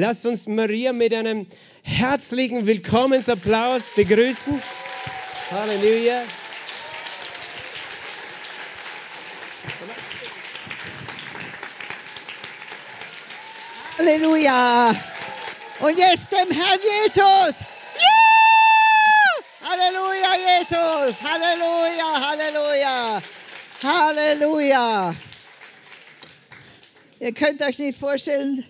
Lasst uns Maria mit einem herzlichen Willkommensapplaus begrüßen. Halleluja. Halleluja. Und jetzt dem Herrn Jesus. Ja! Halleluja, Jesus. Halleluja, Halleluja. Halleluja. Ihr könnt euch nicht vorstellen,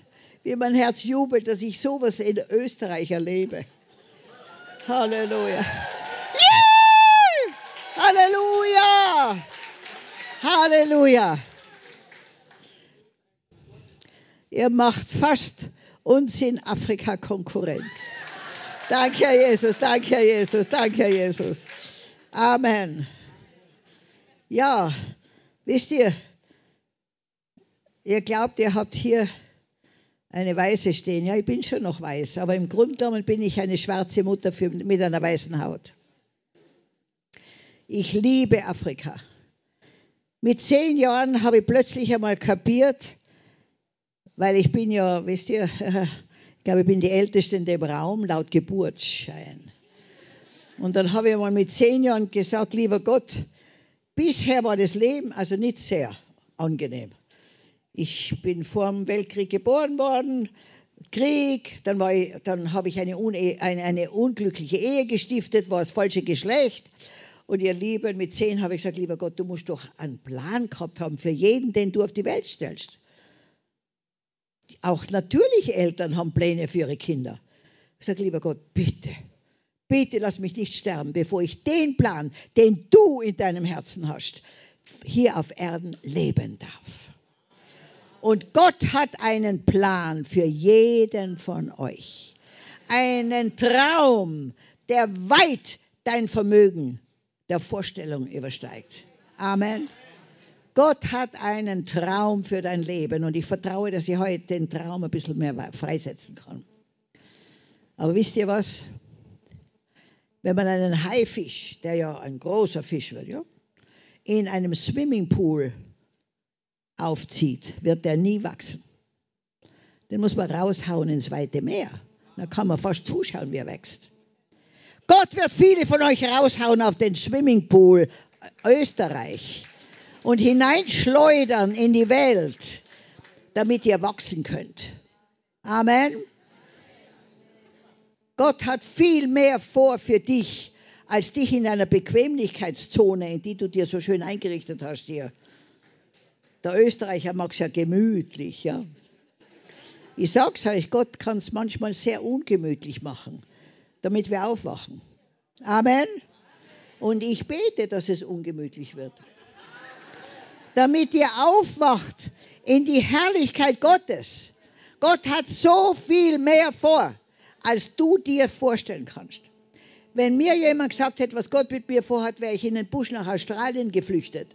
wie mein Herz jubelt, dass ich sowas in Österreich erlebe. Halleluja. Yeah! Halleluja. Halleluja. Ihr macht fast uns in Afrika Konkurrenz. Danke, Herr Jesus, danke, Herr Jesus, danke, Herr Jesus. Amen. Ja, wisst ihr, ihr glaubt, ihr habt hier eine Weiße stehen. Ja, ich bin schon noch weiß, aber im Grunde genommen bin ich eine schwarze Mutter für, mit einer weißen Haut. Ich liebe Afrika. Mit zehn Jahren habe ich plötzlich einmal kapiert, weil ich bin ja, wisst ihr, ich glaube, ich bin die Älteste in dem Raum laut Geburtsschein. Und dann habe ich mal mit zehn Jahren gesagt, lieber Gott, bisher war das Leben also nicht sehr angenehm. Ich bin vor dem Weltkrieg geboren worden, Krieg, dann, dann habe ich eine, eine, eine unglückliche Ehe gestiftet, war das falsche Geschlecht. Und ihr Lieben, mit zehn habe ich gesagt, lieber Gott, du musst doch einen Plan gehabt haben für jeden, den du auf die Welt stellst. Auch natürliche Eltern haben Pläne für ihre Kinder. Ich sage, lieber Gott, bitte, bitte lass mich nicht sterben, bevor ich den Plan, den du in deinem Herzen hast, hier auf Erden leben darf. Und Gott hat einen Plan für jeden von euch. Einen Traum, der weit dein Vermögen der Vorstellung übersteigt. Amen. Gott hat einen Traum für dein Leben und ich vertraue, dass ich heute den Traum ein bisschen mehr freisetzen kann. Aber wisst ihr was? Wenn man einen Haifisch, der ja ein großer Fisch wird, ja, in einem Swimmingpool aufzieht, wird der nie wachsen. Den muss man raushauen ins weite Meer. Da kann man fast zuschauen, wie er wächst. Gott wird viele von euch raushauen auf den Swimmingpool Österreich und hineinschleudern in die Welt, damit ihr wachsen könnt. Amen. Gott hat viel mehr vor für dich, als dich in einer Bequemlichkeitszone, in die du dir so schön eingerichtet hast hier. Der Österreicher mag es ja gemütlich, ja. Ich sag's euch, Gott kann es manchmal sehr ungemütlich machen, damit wir aufwachen. Amen. Und ich bete, dass es ungemütlich wird damit ihr aufwacht in die Herrlichkeit Gottes. Gott hat so viel mehr vor, als du dir vorstellen kannst. Wenn mir jemand gesagt hätte, was Gott mit mir vorhat, wäre ich in den Busch nach Australien geflüchtet.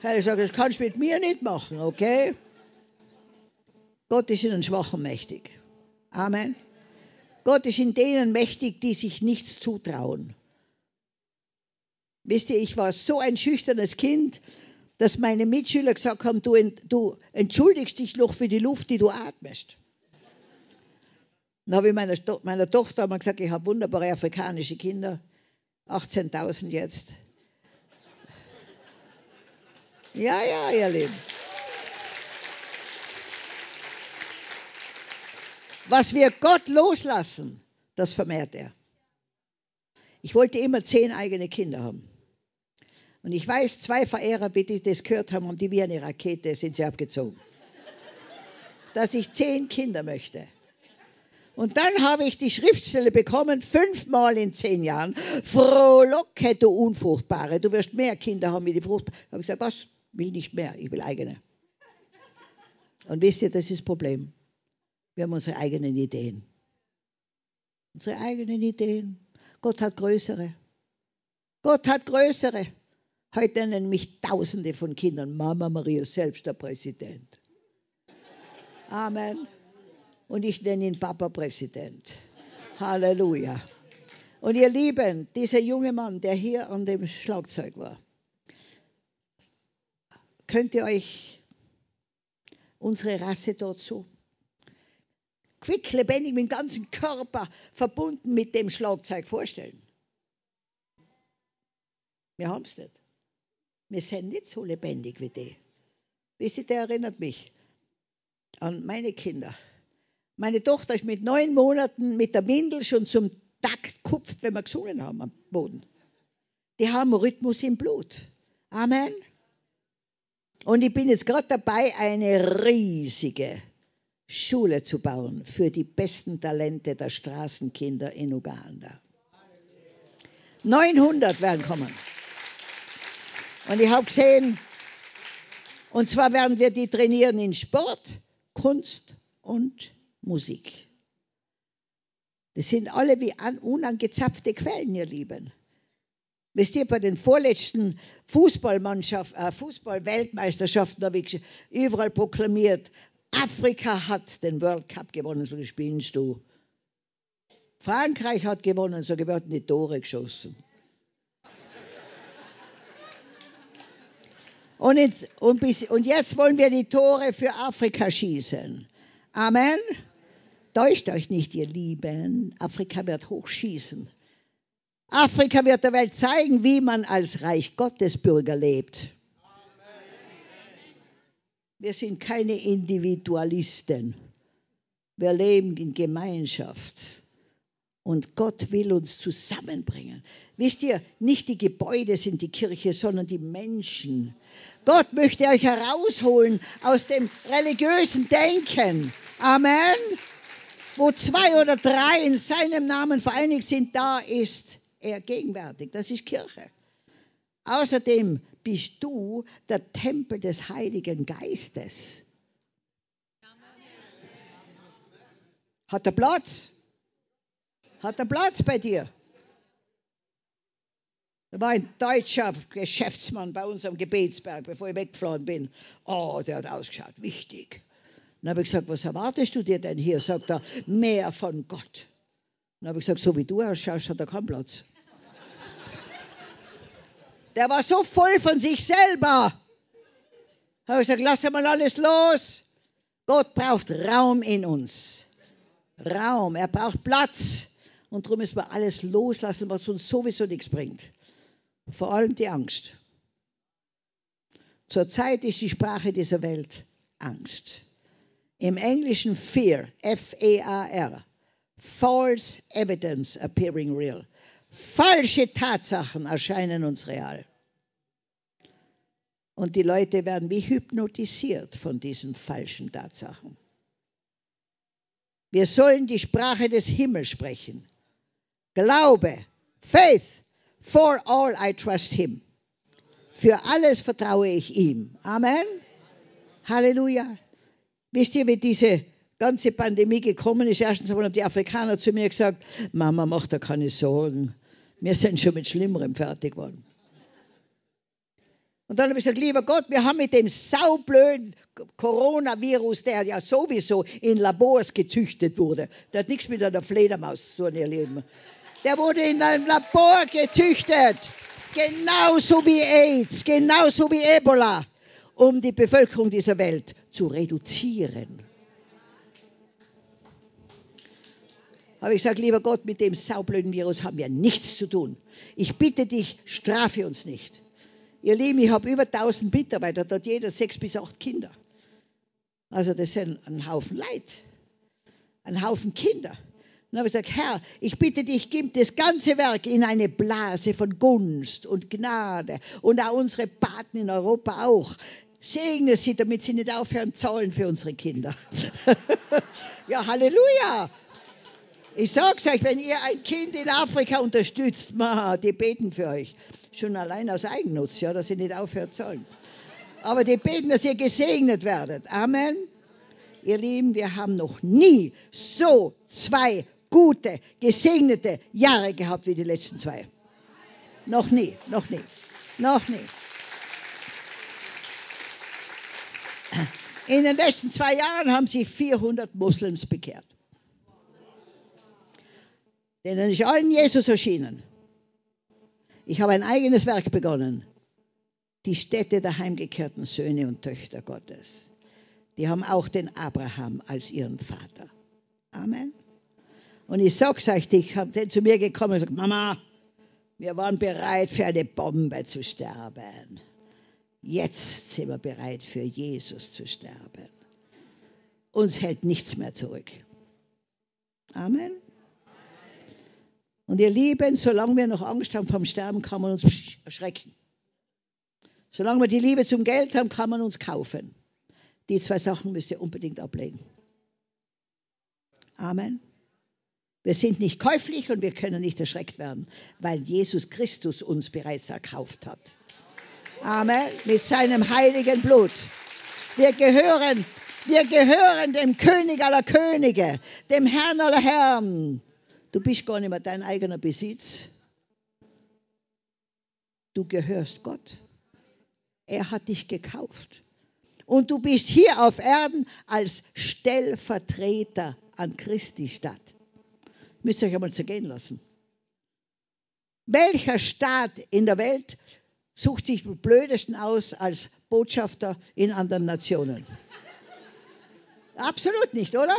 Hätte ich gesagt, das kannst du mit mir nicht machen, okay? Gott ist in den Schwachen mächtig. Amen. Gott ist in denen mächtig, die sich nichts zutrauen. Wisst ihr, ich war so ein schüchternes Kind, dass meine Mitschüler gesagt haben, du, du entschuldigst dich noch für die Luft, die du atmest. Dann habe ich meiner, meiner Tochter mal gesagt, ich habe wunderbare afrikanische Kinder, 18.000 jetzt. Ja, ja, ihr Lieben. Was wir Gott loslassen, das vermehrt er. Ich wollte immer zehn eigene Kinder haben. Und ich weiß, zwei Verehrer, die das gehört haben, und die wie eine Rakete sind sie abgezogen. Dass ich zehn Kinder möchte. Und dann habe ich die Schriftstelle bekommen, fünfmal in zehn Jahren. Frohlocke, du Unfruchtbare. Du wirst mehr Kinder haben wie die Fruchtbare. Da habe ich gesagt, was? Will nicht mehr, ich will eigene. Und wisst ihr, das ist das Problem. Wir haben unsere eigenen Ideen. Unsere eigenen Ideen. Gott hat größere. Gott hat größere. Heute nennen mich Tausende von Kindern Mama Maria, selbst der Präsident. Amen. Und ich nenne ihn Papa Präsident. Halleluja. Und ihr Lieben, dieser junge Mann, der hier an dem Schlagzeug war, könnt ihr euch unsere Rasse dazu? quicklebendig mit dem ganzen Körper verbunden mit dem Schlagzeug vorstellen. Wir haben es nicht. Wir sind nicht so lebendig wie die. Wisst ihr, der erinnert mich an meine Kinder. Meine Tochter ist mit neun Monaten mit der Windel schon zum Takt kupft, wenn wir gesungen haben am Boden. Die haben Rhythmus im Blut. Amen. Und ich bin jetzt gerade dabei, eine riesige Schule zu bauen für die besten Talente der Straßenkinder in Uganda. 900 werden kommen. Und ich habe gesehen, und zwar werden wir die trainieren in Sport, Kunst und Musik. Das sind alle wie unangezapfte Quellen, ihr Lieben. Wisst ihr, bei den vorletzten Fußballmannschaft, äh, Fußball-Weltmeisterschaften habe ich überall proklamiert, Afrika hat den World Cup gewonnen, so spielst du. Frankreich hat gewonnen, so werden die Tore geschossen. Und jetzt, und, bis, und jetzt wollen wir die Tore für Afrika schießen. Amen. Täuscht euch nicht, ihr Lieben. Afrika wird hochschießen. Afrika wird der Welt zeigen, wie man als Reich Gottes Bürger lebt. Wir sind keine Individualisten. Wir leben in Gemeinschaft. Und Gott will uns zusammenbringen. Wisst ihr, nicht die Gebäude sind die Kirche, sondern die Menschen. Gott möchte euch herausholen aus dem religiösen Denken. Amen. Wo zwei oder drei in seinem Namen vereinigt sind, da ist er gegenwärtig. Das ist Kirche. Außerdem bist du der Tempel des Heiligen Geistes. Hat er Platz? Hat er Platz bei dir? Da war ein deutscher Geschäftsmann bei uns am Gebetsberg, bevor ich weggeflogen bin. Oh, der hat ausgeschaut, wichtig. Dann habe ich gesagt, was erwartest du dir denn hier? Sagt er, mehr von Gott. Dann habe ich gesagt, so wie du ausschaust, hat er keinen Platz. Der war so voll von sich selber. Da habe ich gesagt, lass mal alles los. Gott braucht Raum in uns. Raum, er braucht Platz. Und darum müssen wir alles loslassen, was uns sowieso nichts bringt. Vor allem die Angst. Zurzeit ist die Sprache dieser Welt Angst. Im Englischen Fear, F-E-A-R. False evidence appearing real. Falsche Tatsachen erscheinen uns real. Und die Leute werden wie hypnotisiert von diesen falschen Tatsachen. Wir sollen die Sprache des Himmels sprechen. Glaube, Faith, for all I trust him. Für alles vertraue ich ihm. Amen. Halleluja. Wisst ihr, wie diese ganze Pandemie gekommen ist? Erstens haben die Afrikaner zu mir gesagt, Mama, mach da keine Sorgen. Wir sind schon mit Schlimmerem fertig geworden. Und dann habe ich gesagt, lieber Gott, wir haben mit dem saublöden Coronavirus, der ja sowieso in Labors gezüchtet wurde, der hat nichts mit einer Fledermaus zu tun, ihr Lieben. Der wurde in einem Labor gezüchtet. Genauso wie AIDS, genauso wie Ebola, um die Bevölkerung dieser Welt zu reduzieren. Habe ich gesagt, lieber Gott, mit dem saublöden Virus haben wir nichts zu tun. Ich bitte dich, strafe uns nicht. Ihr Lieben, ich habe über 1000 Mitarbeiter, dort jeder sechs bis acht Kinder. Also das sind ein Haufen Leid, ein Haufen Kinder. dann habe ich gesagt, Herr, ich bitte dich, gib das ganze Werk in eine Blase von Gunst und Gnade und auch unsere Paten in Europa auch. Segne sie, damit sie nicht aufhören zahlen für unsere Kinder. ja, Halleluja. Ich sag's euch, wenn ihr ein Kind in Afrika unterstützt, ma, die beten für euch. Schon allein aus Eigennutz, ja, dass ihr nicht aufhört zahlen. Aber die beten, dass ihr gesegnet werdet. Amen. Ihr Lieben, wir haben noch nie so zwei gute, gesegnete Jahre gehabt wie die letzten zwei. Noch nie, noch nie, noch nie. In den letzten zwei Jahren haben sich 400 Moslems bekehrt. Denen ist allen Jesus erschienen. Ich habe ein eigenes Werk begonnen. Die Städte der heimgekehrten Söhne und Töchter Gottes. Die haben auch den Abraham als ihren Vater. Amen. Und ich sag's euch, die sind zu mir gekommen und gesagt, Mama, wir waren bereit, für eine Bombe zu sterben. Jetzt sind wir bereit, für Jesus zu sterben. Uns hält nichts mehr zurück. Amen. Und ihr Lieben, solange wir noch Angst haben vom Sterben, kann man uns erschrecken. Solange wir die Liebe zum Geld haben, kann man uns kaufen. Die zwei Sachen müsst ihr unbedingt ablegen. Amen. Wir sind nicht käuflich und wir können nicht erschreckt werden, weil Jesus Christus uns bereits erkauft hat. Amen. Mit seinem heiligen Blut. Wir gehören, wir gehören dem König aller Könige, dem Herrn aller Herren. Du bist gar nicht mehr dein eigener Besitz. Du gehörst Gott. Er hat dich gekauft. Und du bist hier auf Erden als Stellvertreter an Christi Stadt. Müsst ihr euch einmal zergehen lassen. Welcher Staat in der Welt sucht sich am blödesten aus als Botschafter in anderen Nationen? Absolut nicht, oder?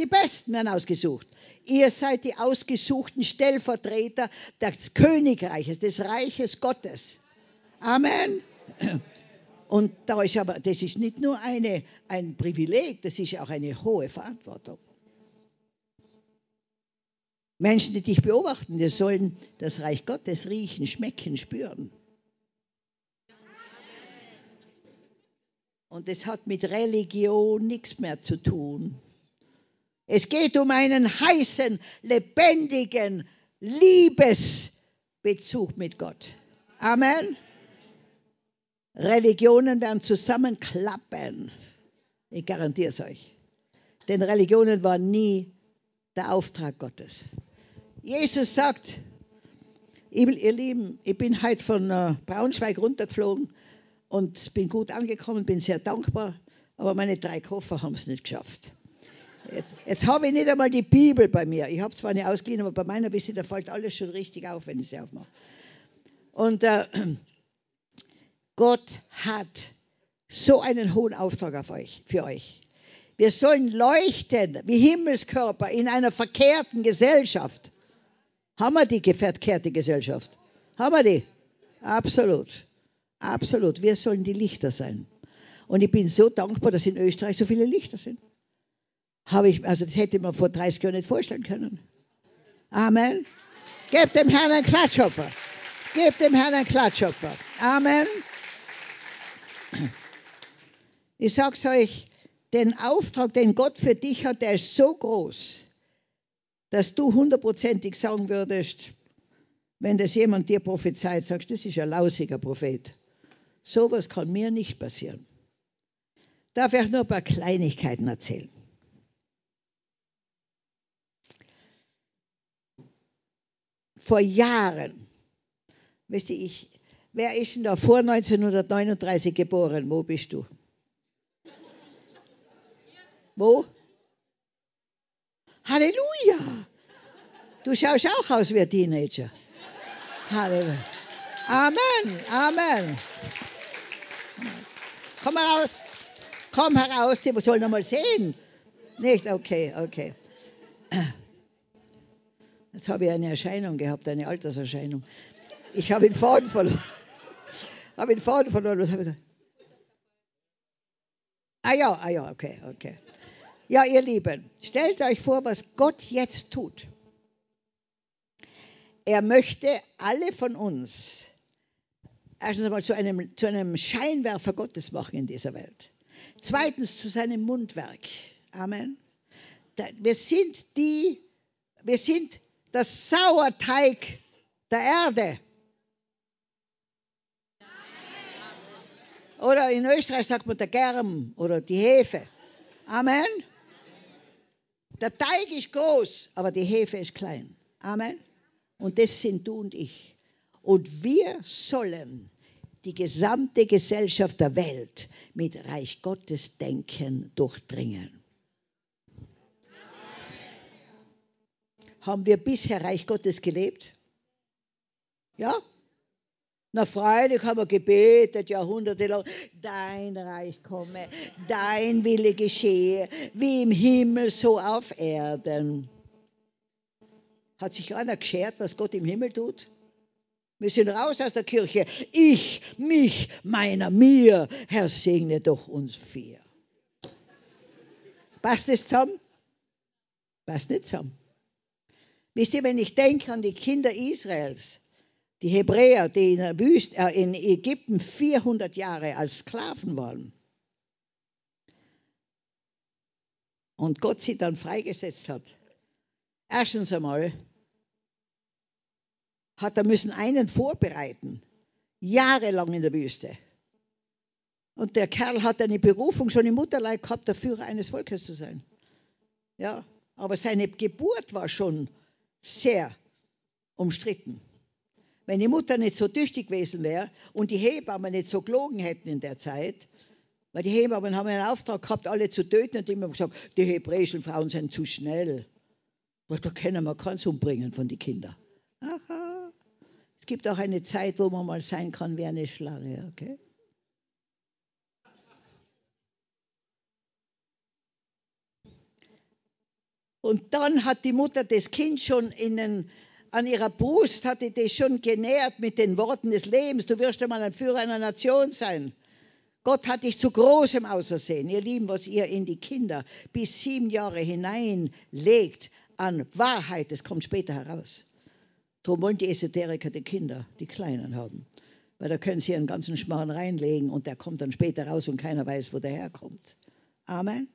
Die Besten werden ausgesucht. Ihr seid die ausgesuchten Stellvertreter des Königreiches, des Reiches Gottes. Amen. Und da ist aber, das ist nicht nur eine, ein Privileg, das ist auch eine hohe Verantwortung. Menschen, die dich beobachten, die sollen das Reich Gottes riechen, schmecken, spüren. Und es hat mit Religion nichts mehr zu tun. Es geht um einen heißen, lebendigen Liebesbezug mit Gott. Amen. Religionen werden zusammenklappen. Ich garantiere es euch. Denn Religionen waren nie der Auftrag Gottes. Jesus sagt, ihr Lieben, ich bin heute von äh, Braunschweig runtergeflogen und bin gut angekommen, bin sehr dankbar, aber meine drei Koffer haben es nicht geschafft. Jetzt, jetzt habe ich nicht einmal die Bibel bei mir. Ich habe zwar eine ausgeliehen, aber bei meiner wisst da fällt alles schon richtig auf, wenn ich sie aufmache. Und äh, Gott hat so einen hohen Auftrag auf euch, für euch. Wir sollen leuchten wie Himmelskörper in einer verkehrten Gesellschaft. Haben wir die verkehrte Gesellschaft? Haben wir die? Absolut. Absolut. Wir sollen die Lichter sein. Und ich bin so dankbar, dass in Österreich so viele Lichter sind. Habe ich, also das hätte man vor 30 Jahren nicht vorstellen können. Amen. Gebt dem Herrn einen Klatschopfer. Gebt dem Herrn einen Klatschopfer. Amen. Ich sag's euch, den Auftrag, den Gott für dich hat, der ist so groß, dass du hundertprozentig sagen würdest, wenn das jemand dir prophezeit, sagst, das ist ein lausiger Prophet. Sowas kann mir nicht passieren. Darf ich nur ein paar Kleinigkeiten erzählen? Vor Jahren, wisst ihr, ich, wer ist denn da vor 1939 geboren? Wo bist du? Wo? Halleluja! Du schaust auch aus wie ein Teenager. Halleluja. Amen, Amen. Komm heraus, komm heraus, die sollen noch mal sehen. Nicht? Okay, okay. Jetzt habe ich eine Erscheinung gehabt, eine Alterserscheinung. Ich habe den Faden verloren. habe den Faden verloren. Was habe ich gesagt? Ah ja, ah ja, okay, okay. Ja, ihr Lieben, stellt euch vor, was Gott jetzt tut. Er möchte alle von uns erstens einmal zu einem, zu einem Scheinwerfer Gottes machen in dieser Welt. Zweitens zu seinem Mundwerk. Amen. Wir sind die, wir sind das Sauerteig der Erde. Oder in Österreich sagt man der Germ oder die Hefe. Amen. Der Teig ist groß, aber die Hefe ist klein. Amen. Und das sind du und ich. Und wir sollen die gesamte Gesellschaft der Welt mit Reich Gottes Denken durchdringen. Haben wir bisher Reich Gottes gelebt? Ja? Na freilich haben wir gebetet, jahrhundertelang, dein Reich komme, dein Wille geschehe, wie im Himmel, so auf Erden. Hat sich einer geschert, was Gott im Himmel tut? Wir sind raus aus der Kirche. Ich, mich, meiner, mir. Herr, segne doch uns vier. Passt das zusammen? Passt nicht zusammen. Wisst ihr, wenn ich denke an die Kinder Israels, die Hebräer, die in, Wüste, äh, in Ägypten 400 Jahre als Sklaven waren und Gott sie dann freigesetzt hat. Erstens einmal hat er müssen einen vorbereiten, jahrelang in der Wüste. Und der Kerl hat eine Berufung schon im Mutterleib gehabt, der Führer eines Volkes zu sein. Ja, aber seine Geburt war schon sehr umstritten. Wenn die Mutter nicht so tüchtig gewesen wäre und die Hebammen nicht so gelogen hätten in der Zeit, weil die Hebammen haben einen Auftrag gehabt, alle zu töten und immer gesagt, die hebräischen Frauen sind zu schnell. Weil da können wir keins umbringen von den Kindern. Aha. Es gibt auch eine Zeit, wo man mal sein kann wie eine Schlange, okay? Und dann hat die Mutter das Kind schon den, an ihrer Brust, hatte das schon genährt mit den Worten des Lebens. Du wirst einmal ein Führer einer Nation sein. Gott hat dich zu großem ausersehen. Ihr Lieben, was ihr in die Kinder bis sieben Jahre hineinlegt an Wahrheit, das kommt später heraus. Darum wollen die Esoteriker die Kinder, die Kleinen haben. Weil da können sie einen ganzen Schmarrn reinlegen und der kommt dann später raus und keiner weiß, wo der herkommt. Amen.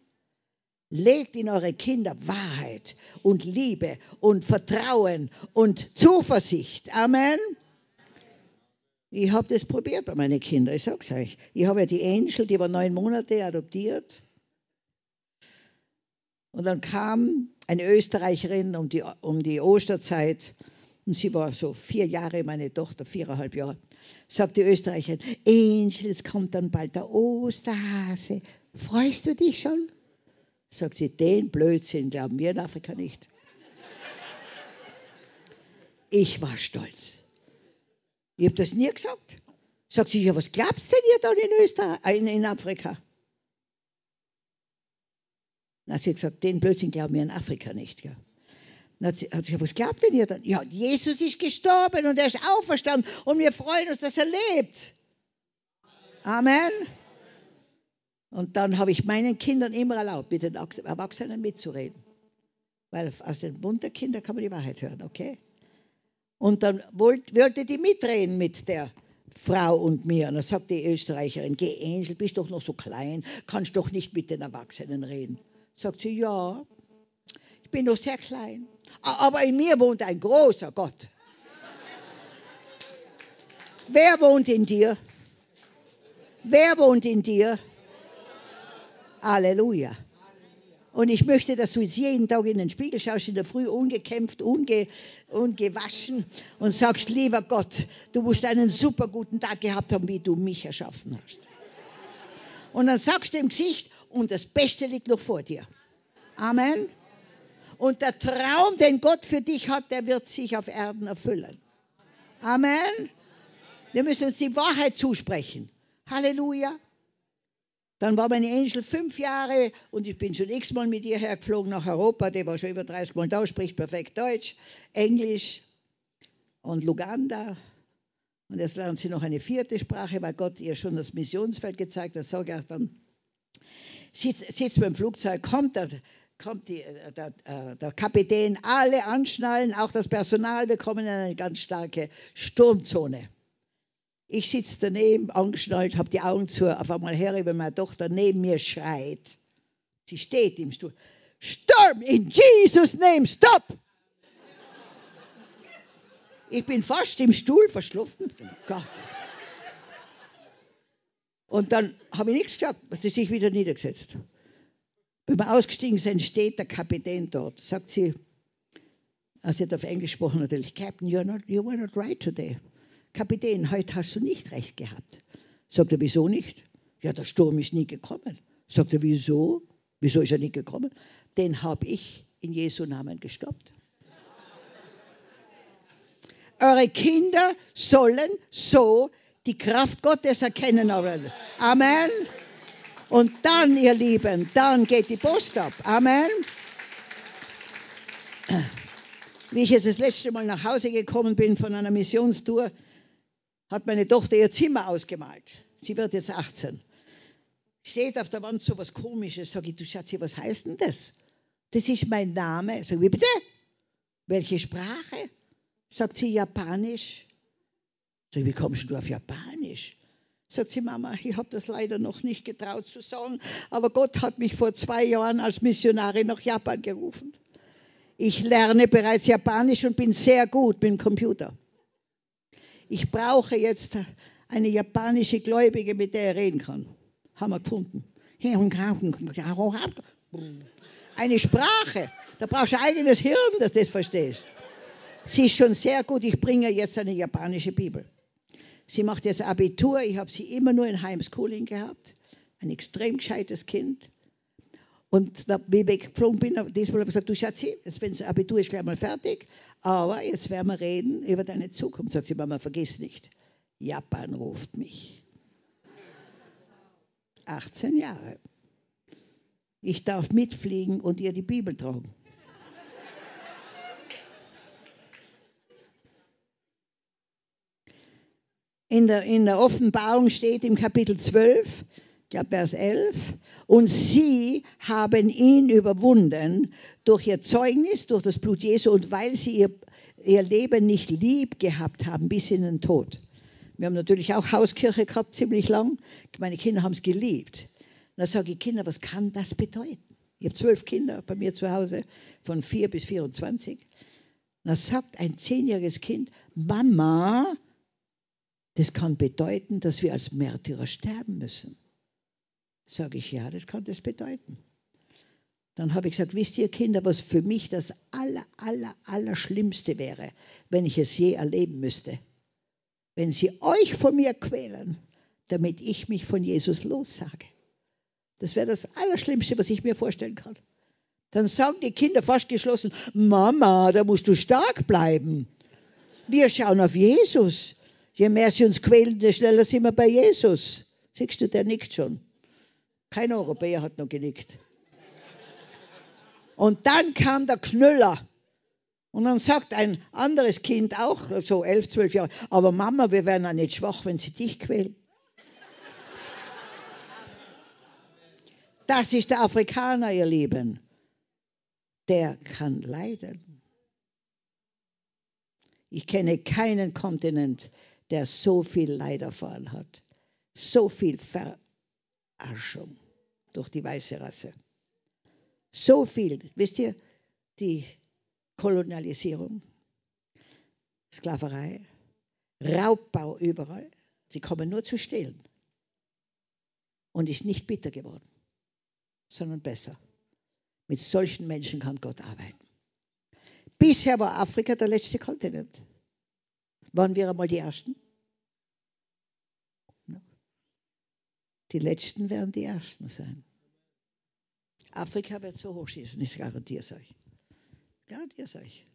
Legt in eure Kinder Wahrheit und Liebe und Vertrauen und Zuversicht. Amen. Ich habe das probiert bei meinen Kindern, ich sag's euch. Ich habe ja die Angel, die war neun Monate adoptiert. Und dann kam eine Österreicherin um die, um die Osterzeit und sie war so vier Jahre, meine Tochter, viereinhalb Jahre. Sagt die Österreicherin, Angel, es kommt dann bald der Osterhase. Freust du dich schon? Sagt sie, den Blödsinn glauben wir in Afrika nicht. Ich war stolz. Ich habe das nie gesagt. Sagt sie, ja, was glaubst denn ihr dann in Österreich, äh, in, in Afrika? Na, sie gesagt, den Blödsinn glauben wir in Afrika nicht. Ja. Dann hat sie, hat sie gesagt, was glaubt denn ihr dann? Ja, Jesus ist gestorben und er ist auferstanden und wir freuen uns, dass er lebt. Amen. Und dann habe ich meinen Kindern immer erlaubt, mit den Erwachsenen mitzureden. Weil aus dem Mund der Kinder kann man die Wahrheit hören, okay? Und dann wollte die mitreden mit der Frau und mir. Und dann sagt die Österreicherin, geh Angel, bist doch noch so klein, kannst doch nicht mit den Erwachsenen reden. Sagt sie, ja, ich bin noch sehr klein, aber in mir wohnt ein großer Gott. Wer wohnt in dir? Wer wohnt in dir? Halleluja. Und ich möchte, dass du jetzt jeden Tag in den Spiegel schaust, in der Früh ungekämpft, unge, ungewaschen und sagst, lieber Gott, du musst einen super guten Tag gehabt haben, wie du mich erschaffen hast. Und dann sagst du im Gesicht, und das Beste liegt noch vor dir. Amen. Und der Traum, den Gott für dich hat, der wird sich auf Erden erfüllen. Amen. Wir müssen uns die Wahrheit zusprechen. Halleluja. Dann war meine Angel fünf Jahre und ich bin schon x-mal mit ihr hergeflogen nach Europa. Die war schon über 30 Mal da, spricht perfekt Deutsch, Englisch und Luganda. Und jetzt lernt sie noch eine vierte Sprache, weil Gott ihr schon das Missionsfeld gezeigt hat. Sag ich dann, sitzt, sitzt beim Flugzeug, kommt der, kommt die, äh, der, äh, der, Kapitän, alle anschnallen, auch das Personal, wir kommen in eine ganz starke Sturmzone. Ich sitze daneben, angeschnallt, habe die Augen zu, auf einmal her, wenn meine Tochter neben mir schreit. Sie steht im Stuhl. Sturm in Jesus' name, stop! Ich bin fast im Stuhl verschluffen. Und dann habe ich nichts gesagt, hat sie sich wieder niedergesetzt. Wenn wir ausgestiegen sind, steht der Kapitän dort. Sagt sie, also sie hat auf Englisch gesprochen natürlich, Captain, you're not, you were not right today. Kapitän, heute hast du nicht recht gehabt. Sagt er, wieso nicht? Ja, der Sturm ist nie gekommen. Sagt er, wieso? Wieso ist er nicht gekommen? Den habe ich in Jesu Namen gestoppt. Eure Kinder sollen so die Kraft Gottes erkennen. Amen. Und dann, ihr Lieben, dann geht die Post ab. Amen. Wie ich jetzt das letzte Mal nach Hause gekommen bin von einer Missionstour, hat meine Tochter ihr Zimmer ausgemalt. Sie wird jetzt 18. Steht auf der Wand so was Komisches. Sag ich, du Schatzi, was heißt denn das? Das ist mein Name. Sag ich, wie bitte? Welche Sprache? Sagt sie Japanisch. Sag ich, wie kommst du auf Japanisch? Sagt sie, Mama, ich habe das leider noch nicht getraut zu sagen, aber Gott hat mich vor zwei Jahren als Missionarin nach Japan gerufen. Ich lerne bereits Japanisch und bin sehr gut mit dem Computer. Ich brauche jetzt eine japanische Gläubige, mit der ich reden kann. Haben wir gefunden. Eine Sprache. Da brauchst du ein eigenes Hirn, dass du das verstehst. Sie ist schon sehr gut. Ich bringe jetzt eine japanische Bibel. Sie macht jetzt Abitur. Ich habe sie immer nur in Heimschooling gehabt. Ein extrem gescheites Kind. Und wie ich weggeflogen bin, diesmal habe ich gesagt, du Schatzi, jetzt wenn das Abitur ist gleich mal fertig, aber jetzt werden wir reden über deine Zukunft. Sagt sie, Mama, vergiss nicht, Japan ruft mich. 18 Jahre. Ich darf mitfliegen und ihr die Bibel tragen. In der, in der Offenbarung steht im Kapitel 12, ich glaube Vers 11, und sie haben ihn überwunden durch ihr Zeugnis, durch das Blut Jesu und weil sie ihr, ihr Leben nicht lieb gehabt haben bis in den Tod. Wir haben natürlich auch Hauskirche gehabt, ziemlich lang. Meine Kinder haben es geliebt. Und da sage ich, Kinder, was kann das bedeuten? Ich habe zwölf Kinder bei mir zu Hause, von vier bis 24. Und da sagt ein zehnjähriges Kind, Mama, das kann bedeuten, dass wir als Märtyrer sterben müssen. Sage ich, ja, das kann das bedeuten. Dann habe ich gesagt, wisst ihr Kinder, was für mich das aller, aller, aller wäre, wenn ich es je erleben müsste? Wenn sie euch von mir quälen, damit ich mich von Jesus lossage. Das wäre das Allerschlimmste, was ich mir vorstellen kann. Dann sagen die Kinder fast geschlossen, Mama, da musst du stark bleiben. Wir schauen auf Jesus. Je mehr sie uns quälen, desto schneller sind wir bei Jesus. Siehst du, der nickt schon. Kein Europäer hat noch genickt. Und dann kam der Knüller. Und dann sagt ein anderes Kind auch, so elf, zwölf Jahre, aber Mama, wir werden ja nicht schwach, wenn sie dich quälen. Das ist der Afrikaner, ihr Lieben. Der kann leiden. Ich kenne keinen Kontinent, der so viel Leid erfahren hat. So viel Verarschung durch die weiße Rasse. So viel, wisst ihr, die Kolonialisierung, Sklaverei, Raubbau überall. Sie kommen nur zu stehlen. Und ist nicht bitter geworden sondern besser. Mit solchen Menschen kann Gott arbeiten. Bisher war Afrika der letzte Kontinent. Waren wir einmal die Ersten? Die Letzten werden die Ersten sein. Afrika wird so hochschießen, ich garantiere es euch. Garantiere es euch.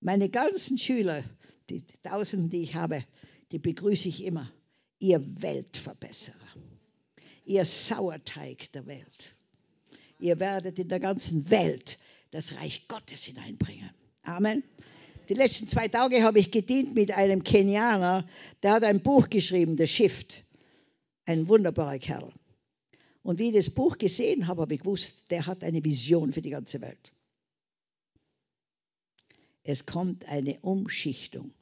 Meine ganzen Schüler, die Tausenden, die ich habe, die begrüße ich immer. Ihr Weltverbesserer ihr Sauerteig der Welt. Ihr werdet in der ganzen Welt das Reich Gottes hineinbringen. Amen. Die letzten zwei Tage habe ich gedient mit einem Kenianer, der hat ein Buch geschrieben, The Shift. Ein wunderbarer Kerl. Und wie ich das Buch gesehen habe, habe ich gewusst, der hat eine Vision für die ganze Welt. Es kommt eine Umschichtung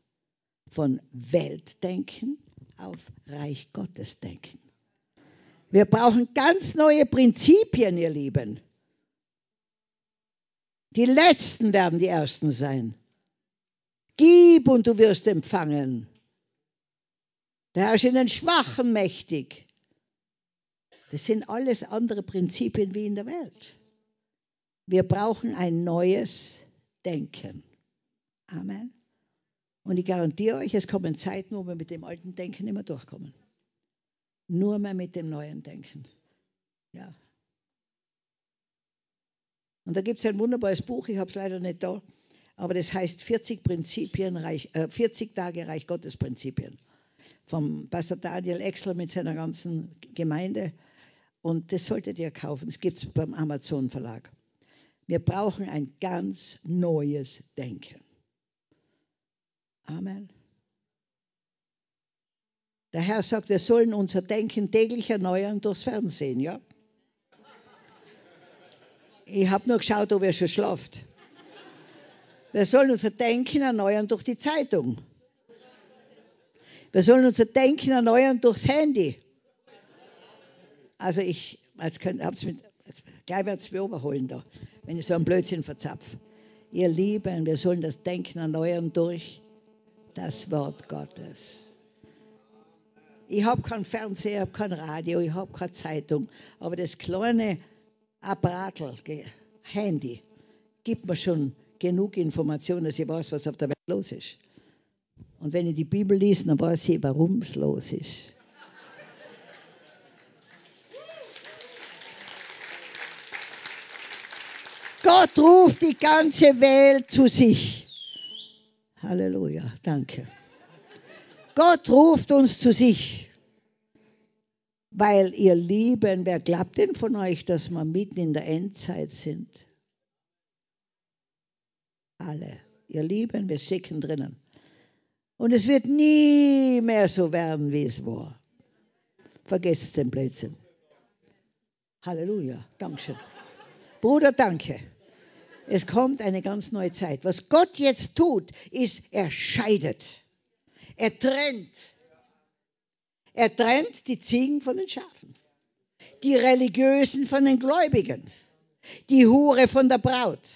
von Weltdenken auf Reich Gottes Denken. Wir brauchen ganz neue Prinzipien, ihr Lieben. Die Letzten werden die Ersten sein. Gib und du wirst empfangen. Der ist in den Schwachen mächtig. Das sind alles andere Prinzipien wie in der Welt. Wir brauchen ein neues Denken. Amen. Und ich garantiere euch, es kommen Zeiten, wo wir mit dem alten Denken immer durchkommen. Nur mehr mit dem neuen Denken. Ja. Und da gibt es ein wunderbares Buch, ich habe es leider nicht da, Aber das heißt 40 Prinzipien, Reich, äh, 40 Tage Reich Gottes Prinzipien. Vom Pastor Daniel Exler mit seiner ganzen Gemeinde. Und das solltet ihr kaufen. Es gibt es beim Amazon Verlag. Wir brauchen ein ganz neues Denken. Amen. Der Herr sagt, wir sollen unser Denken täglich erneuern durchs Fernsehen, ja? Ich habe nur geschaut, ob er schon schlaft. Wir sollen unser Denken erneuern durch die Zeitung. Wir sollen unser Denken erneuern durchs Handy. Also ich, jetzt habt's mit, jetzt, gleich werde ich mir überholen da, wenn ich so einen Blödsinn verzapfe. Ihr Lieben, wir sollen das Denken erneuern durch das Wort Gottes. Ich habe keinen Fernseher, ich habe kein Radio, ich habe keine Zeitung, aber das kleine Apparatel, Handy, gibt mir schon genug Informationen, dass ich weiß, was auf der Welt los ist. Und wenn ich die Bibel lese, dann weiß ich, warum es los ist. Gott ruft die ganze Welt zu sich. Halleluja, danke. Gott ruft uns zu sich, weil ihr Lieben, wer glaubt denn von euch, dass wir mitten in der Endzeit sind? Alle. Ihr Lieben, wir stecken drinnen. Und es wird nie mehr so werden, wie es war. Vergesst den Blödsinn. Halleluja. Dankeschön. Bruder, danke. Es kommt eine ganz neue Zeit. Was Gott jetzt tut, ist, er scheidet. Er trennt. Er trennt die Ziegen von den Schafen, die Religiösen von den Gläubigen, die Hure von der Braut,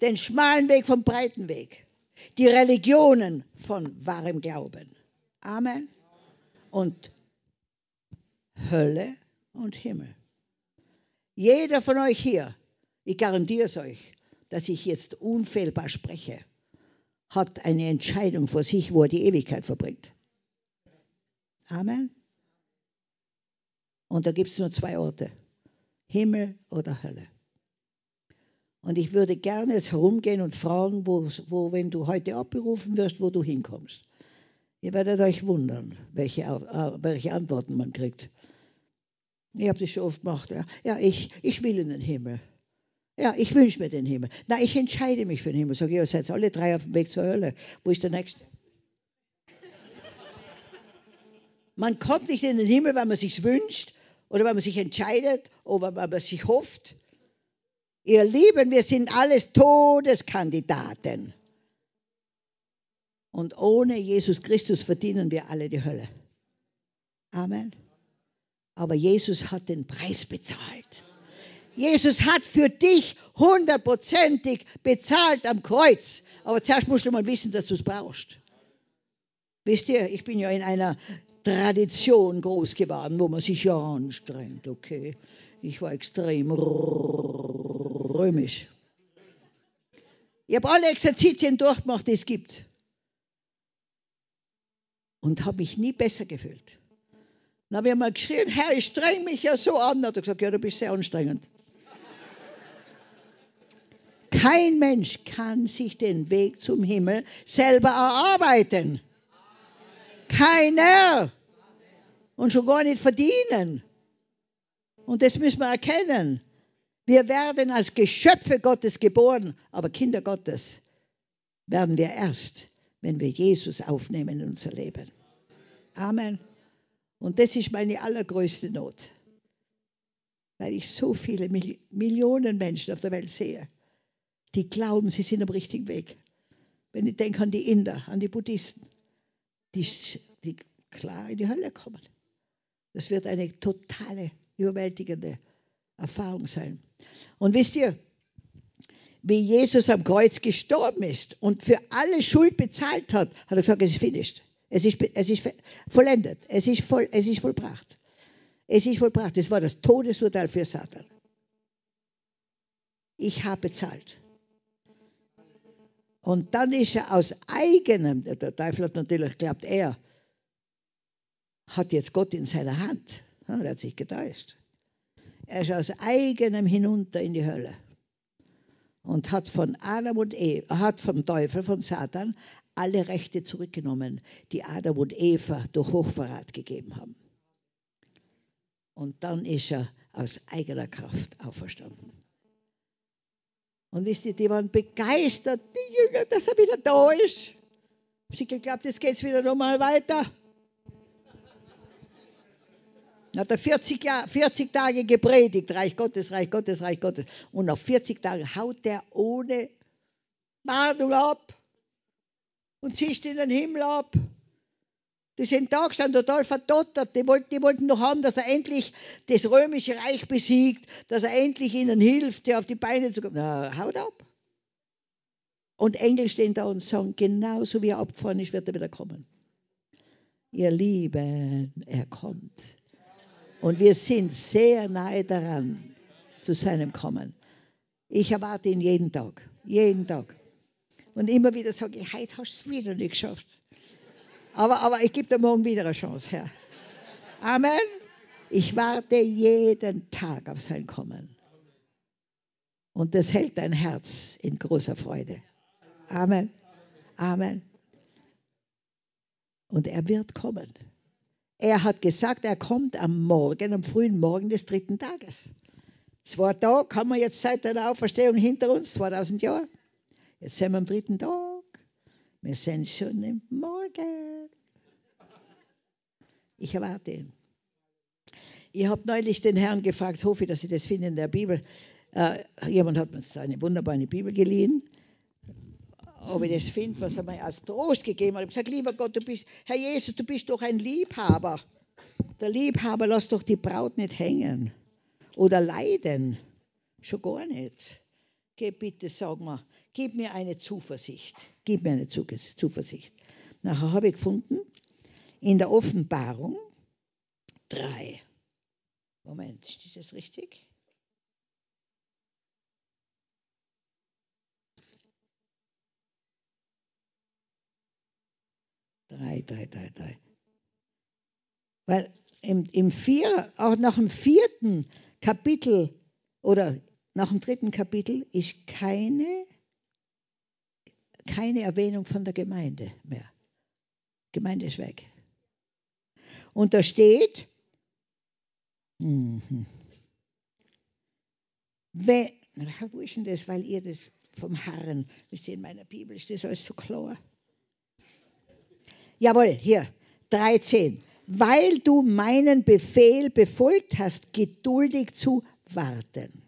den schmalen Weg vom breiten Weg, die Religionen von wahrem Glauben. Amen. Und Hölle und Himmel. Jeder von euch hier, ich garantiere es euch, dass ich jetzt unfehlbar spreche, hat eine Entscheidung vor sich, wo er die Ewigkeit verbringt. Amen. Und da gibt es nur zwei Orte, Himmel oder Hölle. Und ich würde gerne jetzt herumgehen und fragen, wo, wo, wenn du heute abberufen wirst, wo du hinkommst. Ihr werdet euch wundern, welche, welche Antworten man kriegt. Ich habe das schon oft gemacht. Ja, ja ich, ich will in den Himmel. Ja, ich wünsche mir den Himmel. Na, ich entscheide mich für den Himmel. Sag ich, ihr seid alle drei auf dem Weg zur Hölle. Wo ist der Nächste? Man kommt nicht in den Himmel, weil man sich wünscht oder weil man sich entscheidet oder weil man sich hofft. Ihr Lieben, wir sind alles Todeskandidaten. Und ohne Jesus Christus verdienen wir alle die Hölle. Amen. Aber Jesus hat den Preis bezahlt. Jesus hat für dich hundertprozentig bezahlt am Kreuz. Aber zuerst musst du mal wissen, dass du es brauchst. Wisst ihr, ich bin ja in einer Tradition groß geworden, wo man sich ja anstrengt, okay. Ich war extrem römisch. Ich habe alle Exerzitien durchgemacht, die es gibt. Und habe mich nie besser gefühlt. Dann habe ich mal geschrien, Herr, ich streng mich ja so an. Dann hat er gesagt, ja, du bist sehr anstrengend. Kein Mensch kann sich den Weg zum Himmel selber erarbeiten. Keiner. Und schon gar nicht verdienen. Und das müssen wir erkennen. Wir werden als Geschöpfe Gottes geboren, aber Kinder Gottes werden wir erst, wenn wir Jesus aufnehmen in unser Leben. Amen. Und das ist meine allergrößte Not, weil ich so viele Millionen Menschen auf der Welt sehe, die glauben, sie sind am richtigen Weg. Wenn ich denke an die Inder, an die Buddhisten, die, die klar in die Hölle kommen. Das wird eine totale, überwältigende Erfahrung sein. Und wisst ihr, wie Jesus am Kreuz gestorben ist und für alle Schuld bezahlt hat, hat er gesagt, es ist finished. Es ist, es ist vollendet. Es ist, voll, es ist vollbracht. Es ist vollbracht. Das war das Todesurteil für Satan. Ich habe bezahlt. Und dann ist er aus eigenem, der Teufel hat natürlich geglaubt, er hat jetzt Gott in seiner Hand. Er hat sich getäuscht. Er ist aus eigenem hinunter in die Hölle. und hat von Adam und Eva, hat vom Teufel, von Satan, alle Rechte zurückgenommen, die Adam und Eva durch Hochverrat gegeben haben. Und dann ist er aus eigener Kraft auferstanden. Und wisst ihr, die waren begeistert, die Jünger, dass er wieder da ist. Sie geglaubt, jetzt geht es wieder nochmal weiter. Dann hat er 40, Jahr, 40 Tage gepredigt, Reich Gottes, Reich Gottes, Reich Gottes. Und nach 40 Tagen haut er ohne Mahnung ab und zischt in den Himmel ab. Die sind da gestanden, total verdottert. Die wollten, die wollten noch haben, dass er endlich das römische Reich besiegt, dass er endlich ihnen hilft, auf die Beine zu kommen. Na, haut ab. Und Engel stehen da und sagen, genauso wie er abgefahren ist, wird er wieder kommen. Ihr Lieben, er kommt. Und wir sind sehr nahe daran, zu seinem Kommen. Ich erwarte ihn jeden Tag. Jeden Tag. Und immer wieder sage ich, heute hast du es wieder nicht geschafft. Aber, aber ich gebe dir morgen wieder eine Chance, Herr. Amen. Ich warte jeden Tag auf sein Kommen. Und das hält dein Herz in großer Freude. Amen. Amen. Und er wird kommen. Er hat gesagt, er kommt am Morgen, am frühen Morgen des dritten Tages. Zwei Tage haben wir jetzt seit der Auferstehung hinter uns, 2000 Jahre. Jetzt sind wir am dritten Tag. Wir sind schon im Morgen. Ich erwarte ihn. Ich habe neulich den Herrn gefragt, hoffe ich, dass ich das finde in der Bibel. Äh, jemand hat mir jetzt eine wunderbare Bibel geliehen ob ich das finde, was er mir als Trost gegeben hat. Ich habe gesagt, lieber Gott, du bist, Herr Jesus, du bist doch ein Liebhaber. Der Liebhaber lässt doch die Braut nicht hängen oder leiden. Schon gar nicht. Geh bitte, sag mal, gib mir eine Zuversicht. Gib mir eine Zuversicht. Nachher habe ich gefunden, in der Offenbarung 3. Moment, ist das richtig? Drei, drei, drei, drei. Weil im, im vier, auch nach dem vierten Kapitel oder nach dem dritten Kapitel ist keine, keine Erwähnung von der Gemeinde mehr. Gemeinde ist weg. Und da steht, mhm. Wo ist denn das, weil ihr das vom Herrn, wisst ihr, in meiner Bibel ist das alles so klar. Jawohl, hier, 13. Weil du meinen Befehl befolgt hast, geduldig zu warten,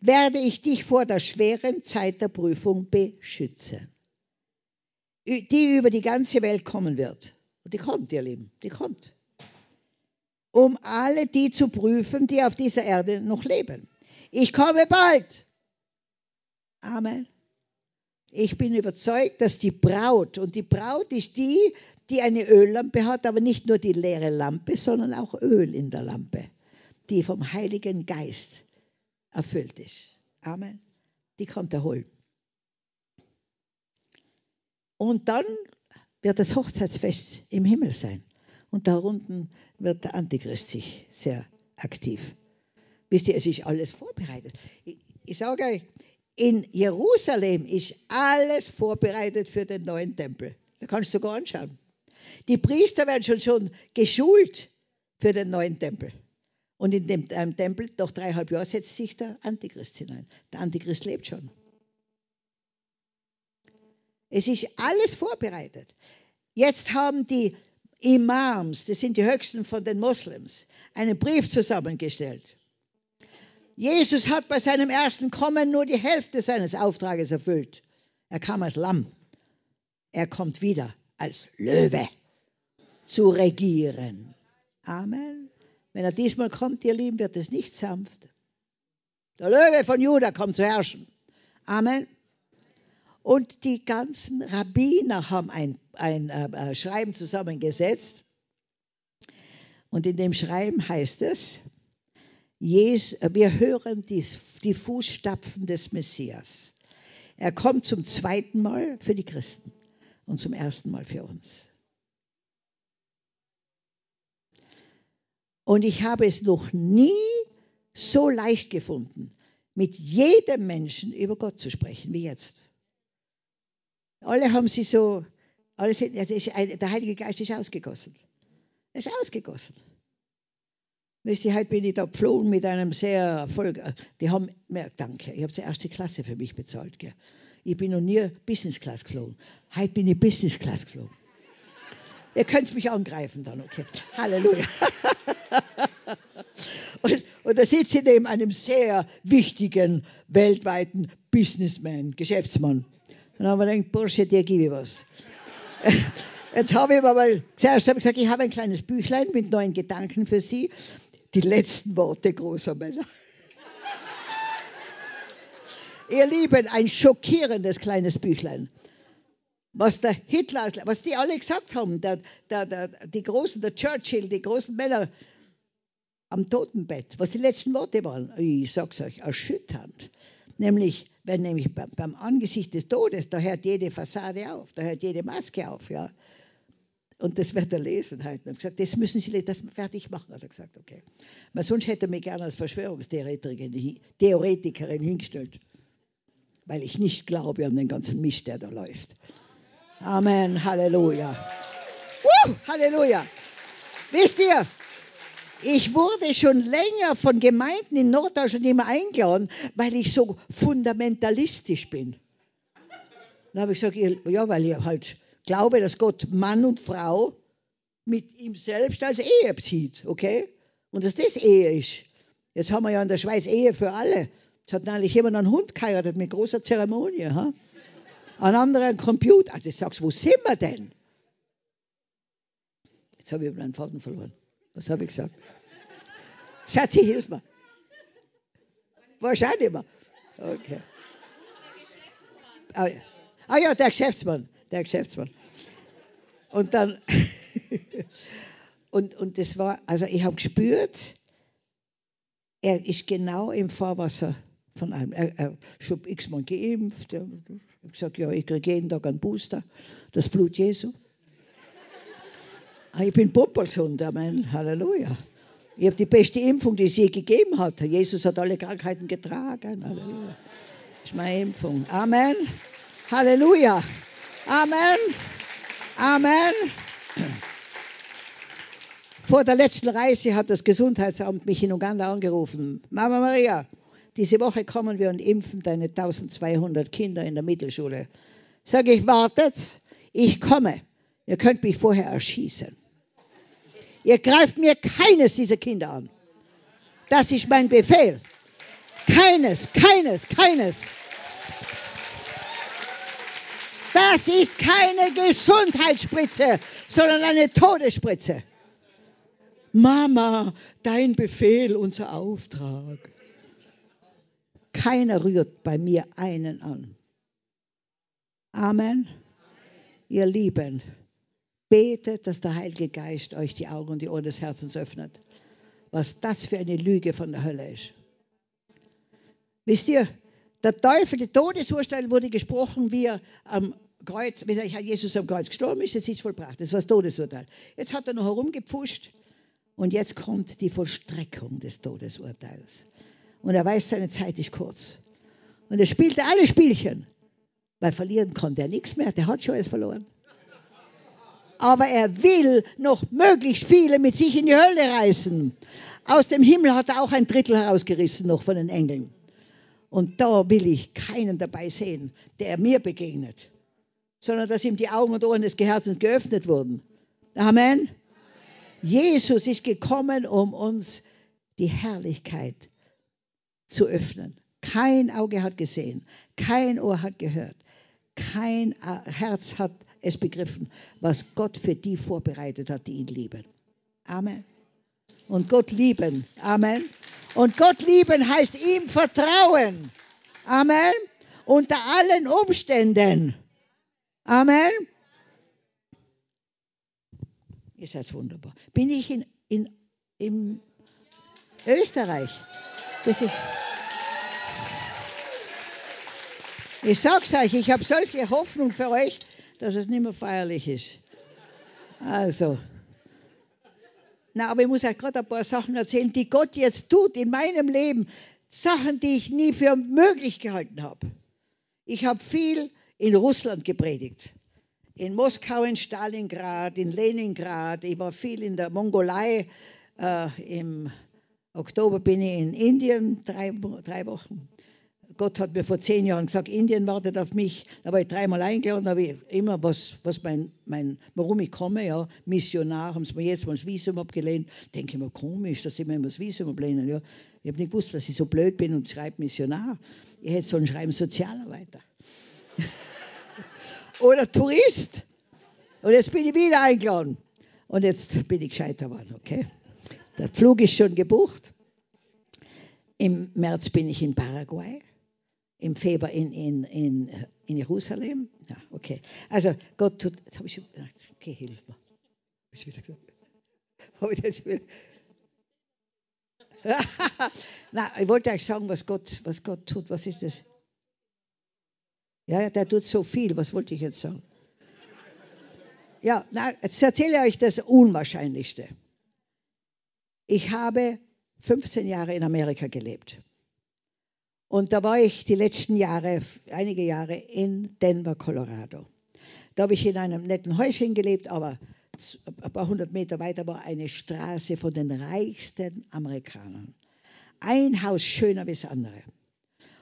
werde ich dich vor der schweren Zeit der Prüfung beschützen, die über die ganze Welt kommen wird. Und die kommt, ihr Lieben, die kommt. Um alle die zu prüfen, die auf dieser Erde noch leben. Ich komme bald. Amen. Ich bin überzeugt, dass die Braut, und die Braut ist die, die eine Öllampe hat, aber nicht nur die leere Lampe, sondern auch Öl in der Lampe, die vom Heiligen Geist erfüllt ist. Amen. Die kommt er holen. Und dann wird das Hochzeitsfest im Himmel sein. Und da unten wird der Antichrist sich sehr aktiv. Wisst ihr, es ist alles vorbereitet. Ich, ich sage euch, in Jerusalem ist alles vorbereitet für den neuen Tempel. Da kannst du sogar anschauen. Die Priester werden schon, schon geschult für den neuen Tempel. Und in dem ähm, Tempel, nach dreieinhalb Jahren, setzt sich der Antichrist hinein. Der Antichrist lebt schon. Es ist alles vorbereitet. Jetzt haben die Imams, das sind die höchsten von den Moslems, einen Brief zusammengestellt. Jesus hat bei seinem ersten Kommen nur die Hälfte seines Auftrages erfüllt. Er kam als Lamm. Er kommt wieder als Löwe zu regieren. Amen. Wenn er diesmal kommt, ihr Lieben, wird es nicht sanft. Der Löwe von Juda kommt zu herrschen. Amen. Und die ganzen Rabbiner haben ein, ein äh, Schreiben zusammengesetzt. Und in dem Schreiben heißt es, wir hören die, Fußstapfen des Messias. Er kommt zum zweiten Mal für die Christen und zum ersten Mal für uns. Und ich habe es noch nie so leicht gefunden, mit jedem Menschen über Gott zu sprechen, wie jetzt. Alle haben sie so, alle sind, der Heilige Geist ist ausgegossen. Er ist ausgegossen. Wisst ihr, heute bin ich da geflogen mit einem sehr Erfolg. Die haben mir, danke, ich habe die erste Klasse für mich bezahlt. Gell. Ich bin noch nie Business Class geflogen. Heute bin ich Business Class geflogen. Ihr könnt mich angreifen dann, okay. Halleluja. und, und da sitze ich neben einem sehr wichtigen, weltweiten Businessman, Geschäftsmann. Und dann haben wir gedacht, Bursche, dir gebe ich was. Jetzt habe ich aber zuerst habe ich gesagt, ich habe ein kleines Büchlein mit neuen Gedanken für Sie. Die letzten Worte großer Männer. Ihr Lieben, ein schockierendes kleines Büchlein. Was der Hitler, was die alle gesagt haben, der, der, der, die großen, der Churchill, die großen Männer am Totenbett, was die letzten Worte waren, ich sag's euch, erschütternd. Nämlich, wenn nämlich beim Angesicht des Todes, da hört jede Fassade auf, da hört jede Maske auf, ja. Und das wird er lesen heute. Und gesagt, das müssen Sie das fertig machen, hat er gesagt, okay. Weil sonst hätte er mich gerne als Verschwörungstheoretikerin Theoretikerin hingestellt. Weil ich nicht glaube an den ganzen Mist, der da läuft. Amen, Halleluja. Uh, Halleluja. Wisst ihr, ich wurde schon länger von Gemeinden in Norddeutschland immer eingeladen, weil ich so fundamentalistisch bin. Dann habe ich gesagt, ja, weil ich halt glaube, dass Gott Mann und Frau mit ihm selbst als Ehe zieht, okay? Und dass das Ehe ist. Jetzt haben wir ja in der Schweiz Ehe für alle. Jetzt hat nämlich jemand einen Hund geheiratet mit großer Zeremonie. Ha? Ein anderer einen Computer. Also ich sag's, wo sind wir denn? Jetzt habe ich meinen Faden verloren. Was habe ich gesagt? Schatzi, hilf mir. Wahrscheinlich immer. Okay. Ah ja, der Geschäftsmann der Geschäftsmann. Und dann, und, und das war, also ich habe gespürt, er ist genau im Fahrwasser von einem. Er, er schon x-mal geimpft. Er hat gesagt, ja, ich kriege jeden Tag einen Booster, das Blut Jesu. Ah, ich bin pumpergesund, Amen, Halleluja. Ich habe die beste Impfung, die es je gegeben hat. Jesus hat alle Krankheiten getragen. Halleluja. Das ist meine Impfung. Amen. Halleluja. Amen. Amen. Vor der letzten Reise hat das Gesundheitsamt mich in Uganda angerufen. Mama Maria, diese Woche kommen wir und impfen deine 1200 Kinder in der Mittelschule. Sag ich, wartet, ich komme. Ihr könnt mich vorher erschießen. Ihr greift mir keines dieser Kinder an. Das ist mein Befehl. Keines, keines, keines. Das ist keine Gesundheitsspritze, sondern eine Todesspritze. Mama, dein Befehl, unser Auftrag. Keiner rührt bei mir einen an. Amen. Ihr Lieben, betet, dass der Heilige Geist euch die Augen und die Ohren des Herzens öffnet. Was das für eine Lüge von der Hölle ist. Wisst ihr, der Teufel, die Todesurteil wurde gesprochen, wie er am Kreuz, wenn Jesus am Kreuz gestorben ist, das ist vollbracht. Das war das Todesurteil. Jetzt hat er noch herumgepfuscht und jetzt kommt die Vollstreckung des Todesurteils. Und er weiß, seine Zeit ist kurz. Und er spielte alle Spielchen, weil verlieren konnte er nichts mehr. Der hat schon alles verloren. Aber er will noch möglichst viele mit sich in die Hölle reißen. Aus dem Himmel hat er auch ein Drittel herausgerissen, noch von den Engeln. Und da will ich keinen dabei sehen, der mir begegnet, sondern dass ihm die Augen und Ohren des Herzens geöffnet wurden. Amen. Amen. Jesus ist gekommen, um uns die Herrlichkeit zu öffnen. Kein Auge hat gesehen, kein Ohr hat gehört, kein Herz hat es begriffen, was Gott für die vorbereitet hat, die ihn lieben. Amen. Und Gott lieben. Amen. Und Gott lieben heißt ihm vertrauen. Amen. Unter allen Umständen. Amen. Ihr seid wunderbar. Bin ich in, in, in Österreich? Das ist, ich sag's euch, ich habe solche Hoffnung für euch, dass es nicht mehr feierlich ist. Also. Na, aber ich muss euch gerade ein paar Sachen erzählen, die Gott jetzt tut in meinem Leben. Sachen, die ich nie für möglich gehalten habe. Ich habe viel in Russland gepredigt. In Moskau, in Stalingrad, in Leningrad. Ich war viel in der Mongolei. Äh, Im Oktober bin ich in Indien, drei, drei Wochen. Gott hat mir vor zehn Jahren gesagt, Indien wartet auf mich. Da war ich dreimal eingeladen, habe ich immer was, was mein, mein, warum ich komme, ja, Missionar, haben sie mir jetzt mal das Visum abgelehnt. Denke ich mir, komisch, dass sie mir immer das Visum ablehnen. Ja. Ich habe nicht gewusst, dass ich so blöd bin und schreibe Missionar. Ich hätte sollen schreiben Sozialarbeiter. Oder Tourist. Und jetzt bin ich wieder eingeladen. Und jetzt bin ich gescheiter geworden, okay? Der Flug ist schon gebucht. Im März bin ich in Paraguay im Februar in, in, in, in Jerusalem. Ja, okay. Also Gott tut, jetzt habe ich schon, okay, hilf mir. Habe ich wieder gesagt? Habe ich das wieder? Na, ich wollte euch sagen, was Gott, was Gott tut. Was ist das? Ja, der tut so viel. Was wollte ich jetzt sagen? Ja, na, jetzt erzähle ich euch das Unwahrscheinlichste. Ich habe 15 Jahre in Amerika gelebt. Und da war ich die letzten Jahre, einige Jahre in Denver, Colorado. Da habe ich in einem netten Häuschen gelebt, aber ein paar hundert Meter weiter war eine Straße von den reichsten Amerikanern. Ein Haus schöner wie das andere.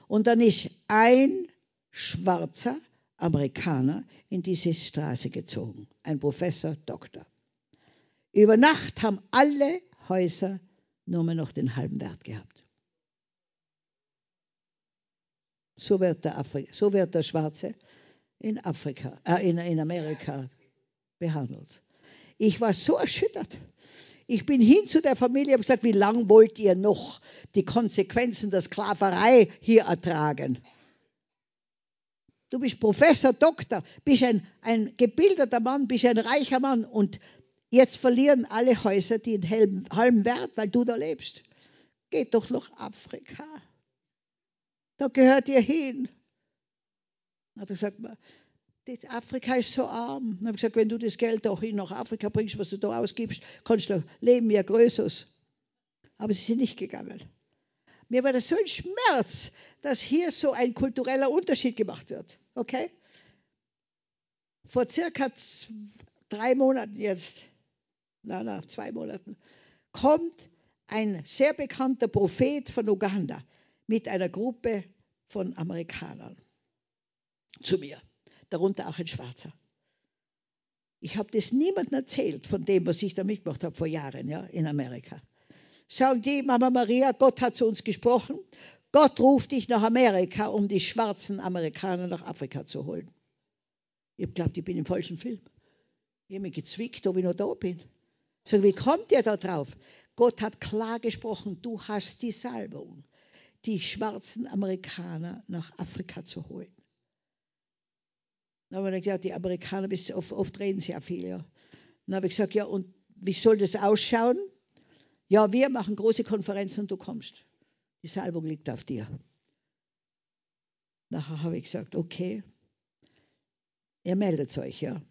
Und dann ist ein schwarzer Amerikaner in diese Straße gezogen, ein Professor, Doktor. Über Nacht haben alle Häuser nur mehr noch den halben Wert gehabt. So wird der, Afri so wird der Schwarze in, Afrika, äh, in, in Amerika behandelt. Ich war so erschüttert. Ich bin hin zu der Familie und gesagt, wie lange wollt ihr noch die Konsequenzen der Sklaverei hier ertragen? Du bist Professor, Doktor, bist ein, ein gebildeter Mann, bist ein reicher Mann und jetzt verlieren alle Häuser den halben Wert, weil du da lebst. Geht doch nach Afrika. Da gehört ihr hin. Hat er gesagt, Afrika ist so arm. Dann habe ich gesagt, wenn du das Geld auch hin nach Afrika bringst, was du da ausgibst, kannst du leben ein Größeres. Aber sie sind nicht gegangen. Mir war das so ein Schmerz, dass hier so ein kultureller Unterschied gemacht wird. Okay? Vor circa drei Monaten jetzt, na, na, zwei Monaten, kommt ein sehr bekannter Prophet von Uganda mit einer Gruppe von Amerikanern zu mir, darunter auch ein Schwarzer. Ich habe das niemandem erzählt von dem, was ich da mitgemacht habe vor Jahren ja, in Amerika. Sagen die, Mama Maria, Gott hat zu uns gesprochen. Gott ruft dich nach Amerika, um die schwarzen Amerikaner nach Afrika zu holen. Ich geglaubt, ich bin im falschen Film. Ich habe mich gezwickt, ob ich noch da bin. Sagen, wie kommt ihr da drauf? Gott hat klar gesprochen, du hast die Salbung die schwarzen Amerikaner nach Afrika zu holen. Dann habe ich gesagt, die Amerikaner, oft, oft reden sie ja viel. Ja. Dann habe ich gesagt, ja, und wie soll das ausschauen? Ja, wir machen große Konferenzen und du kommst. Die Salbung liegt auf dir. Nachher habe ich gesagt, okay, ihr meldet euch, ja.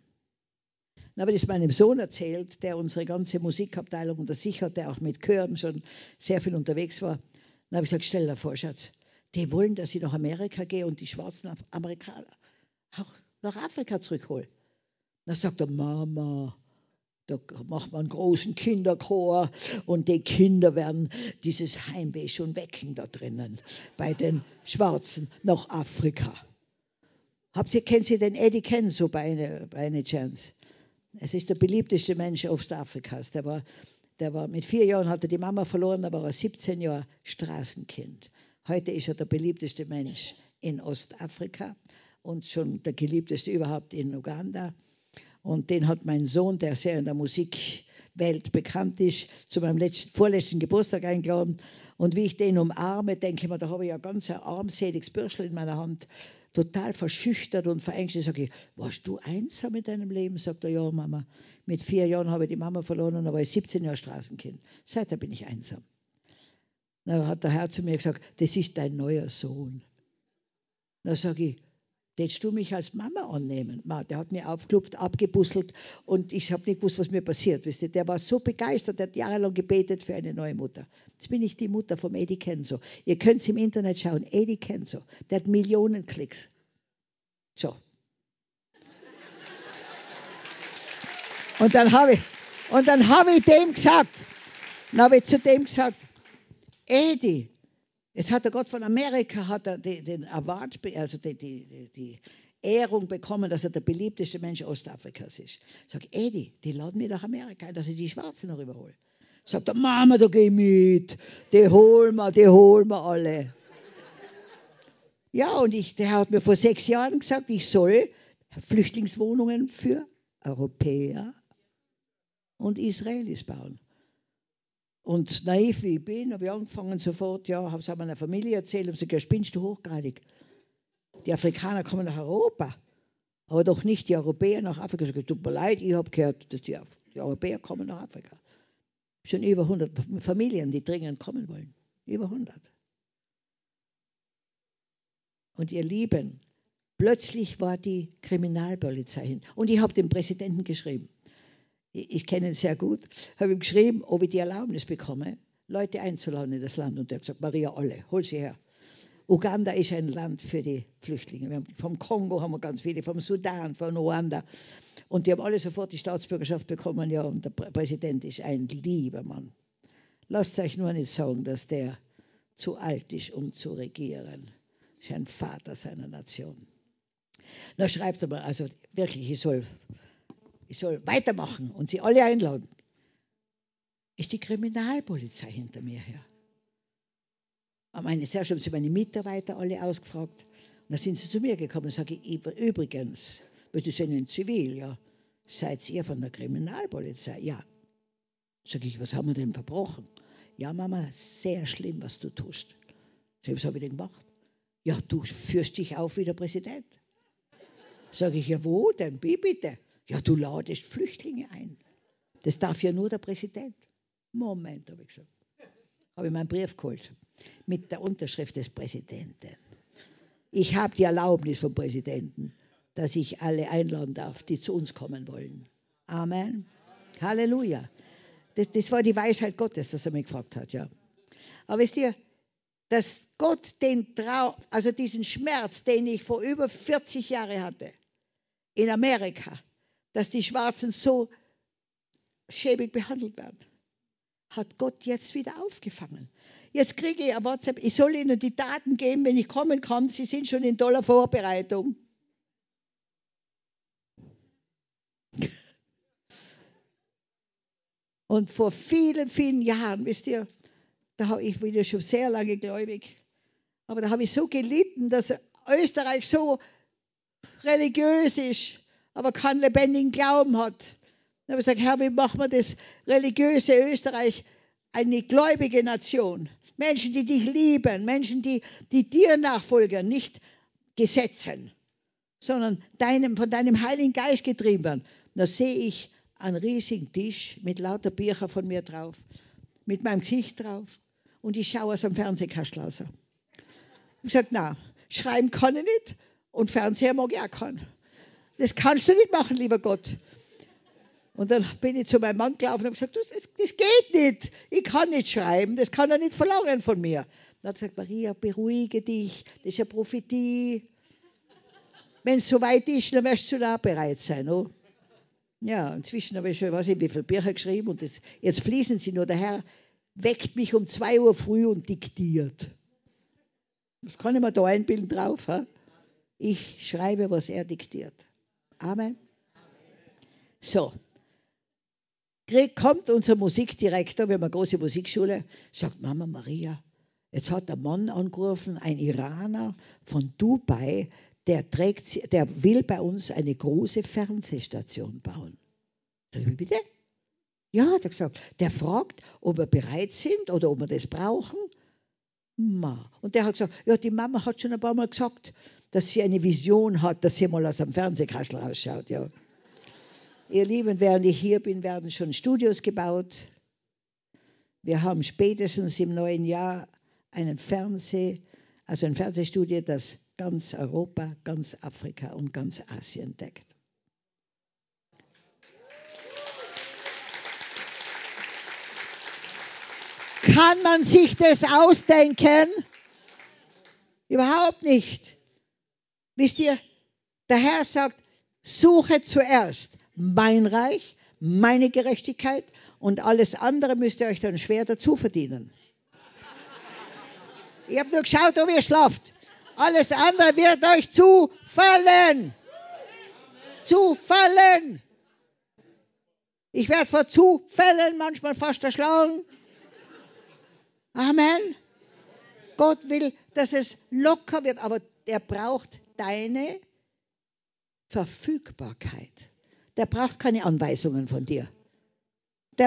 Dann habe ich das meinem Sohn erzählt, der unsere ganze Musikabteilung unter sich hat, der auch mit Chören schon sehr viel unterwegs war. Dann habe ich gesagt, stell dir vor, Schatz, die wollen, dass ich nach Amerika gehe und die schwarzen Amerikaner auch nach Afrika zurückhole. Dann sagt er, Mama, da macht man einen großen Kinderchor und die Kinder werden dieses Heimweh schon wecken da drinnen bei den Schwarzen nach Afrika. Habt ihr, kennen Sie den Eddie Kenzo bei einer, bei einer Chance? Es ist der beliebteste Mensch Ostafrikas. Der war der war mit vier Jahren hat er die Mama verloren, da war er 17 Jahre Straßenkind. Heute ist er der beliebteste Mensch in Ostafrika und schon der geliebteste überhaupt in Uganda. Und den hat mein Sohn, der sehr in der Musikwelt bekannt ist, zu meinem letzten, vorletzten Geburtstag eingeladen. Und wie ich den umarme, denke ich mir, da habe ich ja ganz ein armseliges Bürschel in meiner Hand total verschüchtert und verängstigt. Sage ich, warst du einsam in deinem Leben? Sagt er, ja, Mama. Mit vier Jahren habe ich die Mama verloren und da war ich 17 Jahre Straßenkind. Seither bin ich einsam. Dann hat der Herr zu mir gesagt, das ist dein neuer Sohn. Dann sage ich, Hättest du mich als Mama annehmen? Der hat mir aufgeklopft, abgebusselt und ich habe nicht gewusst, was mir passiert. Der war so begeistert, der hat jahrelang gebetet für eine neue Mutter. Jetzt bin ich die Mutter vom Eddie Kenzo. Ihr könnt es im Internet schauen. Eddie Kenzo. Der hat Millionen Klicks. So. Und dann habe ich, und ich dem gesagt, dann habe ich zu dem gesagt, Eddie, Jetzt hat der Gott von Amerika hat er den Award, also die, die, die Ehrung bekommen, dass er der beliebteste Mensch Ostafrikas ist. Sag, Eddie, die laden mir nach Amerika ein, dass ich die Schwarzen noch überhole. Sagt er, Mama, da geh mit, die holen wir, die holen wir alle. ja, und ich, der hat mir vor sechs Jahren gesagt, ich soll Flüchtlingswohnungen für Europäer und Israelis bauen. Und naiv wie ich bin, habe ich angefangen sofort, ja, habe es meiner Familie erzählt und gesagt, ja, spinnst du hochgradig. Die Afrikaner kommen nach Europa, aber doch nicht die Europäer nach Afrika. Ich sage, tut mir leid, ich habe gehört, dass die, die Europäer kommen nach Afrika. Schon über 100 Familien, die dringend kommen wollen. Über 100. Und ihr Lieben, plötzlich war die Kriminalpolizei hin. Und ich habe dem Präsidenten geschrieben ich kenne ihn sehr gut, habe ihm geschrieben, ob ich die Erlaubnis bekomme, Leute einzuladen in das Land. Und er hat gesagt, Maria, alle, hol sie her. Uganda ist ein Land für die Flüchtlinge. Haben, vom Kongo haben wir ganz viele, vom Sudan, von Ruanda. Und die haben alle sofort die Staatsbürgerschaft bekommen. Ja, und der Präsident ist ein lieber Mann. Lasst euch nur nicht sagen, dass der zu alt ist, um zu regieren. Ist ein Vater seiner Nation. Da schreibt er mal, also wirklich, ich soll ich soll weitermachen und sie alle einladen, ist die Kriminalpolizei hinter mir her. Meine, zuerst haben sie meine Mitarbeiter alle ausgefragt. Und dann sind sie zu mir gekommen und sage ich, übrigens, weil die sind in Zivil, ja, seid ihr von der Kriminalpolizei? Ja. Sage ich, was haben wir denn verbrochen? Ja, Mama, sehr schlimm, was du tust. Sag ich, was habe ich denn gemacht? Ja, du führst dich auf wie der Präsident. Sage ich, ja, wo denn? Wie bitte? Ja, du ladest Flüchtlinge ein. Das darf ja nur der Präsident. Moment, habe ich gesagt. Habe ich meinen Brief geholt mit der Unterschrift des Präsidenten. Ich habe die Erlaubnis vom Präsidenten, dass ich alle einladen darf, die zu uns kommen wollen. Amen. Halleluja. Das, das war die Weisheit Gottes, dass er mich gefragt hat, ja. Aber wisst ihr, dass Gott den Traum, also diesen Schmerz, den ich vor über 40 Jahren hatte, in Amerika, dass die Schwarzen so schäbig behandelt werden. Hat Gott jetzt wieder aufgefangen. Jetzt kriege ich ein WhatsApp, ich soll Ihnen die Daten geben, wenn ich kommen kann. Sie sind schon in toller Vorbereitung. Und vor vielen, vielen Jahren, wisst ihr, da habe ich wieder schon sehr lange gläubig, aber da habe ich so gelitten, dass Österreich so religiös ist aber keinen lebendigen Glauben hat. Dann habe ich gesagt, Herr, wie machen wir das religiöse Österreich eine gläubige Nation? Menschen, die dich lieben, Menschen, die, die dir nachfolgen, nicht Gesetzen, sondern deinem, von deinem Heiligen Geist getrieben werden. Da sehe ich einen riesigen Tisch mit lauter Büchern von mir drauf, mit meinem Gesicht drauf und ich schaue aus dem Fernsehkastel raus. Ich habe gesagt, na, schreiben kann ich nicht und Fernseher mag ich auch keinen. Das kannst du nicht machen, lieber Gott. Und dann bin ich zu meinem Mann gelaufen und habe gesagt, das, das, geht nicht. Ich kann nicht schreiben, das kann er nicht verlangen von mir. Dann hat er gesagt, Maria, beruhige dich, das ist ja Prophetie. Wenn es soweit ist, dann wirst du da bereit sein. Oh? Ja, inzwischen habe ich schon, weiß ich, wie viele Bücher geschrieben und das, jetzt fließen sie nur. Der Herr weckt mich um zwei Uhr früh und diktiert. Das kann ich mir da einbilden drauf. Ha? Ich schreibe, was er diktiert. Amen. So. Kommt unser Musikdirektor, wir haben eine große Musikschule, sagt Mama Maria, jetzt hat der Mann angerufen, ein Iraner von Dubai, der, trägt, der will bei uns eine große Fernsehstation bauen. Sag ich, bitte? Ja, hat er gesagt. Der fragt, ob wir bereit sind oder ob wir das brauchen. Ma. Und der hat gesagt, ja, die Mama hat schon ein paar Mal gesagt, dass sie eine Vision hat, dass sie mal aus dem Fernsehkassel rausschaut. Ja. Ihr Lieben, während ich hier bin, werden schon Studios gebaut. Wir haben spätestens im neuen Jahr einen Fernseh, also ein Fernsehstudio, das ganz Europa, ganz Afrika und ganz Asien deckt. Kann man sich das ausdenken? Überhaupt nicht. Wisst ihr, der Herr sagt, suche zuerst mein Reich, meine Gerechtigkeit und alles andere müsst ihr euch dann schwer dazu verdienen. Ich habe nur geschaut, ob ihr schlaft. Alles andere wird euch zufallen. Zufallen. Ich werde vor Zufällen manchmal fast erschlagen. Amen. Gott will, dass es locker wird, aber er braucht deine Verfügbarkeit. Der braucht keine Anweisungen von dir.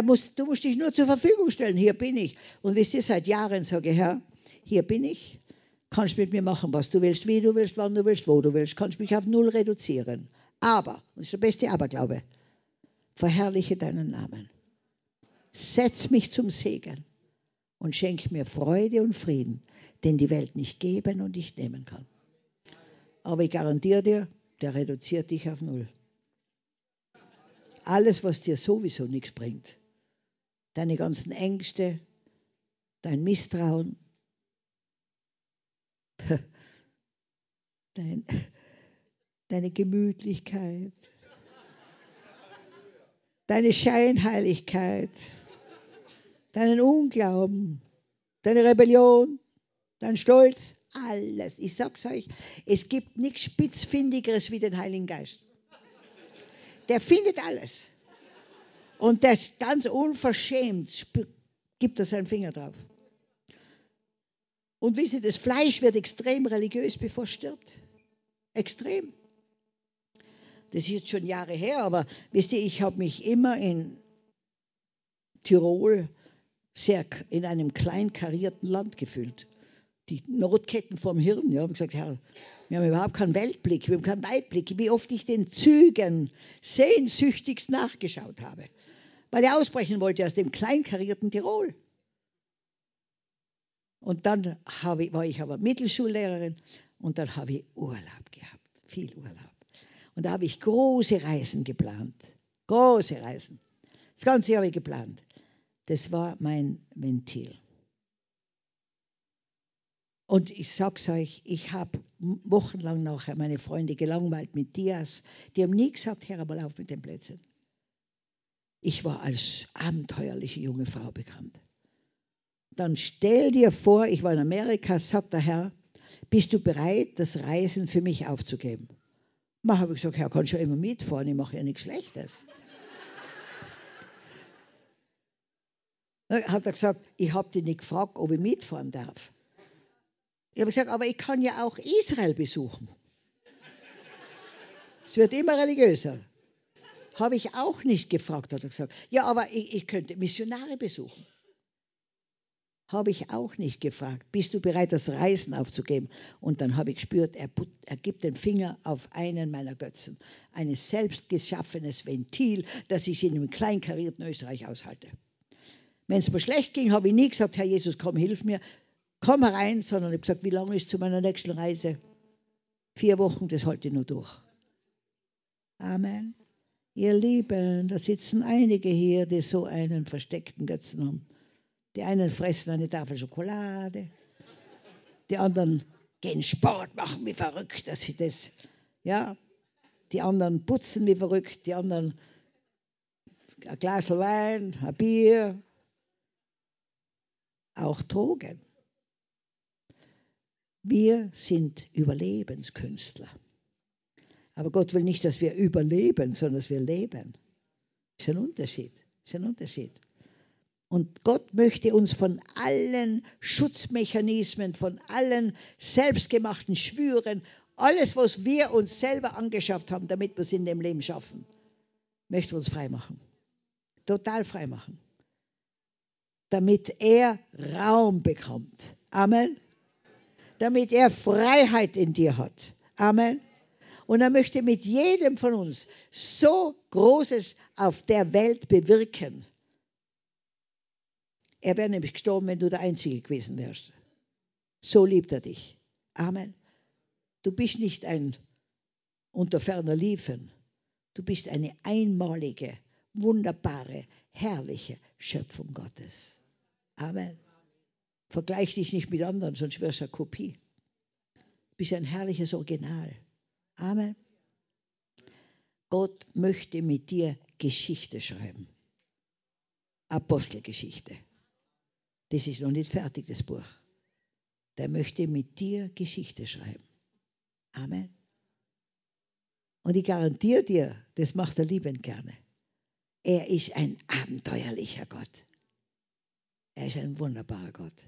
Muss, du musst dich nur zur Verfügung stellen. Hier bin ich. Und wisst ihr, seit Jahren sage ich, Herr, hier bin ich. Kannst mit mir machen, was du willst, wie du willst, wann du willst, wo du willst. Kannst mich auf Null reduzieren. Aber, das ist der beste Aberglaube, verherrliche deinen Namen. Setz mich zum Segen und schenk mir Freude und Frieden, den die Welt nicht geben und nicht nehmen kann. Aber ich garantiere dir, der reduziert dich auf Null. Alles, was dir sowieso nichts bringt, deine ganzen Ängste, dein Misstrauen, dein, deine Gemütlichkeit, deine Scheinheiligkeit, deinen Unglauben, deine Rebellion, dein Stolz, alles. Ich sag's euch, es gibt nichts Spitzfindigeres wie den Heiligen Geist. Der findet alles. Und der ist ganz unverschämt, gibt er seinen Finger drauf. Und wisst ihr, das Fleisch wird extrem religiös, bevor es stirbt. Extrem. Das ist jetzt schon Jahre her, aber wisst ihr, ich habe mich immer in Tirol sehr in einem kleinkarierten Land gefühlt. Die Notketten vom Hirn. Ja, habe gesagt, Herr, wir haben überhaupt keinen Weltblick, wir haben keinen Weitblick, wie oft ich den Zügen sehnsüchtigst nachgeschaut habe, weil er ausbrechen wollte aus dem kleinkarierten Tirol. Und dann ich, war ich aber Mittelschullehrerin und dann habe ich Urlaub gehabt, viel Urlaub. Und da habe ich große Reisen geplant, große Reisen. Das ganze habe ich geplant. Das war mein Ventil. Und ich sag's euch, ich habe wochenlang nachher meine Freunde gelangweilt mit Dias. Die haben nie gesagt, hör mal auf mit den Plätzen. Ich war als abenteuerliche junge Frau bekannt. Dann stell dir vor, ich war in Amerika, sagt der Herr, bist du bereit, das Reisen für mich aufzugeben? Da habe ich gesagt, Herr, kannst du immer mitfahren, ich mache ja nichts Schlechtes. Dann hat er gesagt, ich habe dich nicht gefragt, ob ich mitfahren darf. Ich habe gesagt, aber ich kann ja auch Israel besuchen. Es wird immer religiöser. Habe ich auch nicht gefragt, hat er gesagt. Ja, aber ich, ich könnte Missionare besuchen. Habe ich auch nicht gefragt. Bist du bereit, das Reisen aufzugeben? Und dann habe ich gespürt, er, er gibt den Finger auf einen meiner Götzen. Ein selbstgeschaffenes Ventil, das ich in einem kleinkarierten Österreich aushalte. Wenn es mir schlecht ging, habe ich nie gesagt, Herr Jesus, komm, hilf mir, komm herein, sondern ich habe gesagt, wie lange ist zu meiner nächsten Reise? Vier Wochen, das halte ich nur durch. Amen. Ihr Lieben, da sitzen einige hier, die so einen versteckten Götzen haben. Die einen fressen eine Tafel Schokolade, die anderen gehen Sport machen wie verrückt, dass sie das, ja, die anderen putzen wie verrückt, die anderen ein Glas Wein, ein Bier, auch Drogen. Wir sind Überlebenskünstler. Aber Gott will nicht, dass wir überleben, sondern dass wir leben. Ist ein Unterschied. Ist ein Unterschied. Und Gott möchte uns von allen Schutzmechanismen, von allen selbstgemachten Schwüren, alles, was wir uns selber angeschafft haben, damit wir es in dem Leben schaffen, möchte uns frei machen. Total frei machen. Damit er Raum bekommt. Amen damit er Freiheit in dir hat. Amen. Und er möchte mit jedem von uns so Großes auf der Welt bewirken. Er wäre nämlich gestorben, wenn du der Einzige gewesen wärst. So liebt er dich. Amen. Du bist nicht ein unter ferner Liefen. Du bist eine einmalige, wunderbare, herrliche Schöpfung Gottes. Amen. Vergleich dich nicht mit anderen, sonst wirst du eine Kopie. Du bist ein herrliches Original. Amen. Gott möchte mit dir Geschichte schreiben. Apostelgeschichte. Das ist noch nicht fertig, das Buch. Der möchte mit dir Geschichte schreiben. Amen. Und ich garantiere dir, das macht er liebend gerne. Er ist ein abenteuerlicher Gott. Er ist ein wunderbarer Gott.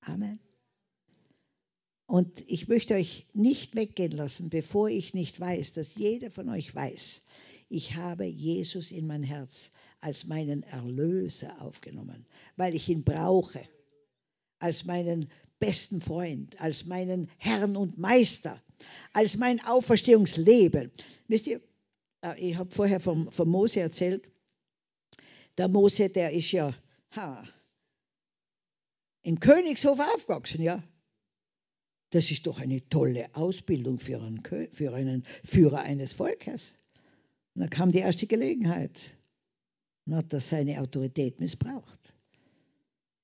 Amen. Und ich möchte euch nicht weggehen lassen, bevor ich nicht weiß, dass jeder von euch weiß, ich habe Jesus in mein Herz als meinen Erlöser aufgenommen, weil ich ihn brauche, als meinen besten Freund, als meinen Herrn und Meister, als mein Auferstehungsleben. Wisst ihr, äh, ich habe vorher vom Mose erzählt. Der Mose, der ist ja ha, im Königshof aufgewachsen, ja. Das ist doch eine tolle Ausbildung für einen, für einen Führer eines Volkes. Und dann kam die erste Gelegenheit. Und hat er seine Autorität missbraucht.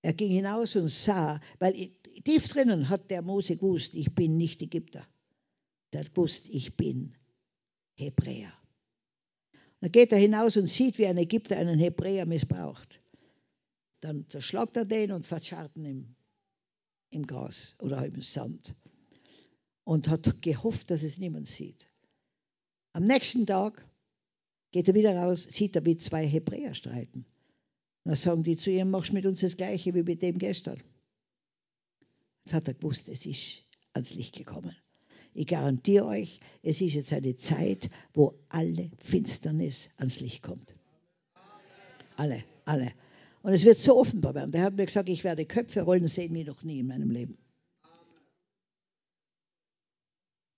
Er ging hinaus und sah, weil tief drinnen hat der Mose gewusst, ich bin nicht Ägypter. Der hat gewusst, ich bin Hebräer. Und dann geht er hinaus und sieht, wie ein Ägypter einen Hebräer missbraucht. Dann zerschlagt er den und verscharrt ihn im im Gras oder im Sand und hat gehofft, dass es niemand sieht. Am nächsten Tag geht er wieder raus, sieht er, wie zwei Hebräer streiten. Dann sagen die zu ihm, machst mit uns das Gleiche wie mit dem gestern. Jetzt hat er gewusst, es ist ans Licht gekommen. Ich garantiere euch, es ist jetzt eine Zeit, wo alle Finsternis ans Licht kommt. Alle, alle. Und es wird so offenbar werden. Der hat mir gesagt, ich werde Köpfe rollen sehen wie noch nie in meinem Leben.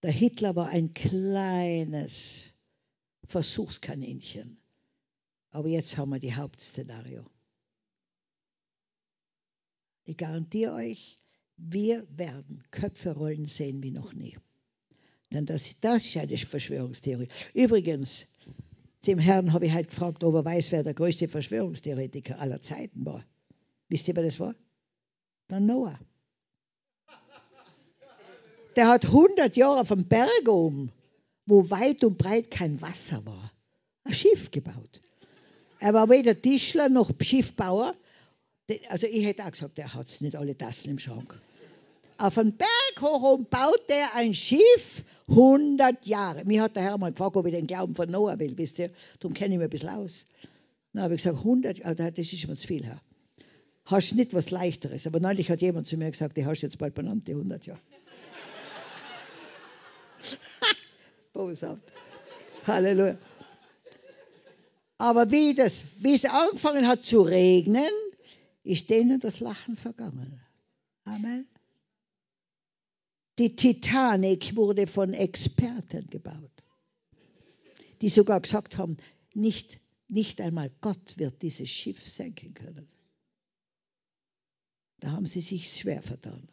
Der Hitler war ein kleines Versuchskaninchen. Aber jetzt haben wir die Hauptszenario. Ich garantiere euch, wir werden Köpfe rollen sehen wie noch nie. Denn das, das ist eine Verschwörungstheorie. Übrigens, dem Herrn habe ich halt gefragt, ob er weiß, wer der größte Verschwörungstheoretiker aller Zeiten war. Wisst ihr, wer das war? Der Noah. Der hat 100 Jahre vom Berg oben, wo weit und breit kein Wasser war, ein Schiff gebaut. Er war weder Tischler noch Schiffbauer. Also ich hätte auch gesagt, der hat nicht alle Tassen im Schrank. Auf einen Berg hoch und baut er ein Schiff 100 Jahre. Mir hat der Herr mal gefragt, ob ich den Glauben von Noah will, wisst ihr? Darum kenne ich mich ein bisschen aus. Dann habe ich gesagt, 100 Jahre, das ist mir zu viel, Herr. Hast nicht was Leichteres. Aber neulich hat jemand zu mir gesagt, die hast jetzt bald benannt, die 100 Jahre. Boshaft. Halleluja. Aber wie, das, wie es angefangen hat zu regnen, ist denen das Lachen vergangen. Amen. Die Titanic wurde von Experten gebaut, die sogar gesagt haben, nicht, nicht einmal Gott wird dieses Schiff senken können. Da haben sie sich schwer vertan.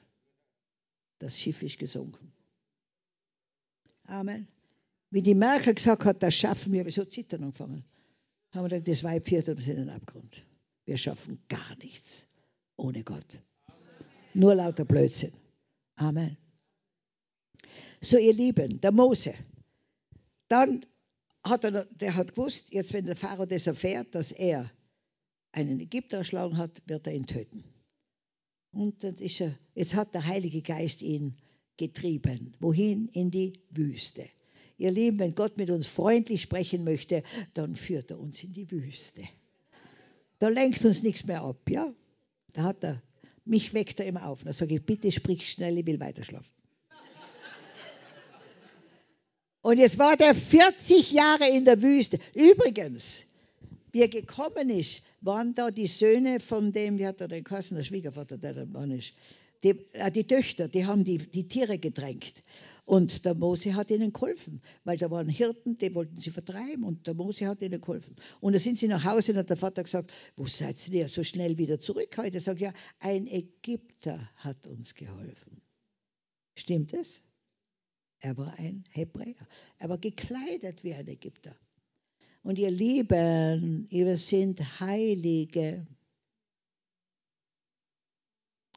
Das Schiff ist gesunken. Amen. Wie die Merkel gesagt hat, das schaffen wir, wir so zittern angefangen. Haben wir gedacht, das Weib führt uns in den Abgrund. Wir schaffen gar nichts ohne Gott. Nur lauter Blödsinn. Amen. So, ihr Lieben, der Mose. Dann hat er, der hat gewusst, jetzt wenn der Pharao das erfährt, dass er einen Ägypter erschlagen hat, wird er ihn töten. Und dann ist er, jetzt hat der Heilige Geist ihn getrieben. Wohin? In die Wüste. Ihr Lieben, wenn Gott mit uns freundlich sprechen möchte, dann führt er uns in die Wüste. Da lenkt uns nichts mehr ab, ja? Da hat er, mich weckt er immer auf. Da sage ich, bitte sprich schnell, ich will weiterschlafen. Und jetzt war der 40 Jahre in der Wüste. Übrigens, wie er gekommen ist, waren da die Söhne von dem, wie hat er den Kassen, der Schwiegervater, der da Mann ist. Die, äh, die Töchter, die haben die, die Tiere gedrängt. Und der Mose hat ihnen geholfen, weil da waren Hirten, die wollten sie vertreiben und der Mose hat ihnen geholfen. Und da sind sie nach Hause und hat der Vater gesagt, wo seid ihr so schnell wieder zurück heute? Er sagt, ja, ein Ägypter hat uns geholfen. Stimmt es? Er war ein Hebräer. Er war gekleidet wie ein Ägypter. Und ihr Lieben, wir sind Heilige.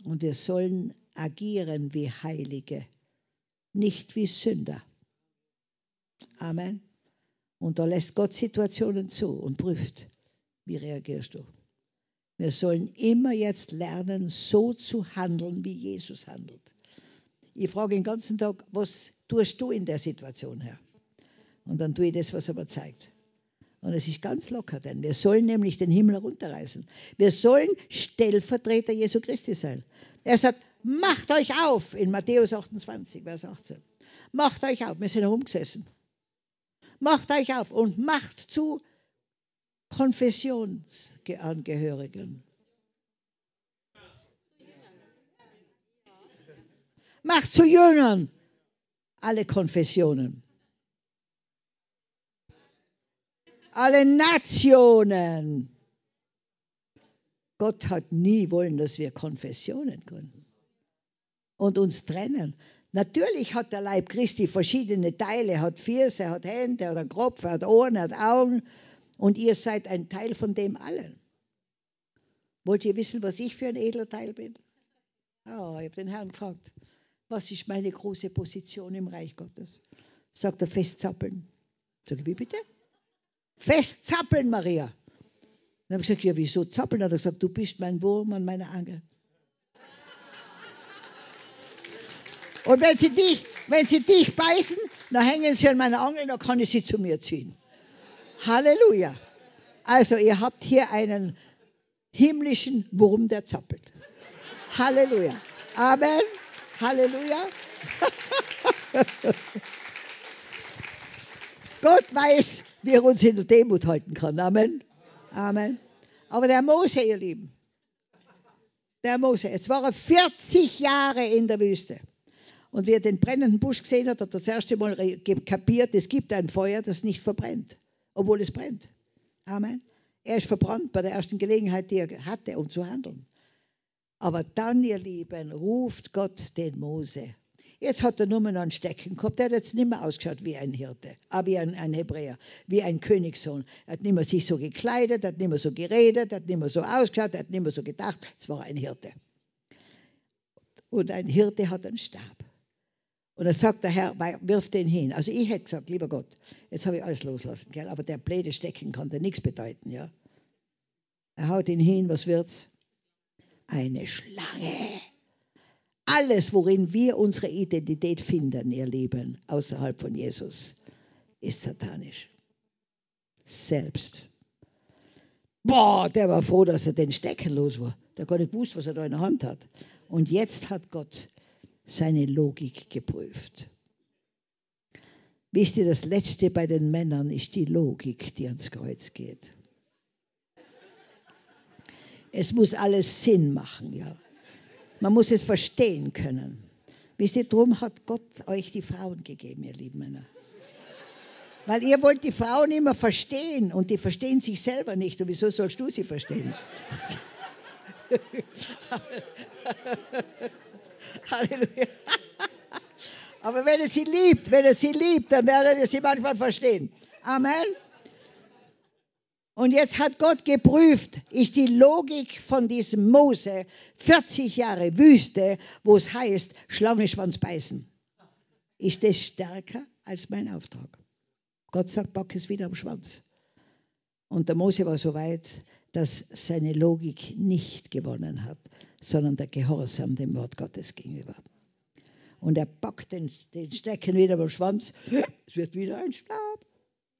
Und wir sollen agieren wie Heilige, nicht wie Sünder. Amen. Und da lässt Gott Situationen zu und prüft, wie reagierst du. Wir sollen immer jetzt lernen, so zu handeln, wie Jesus handelt. Ich frage den ganzen Tag, was tust du in der Situation, Herr? Und dann tue ich das, was er mir zeigt. Und es ist ganz locker, denn wir sollen nämlich den Himmel herunterreißen. Wir sollen Stellvertreter Jesu Christi sein. Er sagt, macht euch auf in Matthäus 28, Vers 18. Macht euch auf. Wir sind herumgesessen. Macht euch auf und macht zu Konfessionsangehörigen. Macht zu Jüngern alle Konfessionen. Alle Nationen. Gott hat nie wollen, dass wir Konfessionen gründen und uns trennen. Natürlich hat der Leib Christi verschiedene Teile, hat Füße, hat Hände, hat einen Kopf, hat Ohren, hat Augen und ihr seid ein Teil von dem allen. Wollt ihr wissen, was ich für ein edler Teil bin? Oh, ich habe den Herrn gefragt, was ist meine große Position im Reich Gottes? Sagt er, festzappeln. Sag ich, wie bitte? Festzappeln, Maria. Dann habe ich gesagt, ja, wieso zappeln? Dann hat er gesagt, du bist mein Wurm an meiner Angel. Und wenn sie dich, wenn sie dich beißen, dann hängen sie an meiner Angel, dann kann ich sie zu mir ziehen. Halleluja. Also ihr habt hier einen himmlischen Wurm, der zappelt. Halleluja. Amen. Halleluja. Gott weiß, wie er uns in der Demut halten kann. Amen. Amen. Aber der Mose, ihr Lieben, der Mose, jetzt war er 40 Jahre in der Wüste. Und wie er den brennenden Busch gesehen hat, hat er das erste Mal kapiert, es gibt ein Feuer, das nicht verbrennt obwohl es brennt. Amen. Er ist verbrannt bei der ersten Gelegenheit, die er hatte, um zu handeln. Aber dann, ihr Lieben, ruft Gott den Mose. Jetzt hat er nur mal einen Stecken gehabt. Der hat jetzt nicht mehr ausgeschaut wie ein Hirte, aber wie ein, ein Hebräer, wie ein Königssohn. Er hat nicht mehr sich so gekleidet, er hat nicht mehr so geredet, er hat nicht mehr so ausgeschaut, er hat nicht mehr so gedacht. Es war ein Hirte. Und ein Hirte hat einen Stab. Und dann sagt der Herr, wirf den hin. Also ich hätte gesagt, lieber Gott, jetzt habe ich alles loslassen, gell? aber der blöde Stecken konnte nichts bedeuten. Ja? Er haut ihn hin, was wird's? Eine Schlange. Alles, worin wir unsere Identität finden, ihr Lieben, außerhalb von Jesus, ist satanisch. Selbst. Boah, der war froh, dass er den Stecken los war. Der gar nicht gewusst, was er da in der Hand hat. Und jetzt hat Gott seine Logik geprüft. Wisst ihr, das Letzte bei den Männern ist die Logik, die ans Kreuz geht. Es muss alles Sinn machen, ja. Man muss es verstehen können. Wisst ihr, darum hat Gott euch die Frauen gegeben, ihr lieben Männer. Weil ihr wollt die Frauen immer verstehen und die verstehen sich selber nicht. Und wieso sollst du sie verstehen? Halleluja. Aber wenn er sie liebt, wenn er sie liebt, dann werdet ihr sie manchmal verstehen. Amen. Und jetzt hat Gott geprüft, ist die Logik von diesem Mose 40 Jahre Wüste, wo es heißt, Schlangenschwanz beißen. Ist das stärker als mein Auftrag? Gott sagt, pack es wieder am Schwanz. Und der Mose war so weit, dass seine Logik nicht gewonnen hat, sondern der Gehorsam dem Wort Gottes gegenüber. Und er packt den, den Stecken wieder beim Schwanz, es wird wieder ein Stab,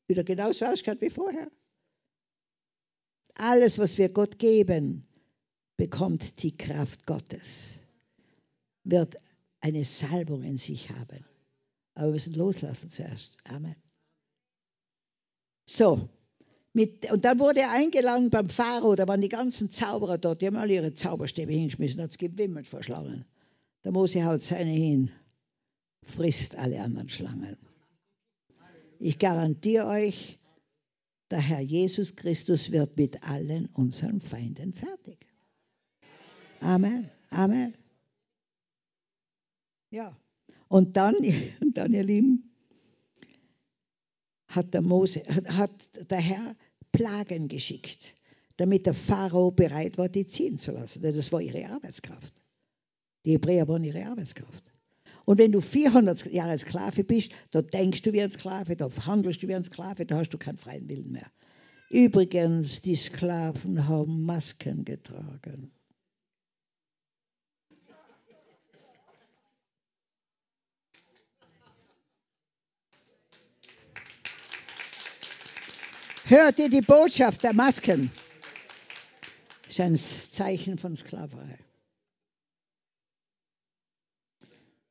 wieder genauso ausschaut wie vorher. Alles, was wir Gott geben, bekommt die Kraft Gottes, wird eine Salbung in sich haben. Aber wir müssen loslassen zuerst. Amen. So, mit, und dann wurde er eingeladen beim Pharao, da waren die ganzen Zauberer dort, die haben alle ihre Zauberstäbe hingeschmissen, hat es gewimmelt vor Schlangen. Der Mose haut seine hin, frisst alle anderen Schlangen. Ich garantiere euch, der Herr Jesus Christus wird mit allen unseren Feinden fertig. Amen. Amen. Ja. Und dann, und dann, ihr Lieben, hat der, Mose, hat der Herr Plagen geschickt, damit der Pharao bereit war, die ziehen zu lassen. Das war ihre Arbeitskraft. Die Hebräer waren ihre Arbeitskraft. Und wenn du 400 Jahre Sklave bist, da denkst du wie ein Sklave, da handelst du wie ein Sklave, da hast du keinen freien Willen mehr. Übrigens, die Sklaven haben Masken getragen. Hört ihr die Botschaft der Masken? Das ist ein Zeichen von Sklaverei.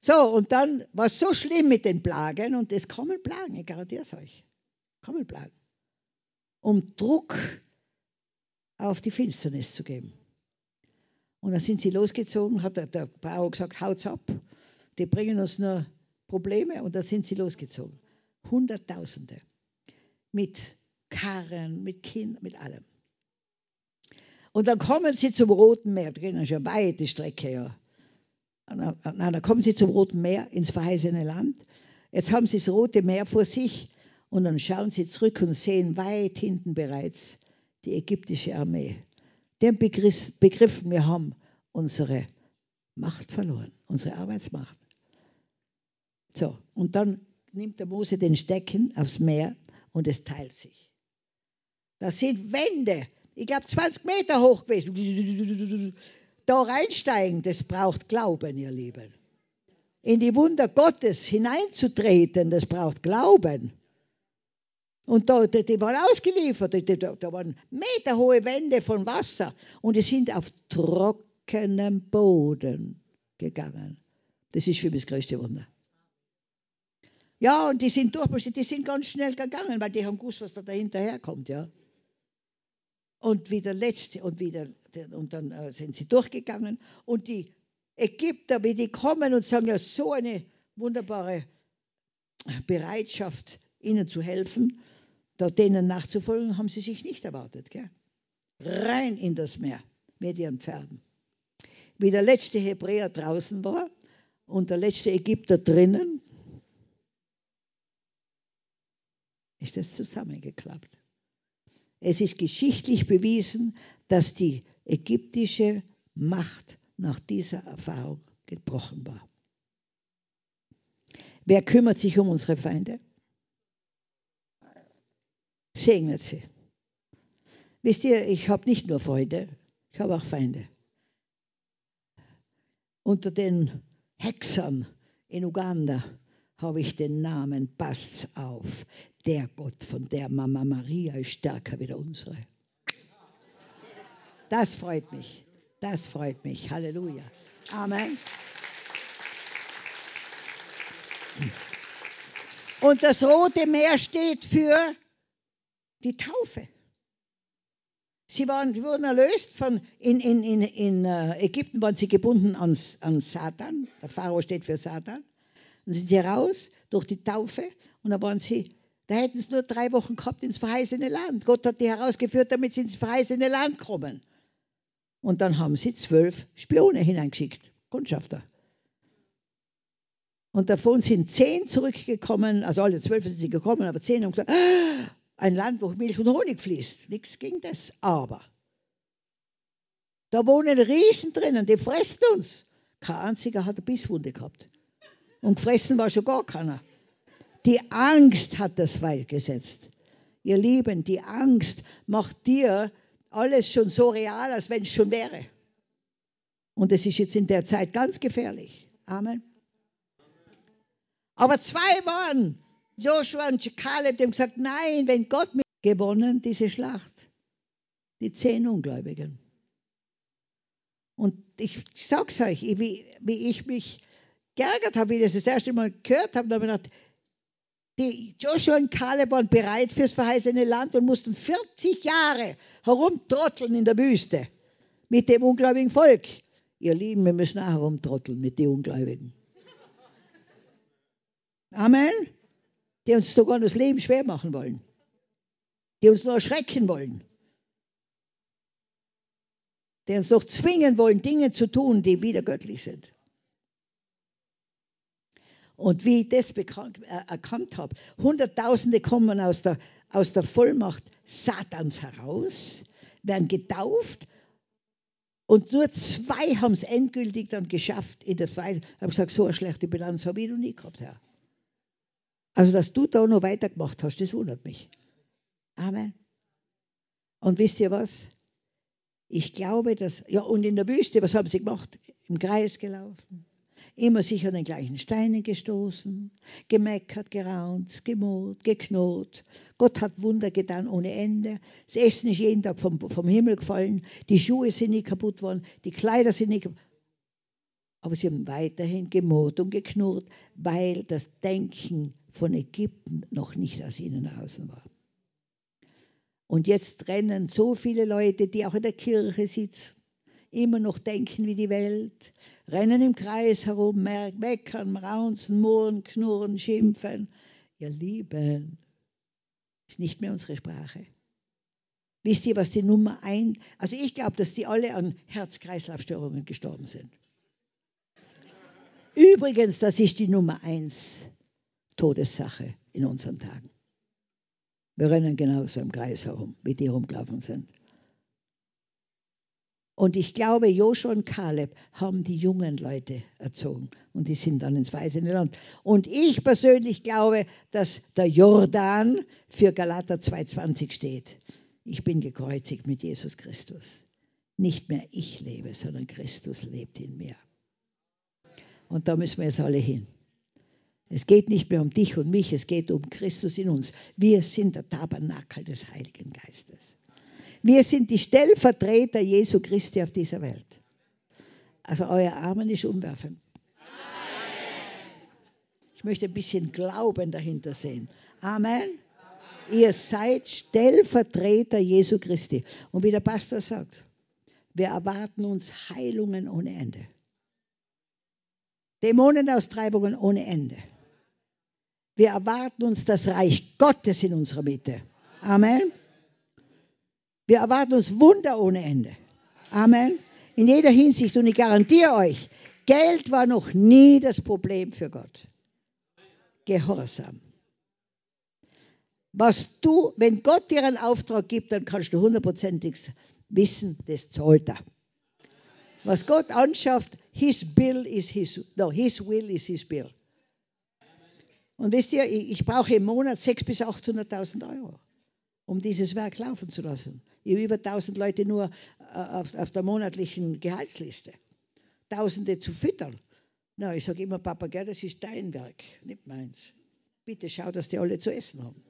So, und dann war es so schlimm mit den Plagen, und es kommen Plagen, ich garantiere es euch. Kommen Plagen. Um Druck auf die Finsternis zu geben. Und dann sind sie losgezogen, hat der, der Bauer gesagt, haut's ab, die bringen uns nur Probleme, und dann sind sie losgezogen. Hunderttausende. Mit Karren, mit Kindern, mit allem. Und dann kommen sie zum Roten Meer, da gehen schon weite Strecke, ja. Na, dann kommen sie zum Roten Meer, ins verheißene Land. Jetzt haben sie das Rote Meer vor sich und dann schauen sie zurück und sehen weit hinten bereits die ägyptische Armee. Den Begriff, Begriff wir haben unsere Macht verloren, unsere Arbeitsmacht. So, und dann nimmt der Mose den Stecken aufs Meer und es teilt sich. Das sind Wände, ich glaube 20 Meter hoch gewesen. Da reinsteigen, das braucht Glauben, ihr Lieben. In die Wunder Gottes hineinzutreten, das braucht Glauben. Und da, die, die waren ausgeliefert, die, da, da waren meterhohe Wände von Wasser und die sind auf trockenem Boden gegangen. Das ist für mich das größte Wunder. Ja, und die sind durch, die sind ganz schnell gegangen, weil die haben gewusst, was da dahinter kommt, ja und wieder letzte und wieder und dann äh, sind sie durchgegangen und die Ägypter, wie die kommen und sagen ja so eine wunderbare Bereitschaft, ihnen zu helfen, da denen nachzufolgen, haben sie sich nicht erwartet. Gell? Rein in das Meer mit ihren Pferden. Wie der letzte Hebräer draußen war und der letzte Ägypter drinnen, ist das zusammengeklappt. Es ist geschichtlich bewiesen, dass die ägyptische Macht nach dieser Erfahrung gebrochen war. Wer kümmert sich um unsere Feinde? Segnet sie. Wisst ihr, ich habe nicht nur Freunde, ich habe auch Feinde. Unter den Hexern in Uganda habe ich den Namen, passt's auf, der Gott von der Mama Maria ist stärker wie der unsere. Das freut mich. Das freut mich. Halleluja. Amen. Und das Rote Meer steht für die Taufe. Sie waren, wurden erlöst von, in, in, in, in äh, Ägypten waren sie gebunden an, an Satan. Der Pharao steht für Satan. Dann sind sie raus durch die Taufe und dann waren sie da hätten sie nur drei Wochen gehabt ins verheißene Land. Gott hat die herausgeführt, damit sie ins verheißene Land kommen. Und dann haben sie zwölf Spione hineingeschickt, Kundschafter. Und davon sind zehn zurückgekommen, also alle zwölf sind sie gekommen, aber zehn haben gesagt, ah, ein Land, wo Milch und Honig fließt. Nichts gegen das. Aber da wohnen Riesen drinnen, die fressen uns. Kein einziger hat eine Bisswunde gehabt. Und gefressen war schon gar keiner. Die Angst hat das freigesetzt. Ihr Lieben, die Angst macht dir alles schon so real, als wenn es schon wäre. Und es ist jetzt in der Zeit ganz gefährlich. Amen. Aber zwei waren, Joshua und Kaleb, die haben gesagt, nein, wenn Gott mit gewonnen, diese Schlacht. Die zehn Ungläubigen. Und ich sag's euch, wie, wie ich mich geärgert habe, wie ich das das erste Mal gehört habe, da habe ich gedacht, die Joshua und Kaleb waren bereit fürs verheißene Land und mussten 40 Jahre herumtrotteln in der Wüste mit dem ungläubigen Volk. Ihr Lieben, wir müssen auch herumtrotteln mit den Ungläubigen. Amen. Die uns sogar das Leben schwer machen wollen. Die uns nur erschrecken wollen. Die uns noch zwingen wollen, Dinge zu tun, die wieder göttlich sind. Und wie ich das bekannt, äh, erkannt habe, Hunderttausende kommen aus der, aus der Vollmacht Satans heraus, werden getauft und nur zwei haben es endgültig dann geschafft in der Weise. Ich habe gesagt, so eine schlechte Bilanz habe ich noch nie gehabt, Herr. Also, dass du da noch weitergemacht hast, das wundert mich. Amen. Und wisst ihr was? Ich glaube, dass, ja, und in der Wüste, was haben sie gemacht? Im Kreis gelaufen, immer sich an den gleichen Steinen gestoßen, gemeckert, geraunt, gemurrt, geknurrt. Gott hat Wunder getan ohne Ende. Das Essen ist jeden Tag vom, vom Himmel gefallen. Die Schuhe sind nie kaputt worden, die Kleider sind nie kaputt. Aber sie haben weiterhin gemurrt und geknurrt, weil das Denken von Ägypten noch nicht aus ihnen außen war. Und jetzt rennen so viele Leute, die auch in der Kirche sitzen, immer noch denken wie die Welt, rennen im Kreis herum, meckern, raunzen, murren, knurren, schimpfen. Ihr Lieben, ist nicht mehr unsere Sprache. Wisst ihr, was die Nummer ein, also ich glaube, dass die alle an Herz-Kreislauf-Störungen gestorben sind. Übrigens, das ist die Nummer eins Todessache in unseren Tagen. Wir rennen genauso im Kreis herum, wie die rumgelaufen sind. Und ich glaube, Joshua und Kaleb haben die jungen Leute erzogen und die sind dann ins Weiße Land. Und ich persönlich glaube, dass der Jordan für Galater 2,20 steht. Ich bin gekreuzigt mit Jesus Christus. Nicht mehr ich lebe, sondern Christus lebt in mir. Und da müssen wir jetzt alle hin. Es geht nicht mehr um dich und mich, es geht um Christus in uns. Wir sind der Tabernakel des Heiligen Geistes. Wir sind die Stellvertreter Jesu Christi auf dieser Welt. Also euer Amen ist umwerfen. Ich möchte ein bisschen Glauben dahinter sehen. Amen. Ihr seid Stellvertreter Jesu Christi. Und wie der Pastor sagt, wir erwarten uns Heilungen ohne Ende. Dämonenaustreibungen ohne Ende. Wir erwarten uns das Reich Gottes in unserer Mitte. Amen. Wir erwarten uns Wunder ohne Ende. Amen. In jeder Hinsicht. Und ich garantiere euch, Geld war noch nie das Problem für Gott. Gehorsam. Was du, wenn Gott dir einen Auftrag gibt, dann kannst du hundertprozentig wissen, das zahlt er. Was Gott anschafft, his bill is his, no, his will is his bill. Und wisst ihr, ich brauche im Monat 600.000 bis 800.000 Euro, um dieses Werk laufen zu lassen. Ich habe über 1000 Leute nur äh, auf, auf der monatlichen Gehaltsliste. Tausende zu füttern. Na, ich sage immer, Papa, gell, das ist dein Werk, nicht meins. Bitte schau, dass die alle zu essen haben.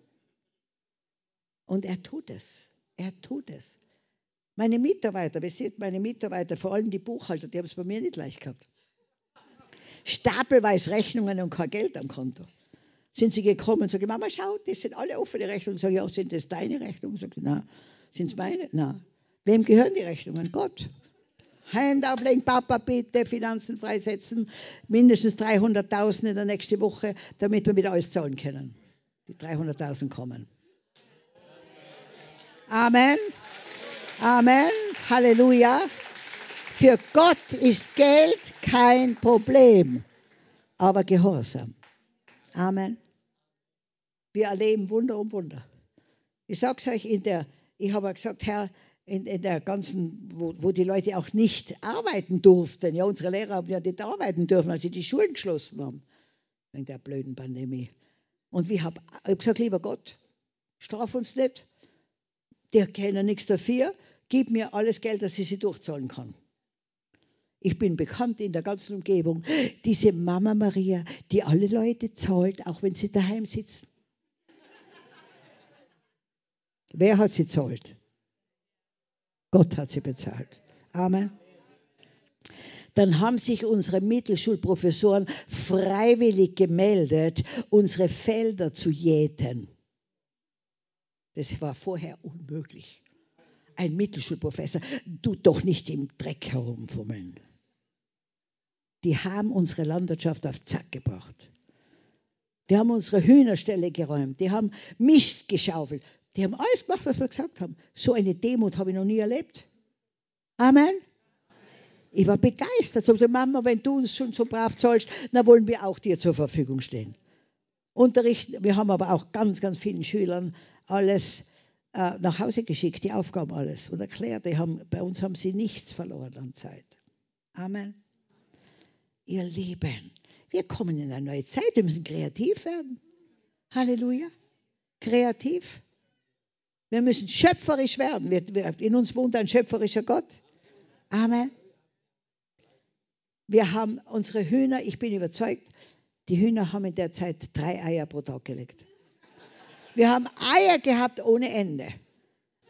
Und er tut es. Er tut es. Meine Mitarbeiter, wisst ihr, meine Mitarbeiter, vor allem die Buchhalter, die haben es bei mir nicht leicht gehabt. Stapelweise Rechnungen und kein Geld am Konto sind sie gekommen und sagen, Mama, schau, das sind alle offene Rechnungen. Sag ich, ja, sind das deine Rechnungen? Sag ich, na, sind es meine? Na. Wem gehören die Rechnungen? Gott. Hand auflegen, Papa, bitte Finanzen freisetzen, mindestens 300.000 in der nächsten Woche, damit wir wieder alles zahlen können. Die 300.000 kommen. Amen. Amen. Halleluja. Für Gott ist Geld kein Problem, aber Gehorsam. Amen. Wir erleben Wunder um Wunder. Ich sage es euch, in der, ich habe gesagt, Herr, in, in, der ganzen, wo, wo, die Leute auch nicht arbeiten durften. Ja, unsere Lehrer haben ja nicht arbeiten dürfen, als sie die Schulen geschlossen haben. Wegen der blöden Pandemie. Und ich habe hab gesagt, lieber Gott, straf uns nicht. Die kennen nichts dafür. Gib mir alles Geld, dass ich sie durchzahlen kann. Ich bin bekannt in der ganzen Umgebung. Diese Mama Maria, die alle Leute zahlt, auch wenn sie daheim sitzen. Wer hat sie zahlt? Gott hat sie bezahlt. Amen. Dann haben sich unsere Mittelschulprofessoren freiwillig gemeldet, unsere Felder zu jäten. Das war vorher unmöglich. Ein Mittelschulprofessor tut doch nicht im Dreck herumfummeln. Die haben unsere Landwirtschaft auf Zack gebracht. Die haben unsere Hühnerställe geräumt. Die haben Mist geschaufelt. Die haben alles gemacht, was wir gesagt haben. So eine Demut habe ich noch nie erlebt. Amen. Ich war begeistert. So, Mama, wenn du uns schon so brav zahlst, dann wollen wir auch dir zur Verfügung stehen. Unterrichten, wir haben aber auch ganz, ganz vielen Schülern alles äh, nach Hause geschickt, die Aufgaben alles und erklärt, die haben, bei uns haben sie nichts verloren an Zeit. Amen. Ihr Lieben, wir kommen in eine neue Zeit, wir müssen kreativ werden. Halleluja. Kreativ. Wir müssen schöpferisch werden. In uns wohnt ein schöpferischer Gott. Amen. Wir haben unsere Hühner, ich bin überzeugt, die Hühner haben in der Zeit drei Eier pro Tag gelegt. Wir haben Eier gehabt ohne Ende.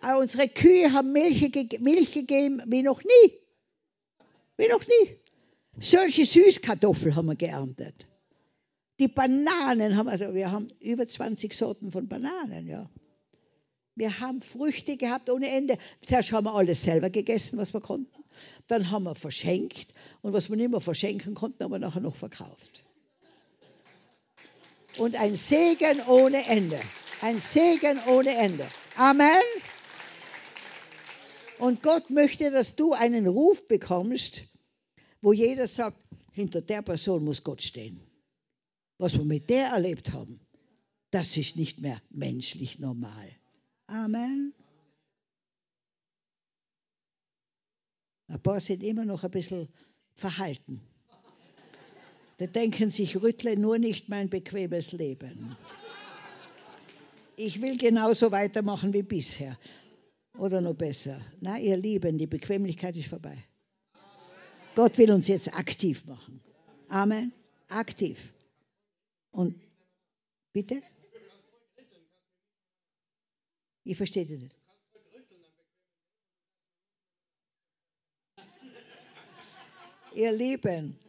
Aber unsere Kühe haben Milch, Milch gegeben wie noch nie. Wie noch nie. Solche Süßkartoffeln haben wir geerntet. Die Bananen haben, also wir haben über 20 Sorten von Bananen, ja. Wir haben Früchte gehabt ohne Ende. Zuerst haben wir alles selber gegessen, was wir konnten. Dann haben wir verschenkt. Und was wir nicht mehr verschenken konnten, haben wir nachher noch verkauft. Und ein Segen ohne Ende. Ein Segen ohne Ende. Amen. Und Gott möchte, dass du einen Ruf bekommst, wo jeder sagt, hinter der Person muss Gott stehen. Was wir mit der erlebt haben, das ist nicht mehr menschlich normal. Amen. Ein paar sind immer noch ein bisschen verhalten. Die denken sich, rüttle nur nicht mein bequemes Leben. Ich will genauso weitermachen wie bisher. Oder noch besser. Na, ihr Lieben, die Bequemlichkeit ist vorbei. Gott will uns jetzt aktiv machen. Amen. Aktiv. Und bitte? Ich verstehe das nicht. Ihr Lieben,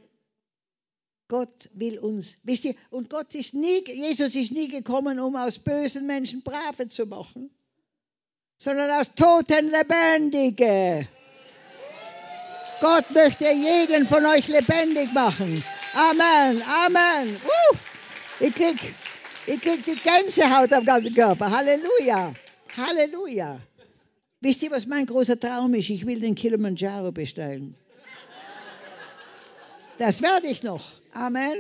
Gott will uns, wisst ihr, und Gott ist nie, Jesus ist nie gekommen, um aus bösen Menschen Brave zu machen, sondern aus Toten Lebendige. Gott möchte jeden von euch lebendig machen. Amen, Amen. Uh, ich krieg, ich krieg die Gänsehaut am ganzen Körper. Halleluja. Halleluja. Wisst ihr, was mein großer Traum ist? Ich will den Kilimanjaro besteigen. Das werde ich noch. Amen.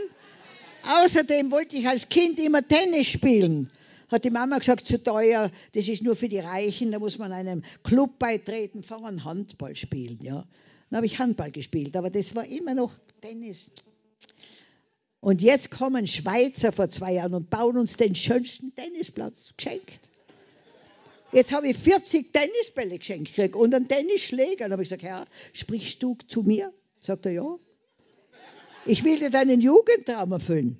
Außerdem wollte ich als Kind immer Tennis spielen. Hat die Mama gesagt, zu teuer, das ist nur für die Reichen, da muss man einem Club beitreten, fahren Handball spielen. Ja. Dann habe ich Handball gespielt, aber das war immer noch Tennis. Und jetzt kommen Schweizer vor zwei Jahren und bauen uns den schönsten Tennisplatz geschenkt. Jetzt habe ich 40 Tennisbälle geschenkt gekriegt und einen Tennisschläger. Dann habe ich gesagt, Herr, sprichst du zu mir? Sagt er, ja. Ich will dir deinen Jugendtraum erfüllen.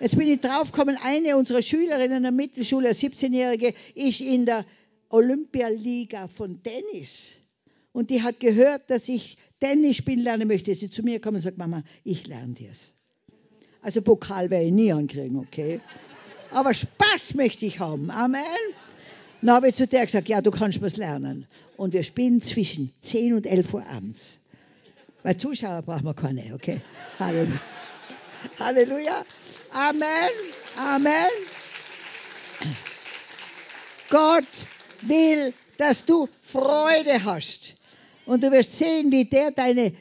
Jetzt bin ich draufgekommen, eine unserer Schülerinnen der Mittelschule, eine 17-Jährige, ist in der Olympialiga von Tennis. Und die hat gehört, dass ich Tennis spielen lernen möchte. Sie zu mir kommen und sagt, Mama, ich lerne dir es. Also Pokal werde ich nie ankriegen, okay? Aber Spaß möchte ich haben. Amen. Dann habe ich zu der gesagt, ja, du kannst was lernen. Und wir spielen zwischen 10 und 11 Uhr abends. Weil Zuschauer brauchen wir keine, okay? Halleluja. Halleluja. Amen. Amen. Gott will, dass du Freude hast. Und du wirst sehen, wie der deine,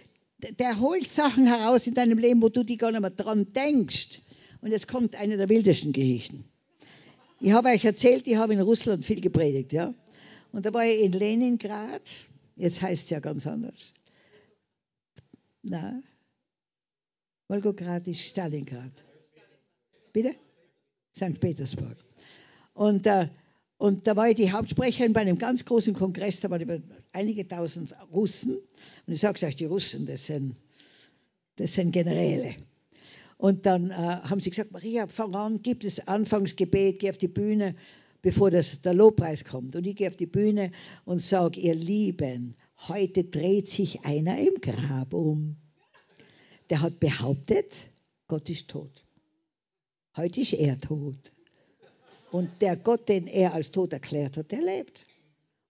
der holt Sachen heraus in deinem Leben, wo du die gar nicht mehr dran denkst. Und jetzt kommt eine der wildesten Geschichten. Ich habe euch erzählt, ich habe in Russland viel gepredigt, ja. Und da war ich in Leningrad, jetzt heißt es ja ganz anders. Na, Volgograd ist Stalingrad. Bitte? St. Petersburg. Und, äh, und da war ich die Hauptsprecherin bei einem ganz großen Kongress, da waren über einige tausend Russen. Und ich sage euch, die Russen, das sind, das sind Generäle. Und dann äh, haben sie gesagt, Maria, fang an, gib das Anfangsgebet, geh auf die Bühne, bevor das, der Lobpreis kommt. Und ich gehe auf die Bühne und sage, ihr Lieben, heute dreht sich einer im Grab um. Der hat behauptet, Gott ist tot. Heute ist er tot. Und der Gott, den er als tot erklärt hat, der lebt.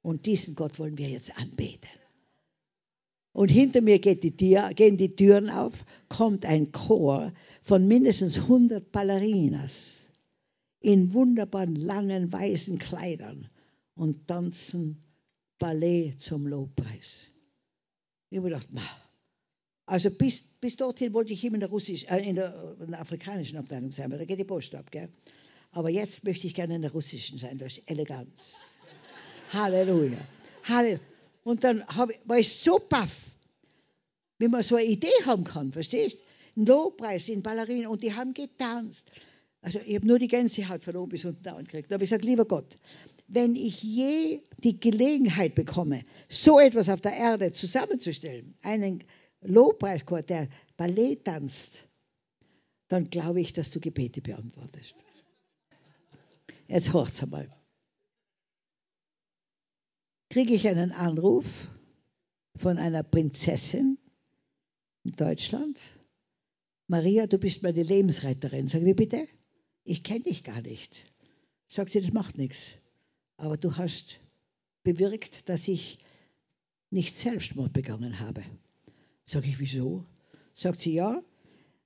Und diesen Gott wollen wir jetzt anbeten. Und hinter mir die Tür, gehen die Türen auf, kommt ein Chor von mindestens 100 Ballerinas in wunderbaren langen weißen Kleidern und tanzen Ballet zum Lobpreis. Ich habe gedacht, na, Also bis, bis dorthin wollte ich immer in der, Russisch, äh, in, der, in der afrikanischen Abteilung sein, weil da geht die Post ab. Gell? Aber jetzt möchte ich gerne in der russischen sein, durch Eleganz. Halleluja. Halleluja. Und dann hab, war ich so baff, wie man so eine Idee haben kann, verstehst? Ein Lobpreis in Ballerinen und die haben getanzt. Also ich habe nur die Gänsehaut von oben bis unten da gekriegt. Da habe ich gesagt, lieber Gott, wenn ich je die Gelegenheit bekomme, so etwas auf der Erde zusammenzustellen, einen Lobpreischor, der Ballett tanzt, dann glaube ich, dass du Gebete beantwortest. Jetzt hört's einmal. Kriege ich einen Anruf von einer Prinzessin in Deutschland. Maria, du bist meine Lebensretterin. Sag wie bitte? Ich kenne dich gar nicht. Sagt sie, das macht nichts. Aber du hast bewirkt, dass ich nicht Selbstmord begangen habe. Sag ich, wieso? Sagt sie, ja,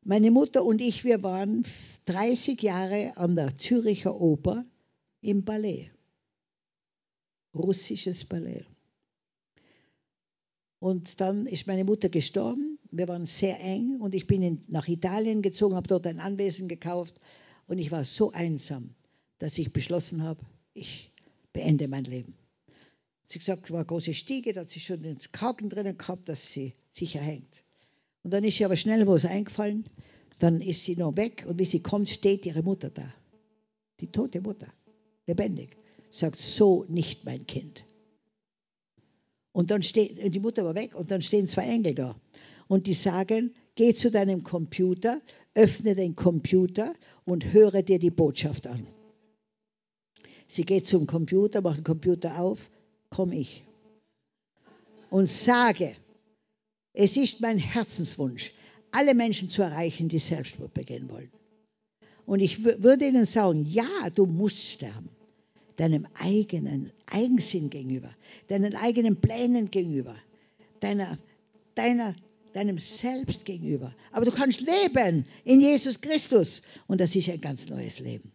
meine Mutter und ich, wir waren 30 Jahre an der Züricher Oper im Ballett. Russisches Ballett. Und dann ist meine Mutter gestorben. Wir waren sehr eng und ich bin in, nach Italien gezogen, habe dort ein Anwesen gekauft und ich war so einsam, dass ich beschlossen habe, ich beende mein Leben. Sie gesagt, war eine große Stiege, da hat sie schon den Kragen drinnen gehabt, dass sie sicher hängt. Und dann ist sie aber schnell was eingefallen, dann ist sie noch weg und wie sie kommt, steht ihre Mutter da. Die tote Mutter, lebendig. Sagt, so nicht mein Kind. Und dann steht, die Mutter war weg und dann stehen zwei Engel da. Und die sagen, geh zu deinem Computer, öffne den Computer und höre dir die Botschaft an. Sie geht zum Computer, macht den Computer auf, komme ich. Und sage, es ist mein Herzenswunsch, alle Menschen zu erreichen, die Selbstmord begehen wollen. Und ich würde ihnen sagen, ja, du musst sterben. Deinem eigenen Eigensinn gegenüber, deinen eigenen Plänen gegenüber, deiner, deiner, deinem Selbst gegenüber. Aber du kannst leben in Jesus Christus. Und das ist ein ganz neues Leben.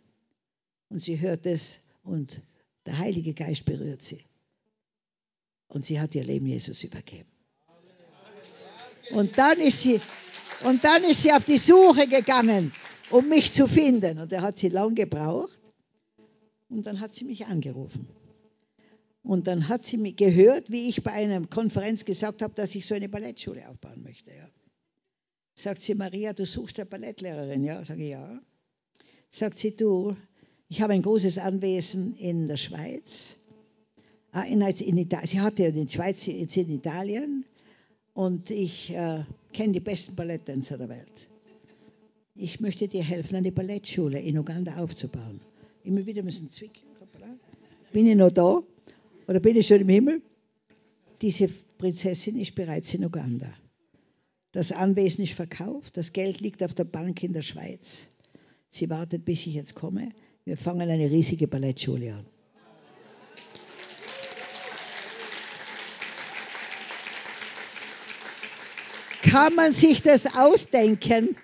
Und sie hört es und der Heilige Geist berührt sie. Und sie hat ihr Leben Jesus übergeben. Und dann ist sie, und dann ist sie auf die Suche gegangen, um mich zu finden. Und er hat sie lang gebraucht. Und dann hat sie mich angerufen. Und dann hat sie mich gehört, wie ich bei einer Konferenz gesagt habe, dass ich so eine Ballettschule aufbauen möchte. Ja. Sagt sie, Maria, du suchst eine Ballettlehrerin. Ja, sage ich, ja. Sagt sie, du, ich habe ein großes Anwesen in der Schweiz. Ah, in, in Italien. Sie hatte in der Schweiz, jetzt in Italien. Und ich äh, kenne die besten Balletttänzer der Welt. Ich möchte dir helfen, eine Ballettschule in Uganda aufzubauen. Immer wieder müssen zwicken. Bin ich noch da? Oder bin ich schon im Himmel? Diese Prinzessin ist bereits in Uganda. Das Anwesen ist verkauft, das Geld liegt auf der Bank in der Schweiz. Sie wartet, bis ich jetzt komme. Wir fangen eine riesige Ballettschule an. Kann man sich das ausdenken?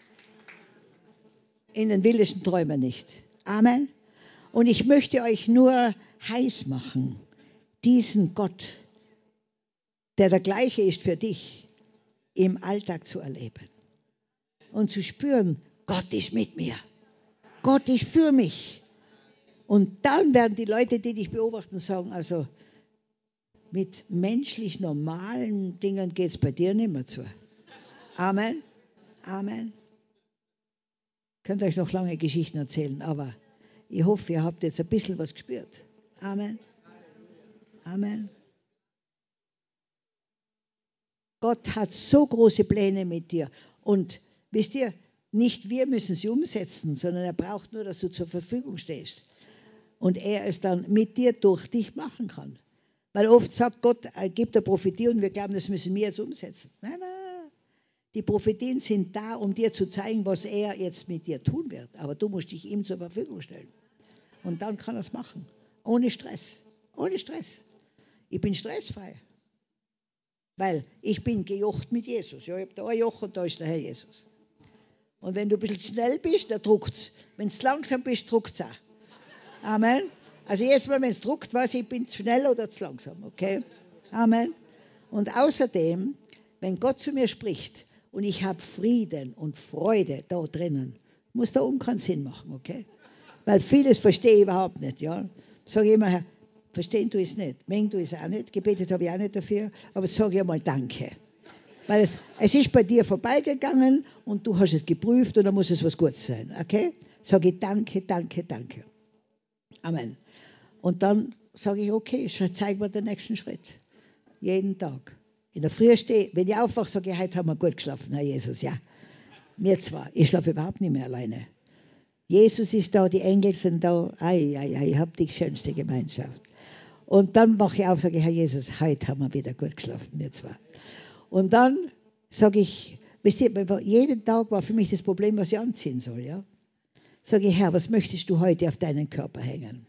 In den wildesten Träumen nicht. Amen. Und ich möchte euch nur heiß machen, diesen Gott, der der gleiche ist für dich, im Alltag zu erleben und zu spüren, Gott ist mit mir. Gott ist für mich. Und dann werden die Leute, die dich beobachten, sagen, also mit menschlich normalen Dingen geht es bei dir nicht mehr zu. Amen. Amen. Ich könnte euch noch lange Geschichten erzählen, aber ich hoffe, ihr habt jetzt ein bisschen was gespürt. Amen. Amen. Gott hat so große Pläne mit dir. Und wisst ihr, nicht wir müssen sie umsetzen, sondern er braucht nur, dass du zur Verfügung stehst und er es dann mit dir durch dich machen kann. Weil oft sagt Gott, er gibt der Prophetie und wir glauben, das müssen wir jetzt umsetzen. Nein, nein. Die Prophetien sind da, um dir zu zeigen, was er jetzt mit dir tun wird. Aber du musst dich ihm zur Verfügung stellen. Und dann kann er es machen. Ohne Stress. Ohne Stress. Ich bin stressfrei. Weil ich bin gejocht mit Jesus. Ja, ich habe da ein Joch und da ist der Herr Jesus. Und wenn du ein bisschen schnell bist, dann druckt es. Wenn du langsam bist, druckt es auch. Amen. Also jetzt mal, wenn es druckt, weiß ich, ich bin zu schnell oder zu langsam, okay? Amen. Und außerdem, wenn Gott zu mir spricht Und ich habe Frieden und Freude da drinnen. Muss da oben keinen Sinn machen, okay? Weil vieles verstehe ich überhaupt nicht, ja. Sage ich immer, verstehen du es nicht, mengen du es auch nicht, gebetet habe ich auch nicht dafür, aber sage ich einmal Danke. Weil es, es ist bei dir vorbeigegangen und du hast es geprüft und dann muss es was Gutes sein, okay? Sage ich Danke, Danke, Danke. Amen. Und dann sage ich, okay, zeig mir den nächsten Schritt. Jeden Tag. In der Früh stehe, wenn ich aufwache, sage ich, heute haben wir gut geschlafen, Herr Jesus, ja. Mir zwar, ich schlafe überhaupt nicht mehr alleine. Jesus ist da, die Engel sind da. Ei, ei, ei, ich habe die schönste Gemeinschaft. Und dann mache ich auf, sage ich, Herr Jesus, heute haben wir wieder gut geschlafen, wir zwei. Und dann sage ich, wisst ihr, jeden Tag war für mich das Problem, was ich anziehen soll, ja. Sage ich, Herr, was möchtest du heute auf deinen Körper hängen?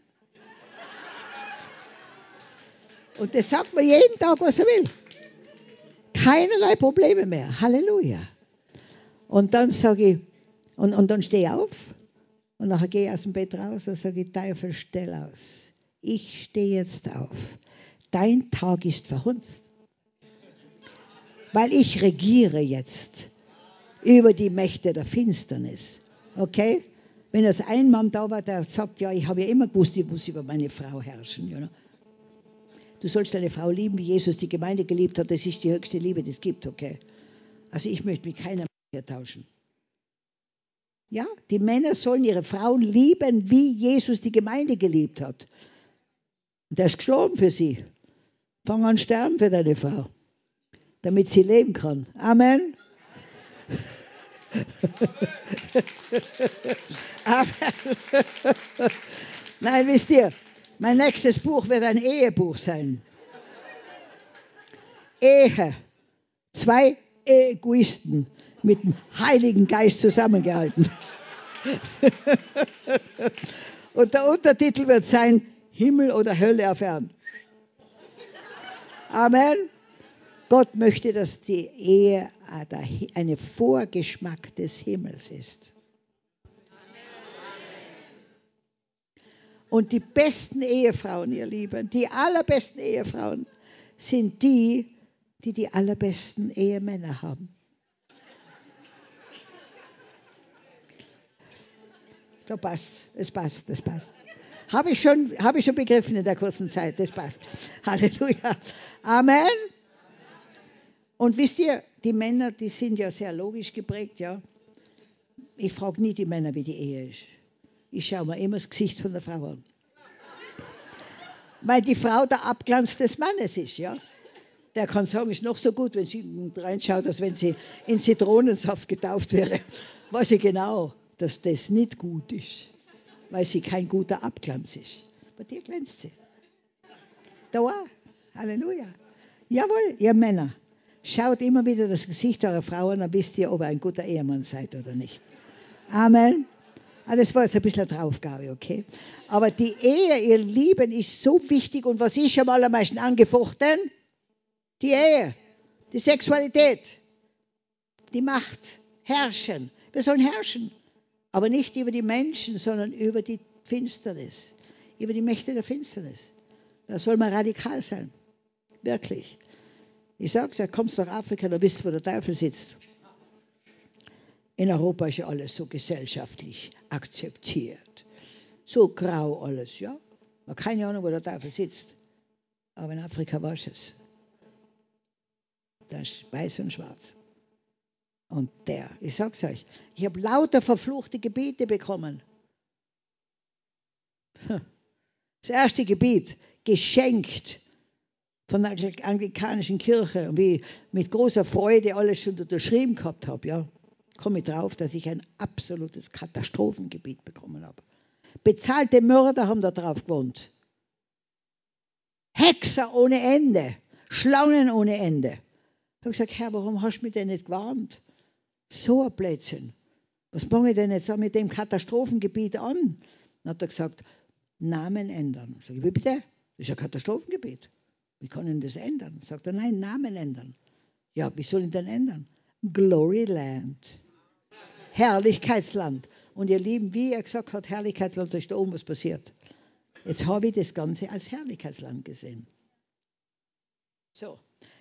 Und das sagt mir jeden Tag, was er will. Keinerlei Probleme mehr. Halleluja. Und dann sage ich, und, und dann stehe ich auf und nachher gehe ich aus dem Bett raus und sage Teufel, stell aus. Ich stehe jetzt auf. Dein Tag ist verhunzt. Weil ich regiere jetzt über die Mächte der Finsternis. Okay? Wenn das ein Mann da war, der sagt, ja, ich habe ja immer gewusst, ich muss über meine Frau herrschen. You know? Du sollst deine Frau lieben, wie Jesus die Gemeinde geliebt hat. Das ist die höchste Liebe, die es gibt, okay? Also ich möchte mit keiner mehr tauschen. Ja, die Männer sollen ihre Frauen lieben, wie Jesus die Gemeinde geliebt hat. Und er ist gestorben für sie. Fang an sterben für deine Frau, damit sie leben kann. Amen. Amen. Nein, wisst ihr, mein nächstes Buch wird ein Ehebuch sein. Ehe. Zwei Egoisten mit dem Heiligen Geist zusammengehalten. Und der Untertitel wird sein, Himmel oder Hölle Erden. Amen. Gott möchte, dass die Ehe ein Vorgeschmack des Himmels ist. Und die besten Ehefrauen, ihr Lieben, die allerbesten Ehefrauen sind die, die die allerbesten Ehemänner haben. So passt, es passt, es passt. Habe ich, schon, habe ich schon begriffen in der kurzen Zeit, das passt. Halleluja. Amen. Und wisst ihr, die Männer, die sind ja sehr logisch geprägt, ja. Ich frage nie die Männer, wie die Ehe ist. Ich schaue mir immer das Gesicht von der Frau an. Weil die Frau der Abglanz des Mannes ist, ja. Der kann sagen, ist noch so gut, wenn sie reinschaut, als wenn sie in Zitronensaft getauft wäre. Weiß ich genau dass das nicht gut ist, weil sie kein guter Abglanz ist. Bei dir glänzt sie. Da war. Halleluja. Jawohl, ihr Männer. Schaut immer wieder das Gesicht eurer Frauen, dann wisst ihr, ob ihr ein guter Ehemann seid oder nicht. Amen. Ah, das war jetzt ein bisschen eine Draufgabe, okay? Aber die Ehe, ihr Lieben, ist so wichtig. Und was ist am allermeisten angefochten? Die Ehe, die Sexualität, die Macht, herrschen. Wir sollen herrschen. Aber nicht über die Menschen, sondern über die Finsternis, über die Mächte der Finsternis. Da soll man radikal sein. Wirklich. Ich sage es ja, kommst nach Afrika, da wisst wo der Teufel sitzt. In Europa ist ja alles so gesellschaftlich akzeptiert. So grau alles, ja. Man hat keine Ahnung, wo der Teufel sitzt. Aber in Afrika war es. Da ist weiß und schwarz. Und der, ich sag's euch, ich habe lauter verfluchte Gebiete bekommen. Das erste Gebiet, geschenkt von der anglikanischen Kirche, wie ich mit großer Freude alles schon unterschrieben gehabt habe, ja, komme ich drauf, dass ich ein absolutes Katastrophengebiet bekommen habe. Bezahlte Mörder haben da drauf gewohnt. Hexer ohne Ende, Schlangen ohne Ende. Ich habe gesagt, Herr, warum hast du mich denn nicht gewarnt? So ein Blödsinn. Was fange ich denn jetzt mit dem Katastrophengebiet an? Dann hat er gesagt, Namen ändern. Sag ich, wie bitte? Das ist ein Katastrophengebiet. Wie kann ich das ändern? Sagt er, nein, Namen ändern. Ja, wie soll ich denn ändern? Gloryland. Herrlichkeitsland. Und ihr Lieben, wie er gesagt hat, Herrlichkeitsland, da ist da oben was passiert. Jetzt habe ich das Ganze als Herrlichkeitsland gesehen. So,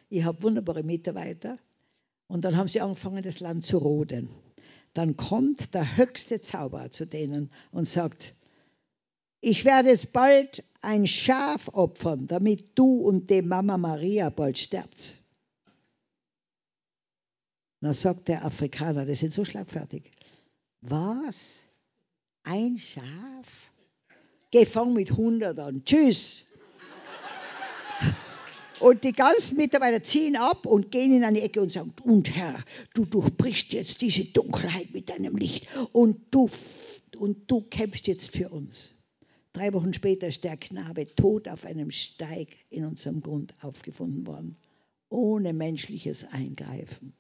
ich habe wunderbare Mitarbeiter Und dann haben sie angefangen, das Land zu roden. Dann kommt der höchste Zauberer zu denen und sagt, ich werde jetzt bald ein Schaf opfern, damit du und die Mama Maria bald sterbt. Dann sagt der Afrikaner, die sind so schlagfertig. Was? Ein Schaf? Geh, fang mit 100 an. Tschüss. Und die ganzen Mitarbeiter ziehen ab und gehen in eine Ecke und sagen, und Herr, du durchbrichst jetzt diese Dunkelheit mit deinem Licht und du, und du kämpfst jetzt für uns. Drei Wochen später ist der Knabe tot auf einem Steig in unserem Grund aufgefunden worden, ohne menschliches Eingreifen.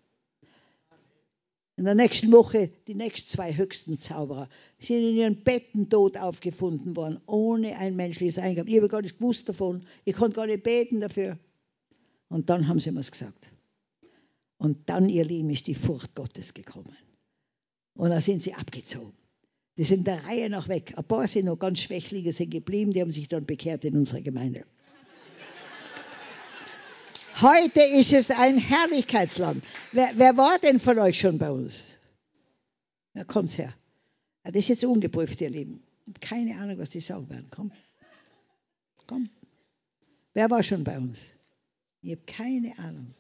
In der nächsten Woche die nächsten zwei höchsten Zauberer sind in ihren Betten tot aufgefunden worden, ohne ein menschliches Eingreifen. Ich habe gar nicht gewusst davon. Ich konnte gar nicht beten dafür. Und dann haben sie mir es gesagt. Und dann, ihr Lieben, ist die Furcht Gottes gekommen. Und dann sind sie abgezogen. Die sind der Reihe nach weg. Ein paar sind noch ganz Schwächlinge sind geblieben, die haben sich dann bekehrt in unserer Gemeinde. Heute ist es ein Herrlichkeitsland. Wer, wer war denn von euch schon bei uns? Ja, kommt's her. Das ist jetzt ungeprüft, ihr Lieben. Keine Ahnung, was die sagen werden. Komm. Komm. Wer war schon bei uns? Ich habe keine Ahnung.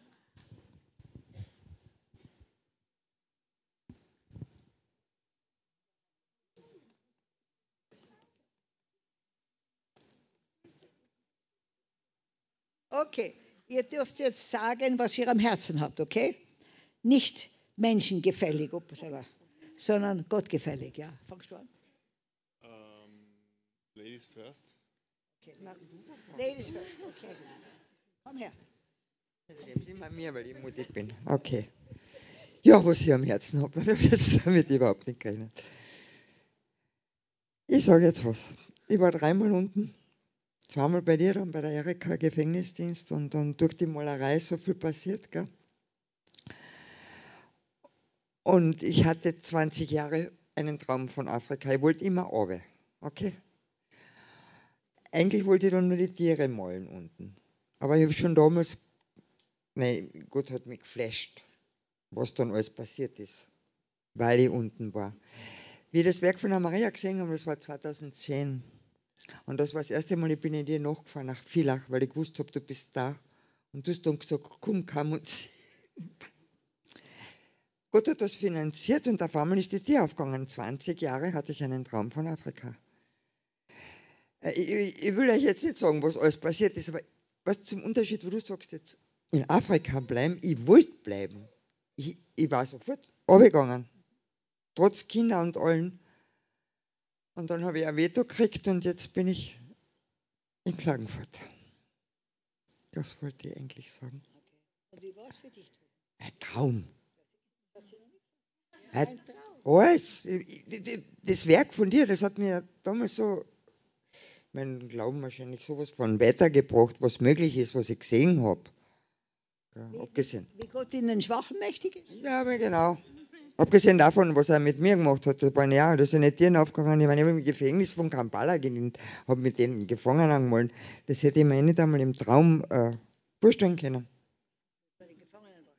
Okay, ihr dürft jetzt sagen, was ihr am Herzen habt, okay? Nicht menschengefällig, sondern gottgefällig, ja. Fangst du an? Um, ladies first. Okay. Ladies first, okay. Komm her. Nehmen Sie mal mir, weil ich mutig bin. Okay. Ja, was ich am Herzen habe, dann habe ich jetzt damit überhaupt nicht gerechnet. Ich sage jetzt was. Ich war dreimal unten zweimal bei dir dann bei der Erika Gefängnisdienst und dann durch die Malerei so viel passiert, gell? Und ich hatte 20 Jahre einen Traum von Afrika. Ich wollte immer runter, okay? Eigentlich wollte ich dann nur die Tiere malen unten. Aber ich habe schon damals, nein, Gott hat mich geflasht, was dann alles passiert ist, weil ich unten war. Wie ich das Werk von der Maria gesehen habe, das war 2010 und das war das erste Mal, ich bin in dir nachgefahren nach Villach, weil ich gewusst habe, du bist da. Und du hast dann gesagt, komm, komm und Gott hat das finanziert und auf einmal ist die Tür aufgegangen. 20 Jahre hatte ich einen Traum von Afrika. Äh, ich, ich, will euch jetzt nicht sagen, was alles passiert ist, aber was zum Unterschied, wo du sagst jetzt, in Afrika bleiben, ich wollte bleiben. Ich, ich war sofort runtergegangen. Trotz Kinder und allen. Und dann habe ich ein Veto gekriegt und jetzt bin ich in Klagenfurt. Das wollte ich eigentlich sagen. Und wie war es für dich? Ein Traum. Ein alles. Das Werk von dir, das hat mir damals so meinen Glauben wahrscheinlich sowas von weitergebracht, was möglich ist, was ich gesehen habe. Ja, Wie, abgesehen. wie Gott in den Schwachen mächtig ist? Ja, genau. Abgesehen davon, was er mit mir gemacht hat, das waren ja, da sind nicht Tieren aufgegangen. Ich war im Gefängnis von Kampala gedient, habe mit den Gefangenen gemalt. Das hätte ich mir nicht einmal im Traum äh, vorstellen können.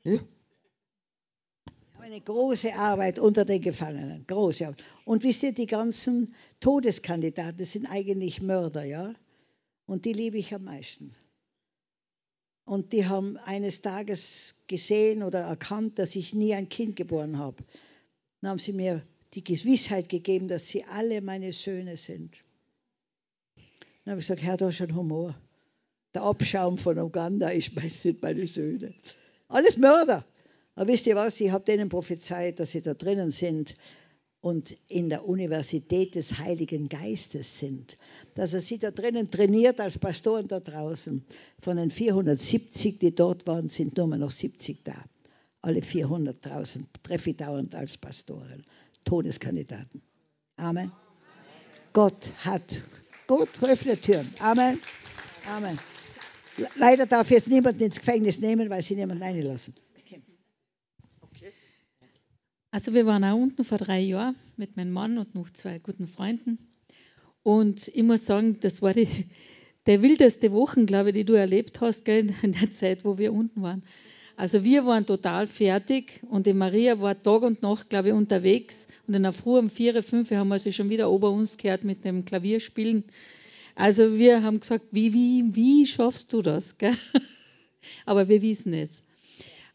Ja. Eine große Arbeit unter den Gefangenen. Große Arbeit. Und wisst ihr, die ganzen Todeskandidaten sind eigentlich Mörder, ja? Und die liebe ich am meisten. Und die haben eines Tages gesehen oder erkannt, dass ich nie ein Kind geboren habe. Dann haben sie mir die Gewissheit gegeben, dass sie alle meine Söhne sind. Dann habe ich gesagt, Herr, da ist schon Humor. Der Abschaum von Uganda ist meine, sind meine Söhne. Alles Mörder. Aber wisst ihr was, ich habe denen prophezeit, dass sie da drinnen sind und in der Universität des Heiligen Geistes sind. Dass er sie da drinnen trainiert als Pastoren da draußen. Von den 470, die dort waren, sind nur noch 70 da. Alle 400 draußen treffe ich dauernd als Pastoren. Todeskandidaten. Amen. Gott hat, Gott öffnet Türen. Amen. Amen. Leider darf jetzt niemand ins Gefängnis nehmen, weil sie niemanden einlassen. Also wir waren auch unten vor drei Jahren mit meinem Mann und noch zwei guten Freunden. Und ich muss sagen, das war die, der wildeste Wochen, glaube ich, die du erlebt hast, gell, in der Zeit, wo wir unten waren. Also wir waren total fertig und die Maria war Tag und Nacht, glaube ich, unterwegs. Und in der Früh um vier, fünf haben wir sie schon wieder ober uns gehört mit dem Klavierspielen. Also wir haben gesagt, wie, wie, wie schaffst du das? Gell? Aber wir wissen es.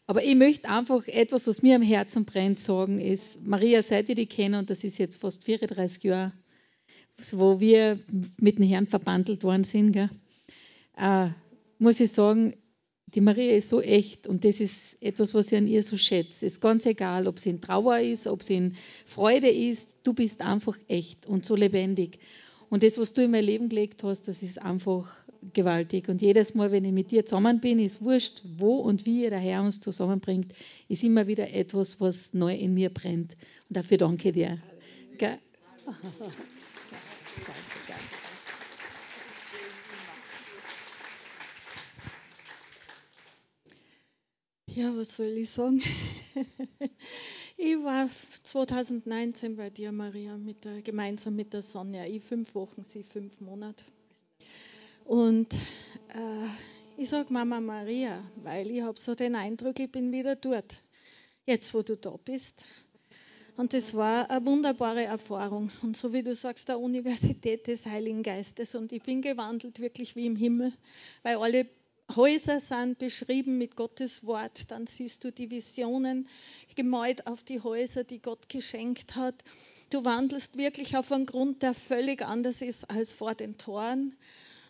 Aber ich möchte einfach etwas, was mir am Herzen brennt, sagen, ist, Maria, seit ihr die kennen, und das ist jetzt fast 34 Jahre, wo wir mit dem Herrn verbandelt worden sind, gell, äh, muss ich sagen, die Maria ist so echt und das ist etwas, was ich an ihr so schätze. Es ist ganz egal, ob sie in Trauer ist, ob sie in Freude ist, du bist einfach echt und so lebendig. Und das, was du in mein Leben gelegt hast, das ist einfach gewaltig. Und jedes Mal, wenn ich mit dir zusammen bin, ist wurscht, wo und wie der Herr uns zusammenbringt, ist immer wieder etwas, was neu in mir brennt. Und dafür danke dir. Gell? Ja, was soll ich sagen? ich war 2019 bei dir, Maria, mit der, gemeinsam mit der Sonja. Ich fünf Wochen, sie fünf Monate. Und äh, ich sage Mama Maria, weil ich habe so den Eindruck, ich bin wieder dort, jetzt wo du da bist. Und das war eine wunderbare Erfahrung. Und so wie du sagst, der Universität des Heiligen Geistes. Und ich bin gewandelt wirklich wie im Himmel, weil alle Häuser sind beschrieben mit Gottes Wort. Dann siehst du die Visionen gemalt auf die Häuser, die Gott geschenkt hat. Du wandelst wirklich auf einen Grund, der völlig anders ist als vor den Toren.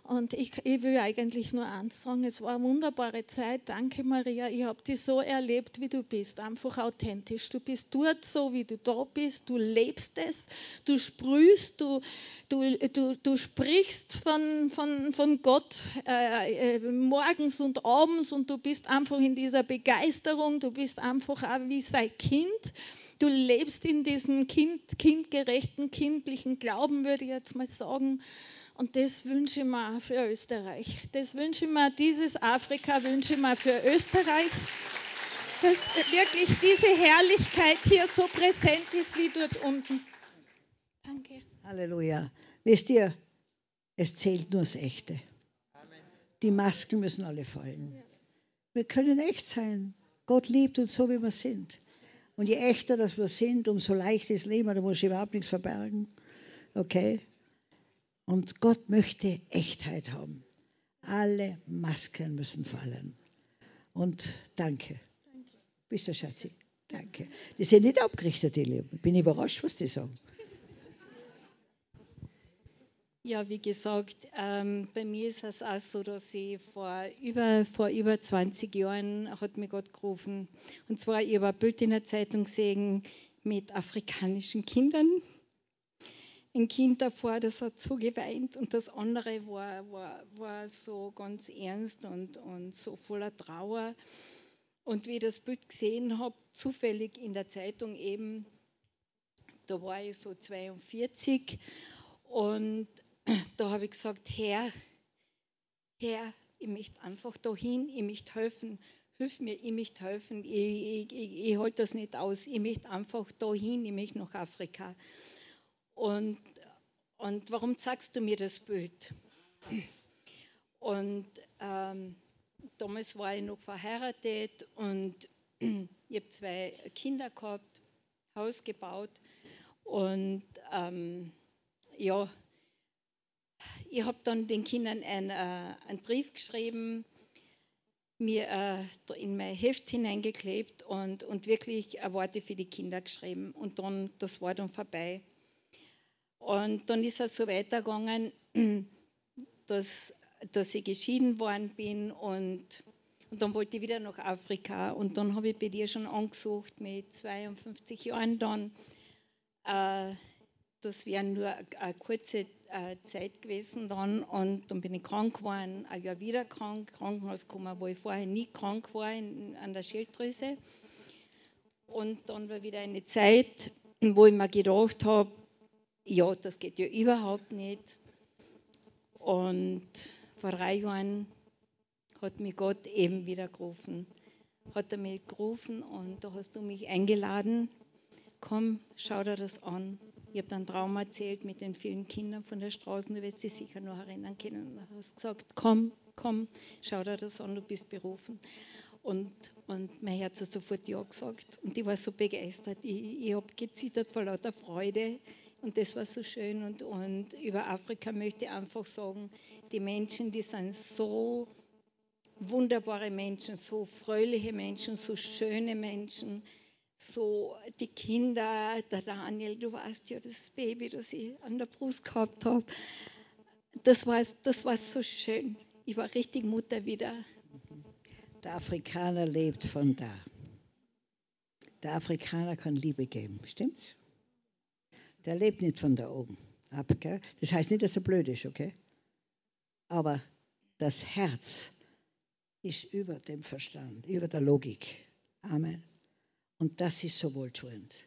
Und ich, ich, will eigentlich nur eins sagen, es war eine wunderbare Zeit. Danke, Maria. Ich habe dich so erlebt, wie du bist. Einfach authentisch. Du bist dort so, wie du da bist. Du lebst es. Du sprühst, du, du, du, du sprichst von, von, von Gott äh, äh, morgens und abends und du bist einfach in dieser Begeisterung. Du bist einfach auch wie sein Kind. Du lebst in diesem kind, kindgerechten, kindlichen Glauben, würde ich jetzt mal sagen. Und das wünsche ich mir für Österreich. Das wünsche ich mir, dieses Afrika wünsche ich mir für Österreich, dass wirklich diese Herrlichkeit hier so präsent ist wie dort unten. Danke. Halleluja. Wisst ihr, es zählt nur das Echte. Die Masken müssen alle fallen. Wir können echt sein. Gott liebt uns so, wie wir sind. Und je echter das wir sind, umso leichter ist Leben. Da muss ich überhaupt nichts verbergen. Okay? Und Gott möchte Echtheit haben. Alle Masken müssen fallen. Und danke. danke. Bist du, Schatzi? Danke. Die sind nicht abgerichtet, die Lieben. Bin überrascht, was die sagen. Ja, wie gesagt, ähm, bei mir ist es auch so, dass ich vor über, vor über 20 Jahren hat mir Gott gerufen. Und zwar, ich habe ein Bild in der Zeitung gesehen mit afrikanischen Kindern ein Kind davor, das hat so geweint und das andere war, war, war so ganz ernst und, und so voller Trauer. Und wie ich das Bild gesehen habe, zufällig in der Zeitung eben, da war ich so 42 und da habe ich gesagt, Herr, Herr, ich möchte einfach dahin, ich möchte helfen, hilf mir, ich möchte helfen, ich, ich, ich, ich halte das nicht aus, ich möchte einfach dahin, ich möchte nach Afrika. Und, und warum zeigst du mir das Bild? Und ähm, damals war ich noch verheiratet und ich habe zwei Kinder gehabt, Haus gebaut und ähm, ja, ich habe dann den Kindern einen, äh, einen Brief geschrieben, mir äh, in mein Heft hineingeklebt und, und wirklich Worte für die Kinder geschrieben. Und dann, das war dann vorbei. Und dann ist es so weitergegangen, dass, dass ich geschieden worden bin und, und dann wollte ich wieder nach Afrika. Und dann habe ich bei dir schon angesucht mit 52 Jahren dann. Äh, das wäre nur eine kurze äh, Zeit gewesen dann. Und dann bin ich krank geworden, ein Jahr wieder krank, Krankenhaus gekommen, wo ich vorher nie krank war in, an der Schilddrüse. Und dann war wieder eine Zeit, wo ich mir gedacht habe, ja, das geht ja überhaupt nicht. Und vor drei Jahren hat mich Gott eben wieder gerufen. Hat er mich gerufen und da hast du mich eingeladen. Komm, schau dir das an. Ich habe dann Traum erzählt mit den vielen Kindern von der Straße, du wirst dich sicher noch erinnern können. Du hast gesagt, komm, komm, schau dir das an, du bist berufen. Und, und mein Herz hat sofort Ja gesagt. Und ich war so begeistert. Ich, ich habe gezittert vor lauter Freude. Und das war so schön. Und, und über Afrika möchte ich einfach sagen, die Menschen, die sind so wunderbare Menschen, so fröhliche Menschen, so schöne Menschen, so die Kinder, der Daniel, du weißt ja, das Baby, das ich an der Brust gehabt habe, das war, das war so schön. Ich war richtig Mutter wieder. Der Afrikaner lebt von da. Der Afrikaner kann Liebe geben, stimmt's? Der lebt nicht von da oben ab. Gell? Das heißt nicht, dass er blöd ist, okay? Aber das Herz ist über dem Verstand, über der Logik. Amen. Und das ist so wohltuend.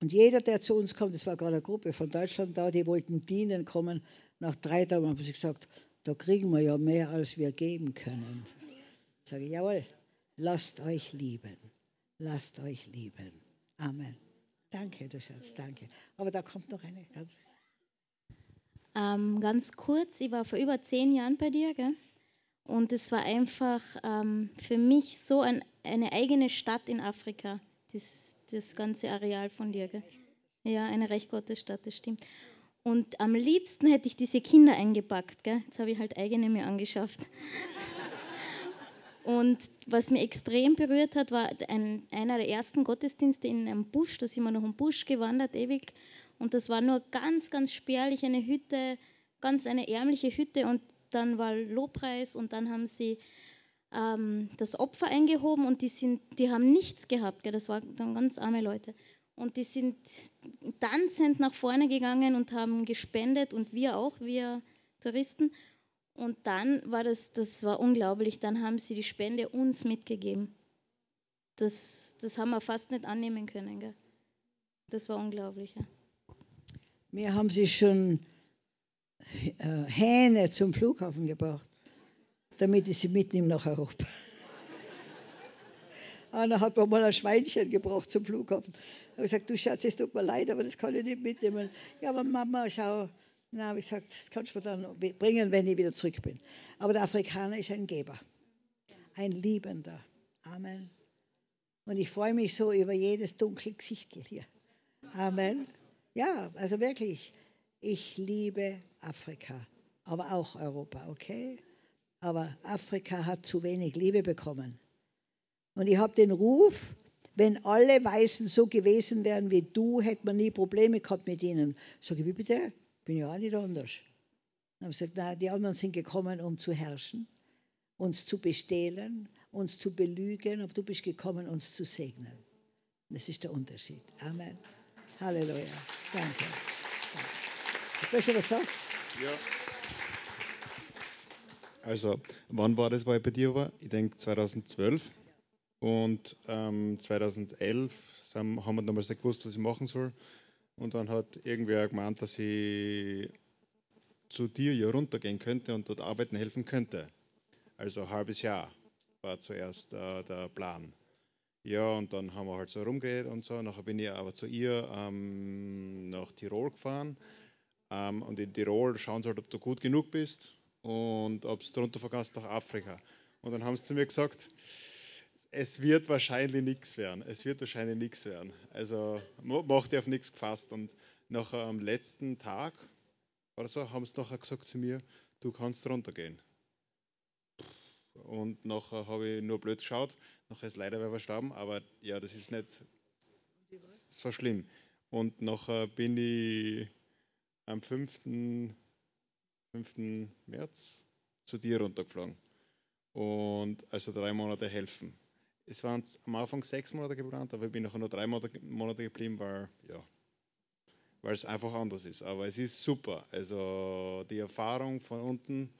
Und jeder, der zu uns kommt, das war gerade eine Gruppe von Deutschland da, die wollten dienen kommen. Nach drei Tagen haben sie gesagt, da kriegen wir ja mehr, als wir geben können. Ich sage, jawohl, lasst euch lieben. Lasst euch lieben. Amen. Danke, du Schatz, danke. Aber da kommt noch eine. Ähm, ganz kurz, ich war vor über zehn Jahren bei dir, gell? Und es war einfach ähm, für mich so ein, eine eigene Stadt in Afrika, das, das ganze Areal von dir. Gell? Ja, eine Recht Gottes das stimmt. Und am liebsten hätte ich diese Kinder eingepackt. Gell? Jetzt habe ich halt eigene mir angeschafft. Und was mich extrem berührt hat, war ein, einer der ersten Gottesdienste in einem Busch. Da sind wir noch im Busch gewandert, ewig. Und das war nur ganz, ganz spärlich eine Hütte, ganz eine ärmliche Hütte. Und dann war Lobpreis und dann haben sie ähm, das Opfer eingehoben und die, sind, die haben nichts gehabt. Gell? Das waren dann ganz arme Leute. Und die sind tanzend nach vorne gegangen und haben gespendet und wir auch, wir Touristen. Und dann war das, das war unglaublich, dann haben sie die Spende uns mitgegeben. Das, das haben wir fast nicht annehmen können. Gell? Das war unglaublich. Ja. Mir haben sie schon äh, Hähne zum Flughafen gebracht, damit ich sie mitnehme nach Europa. Einer hat mir mal ein Schweinchen gebracht zum Flughafen. Ich habe gesagt, du Schatz, es tut mir leid, aber das kann ich nicht mitnehmen. Ja, aber Mama, schau. Na, habe ich gesagt, das kannst du mir dann bringen, wenn ich wieder zurück bin. Aber der Afrikaner ist ein Geber, ein Liebender. Amen. Und ich freue mich so über jedes dunkle Gesicht hier. Amen. Ja, also wirklich. Ich liebe Afrika, aber auch Europa, okay? Aber Afrika hat zu wenig Liebe bekommen. Und ich habe den Ruf, wenn alle Weißen so gewesen wären wie du, hätte man nie Probleme gehabt mit ihnen. Sag ich, wie bitte? Bin ja auch nicht anders. Dann habe ich gesagt, nein, die anderen sind gekommen, um zu herrschen, uns zu bestehlen, uns zu belügen, aber du bist gekommen, uns zu segnen. Das ist der Unterschied. Amen. Halleluja. Danke. Willst du was sagen? Ja. Also, wann war das, weil ich bei dir war? Ich denke 2012. Und ähm, 2011 haben wir damals nicht gewusst, was ich machen soll. Und dann hat irgendwer gemeint, dass ich zu dir hier runtergehen könnte und dort arbeiten helfen könnte. Also ein halbes Jahr war zuerst äh, der Plan. Ja, und dann haben wir halt so rumgeredet und so. Nachher bin ich aber zu ihr ähm, nach Tirol gefahren ähm, und in Tirol schauen sie halt, ob du gut genug bist und ob du drunter verkannst nach Afrika. Und dann haben sie zu mir gesagt, es wird wahrscheinlich nichts werden. Es wird wahrscheinlich nichts werden. Also mach dir auf nichts gefasst. Und nachher am letzten Tag oder so haben sie nachher gesagt zu mir, du kannst runtergehen. Und nachher habe ich nur blöd geschaut. Nachher ist leider wer verstorben, aber ja, das ist nicht so schlimm. Und nachher bin ich am 5. 5. März zu dir runtergeflogen. Und also drei Monate helfen. Es waren am Anfang sechs Monate geplant, aber ich bin nachher nur drei Monate geblieben, weil, ja, weil es einfach anders ist. Aber es ist super. Also die Erfahrung von unten,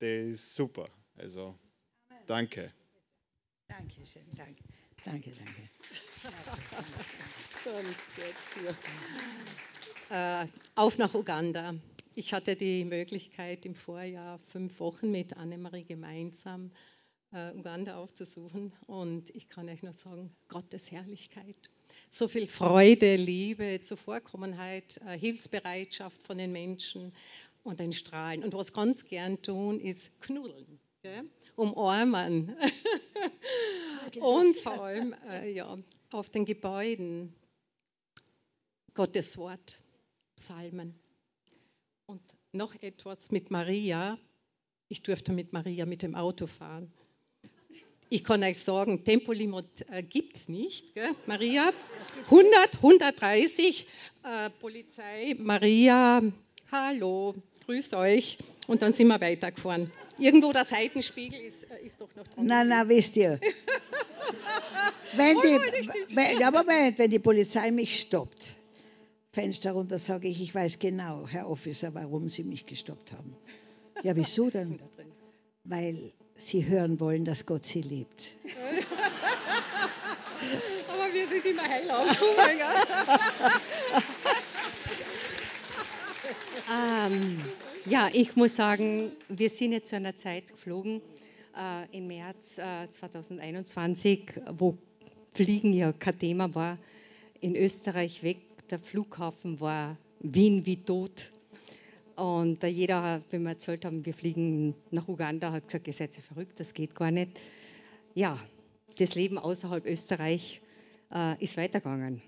die ist super. Also danke. Dankeschön, danke. Danke, danke. Äh, auf nach Uganda. Ich hatte die Möglichkeit, im Vorjahr fünf Wochen mit Annemarie gemeinsam äh, Uganda aufzusuchen. Und ich kann euch nur sagen, Gottes Herrlichkeit. So viel Freude, Liebe, Zuvorkommenheit, äh, Hilfsbereitschaft von den Menschen und ein Strahlen. Und was ganz gern tun, ist knuddeln. gell? umarmen. Und vor allem äh, ja, auf den Gebäuden Gottes Wort, Psalmen. Und noch etwas mit Maria. Ich durfte mit Maria mit dem Auto fahren. Ich kann euch sagen, Tempolimit äh, gibt es nicht. Gell? Maria, 100, 130, äh, Polizei, Maria, hallo, grüß euch. Und dann sind wir weitergefahren. Irgendwo der Seitenspiegel ist, äh, ist doch noch dran. Nein, nein, wisst ihr. Wenn die, wenn, ja, Moment, wenn die Polizei mich stoppt, Fenster runter, sage ich, ich weiß genau, Herr Officer, warum Sie mich gestoppt haben. Ja, wieso denn? Weil Sie hören wollen, dass Gott Sie liebt. Aber wir sind immer heil aufgekommen. Ähm, ja, ich muss sagen, wir sind jetzt zu einer Zeit geflogen äh, im März äh, 2021, wo Fliegen ja kein Thema war, in Österreich weg. Der Flughafen war Wien wie tot. Und jeder, wenn wir erzählt haben, wir fliegen nach Uganda, hat gesagt, ihr seid ja verrückt, das geht gar nicht. Ja, das Leben außerhalb Österreich äh, ist weitergegangen.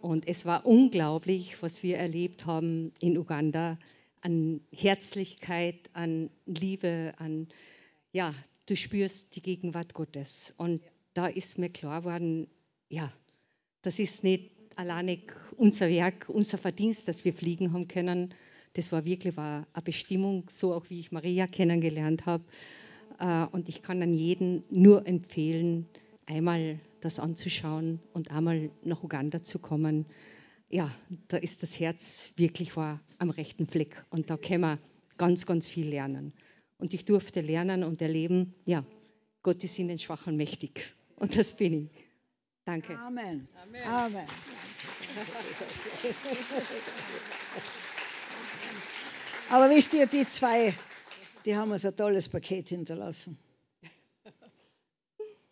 Und es war unglaublich, was wir erlebt haben in Uganda an Herzlichkeit, an Liebe, an, ja, du spürst die Gegenwart Gottes. Und da ist mir klar geworden, ja, das ist nicht alleinig unser Werk, unser Verdienst, dass wir fliegen haben können. Das war wirklich war eine Bestimmung, so auch wie ich Maria kennengelernt habe. Äh, und ich kann an jeden nur empfehlen, einmal das anzuschauen und einmal nach Uganda zu kommen. Ja, da ist das Herz wirklich war am rechten Fleck und da können wir ganz, ganz viel lernen. Und ich durfte lernen und erleben, ja, Gott ist in den Schwachen mächtig. Und das bin ich. Danke. Amen. Amen. Amen. Aber wisst ihr, die zwei, die haben uns ein tolles Paket hinterlassen.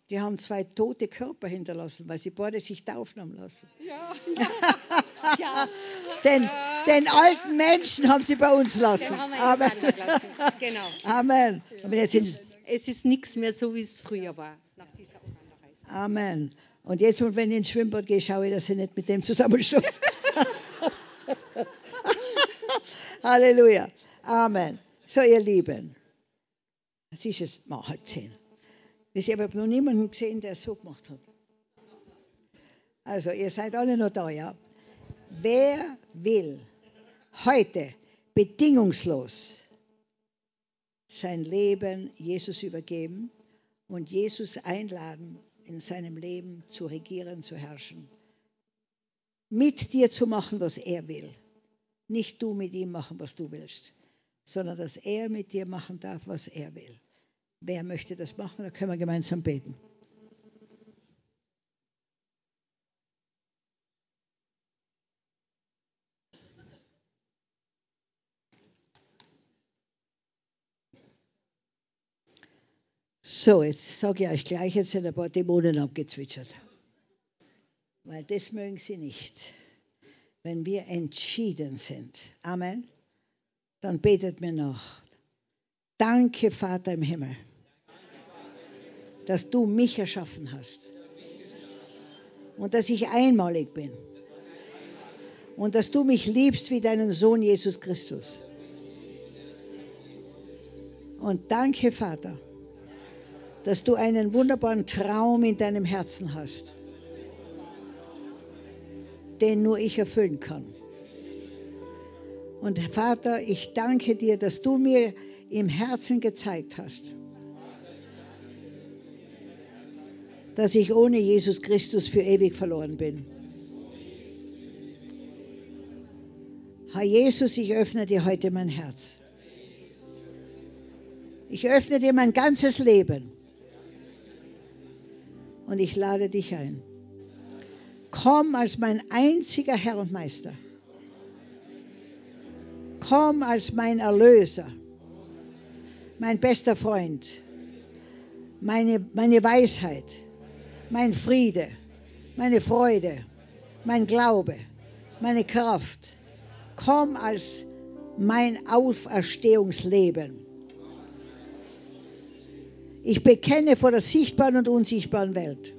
Die haben zwei tote Körper hinterlassen, weil sie beide sich taufen haben lassen. Ja. Ja, Den, den alten Menschen haben sie bei uns lassen. den haben wir Amen. Genau. Amen. Aber jetzt sind, Es ist nichts mehr so, wie es früher war, nach dieser. Amen. Und jetzt, wenn ich ins Schwimmbad gehe, schaue ich, dass ich nicht mit dem zusammenstoße. Halleluja. Amen. So, ihr Lieben. Was ist es? Mal halb zehn. Ich habe noch niemanden gesehen, der es so gemacht hat. Also, ihr seid alle noch da, ja? Wer will heute bedingungslos sein Leben Jesus übergeben und Jesus einladen, in seinem Leben zu regieren, zu herrschen. Mit dir zu machen, was er will. Nicht du mit ihm machen, was du willst, sondern dass er mit dir machen darf, was er will. Wer möchte das machen? Da können wir gemeinsam beten. So, jetzt sage ich euch gleich, jetzt sind ein paar Dämonen abgezwitschert. Weil das mögen sie nicht. Wenn wir entschieden sind, Amen, dann betet mir nach. Danke, Vater im Himmel, dass du mich erschaffen hast und dass ich einmalig bin und dass du mich liebst wie deinen Sohn Jesus Christus. Und danke, Vater, dass du einen wunderbaren Traum in deinem Herzen hast, den nur ich erfüllen kann. Und Vater, ich danke dir, dass du mir im Herzen gezeigt hast, dass ich ohne Jesus Christus für ewig verloren bin. Herr Jesus, ich öffne dir heute mein Herz. Ich öffne dir mein ganzes Leben und ich lade dich ein. Komm als mein einziger Herr und Meister. Komm als mein Erlöser, mein bester Freund, meine, meine Weisheit, mein Friede, meine Freude, mein Glaube, meine Kraft. Komm als mein Auferstehungsleben. Ich bekenne vor der sichtbaren und unsichtbaren Welt,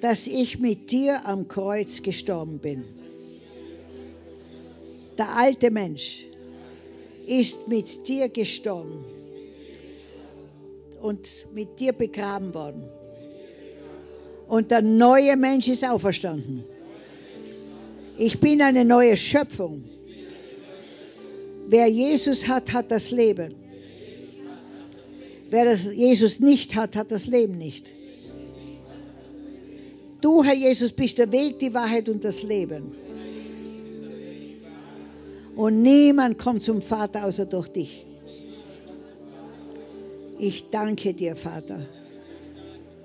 dass ich mit dir am Kreuz gestorben bin. Der alte Mensch ist mit dir gestorben und mit dir begraben worden. Und der neue Mensch ist auferstanden. Ich bin eine neue Schöpfung. Wer Jesus hat, hat das Leben. Wer das Jesus nicht hat, hat das Leben nicht. Du, Herr Jesus, bist der Weg, die Wahrheit und das Leben. Und niemand kommt zum Vater außer durch dich. Ich danke dir, Vater,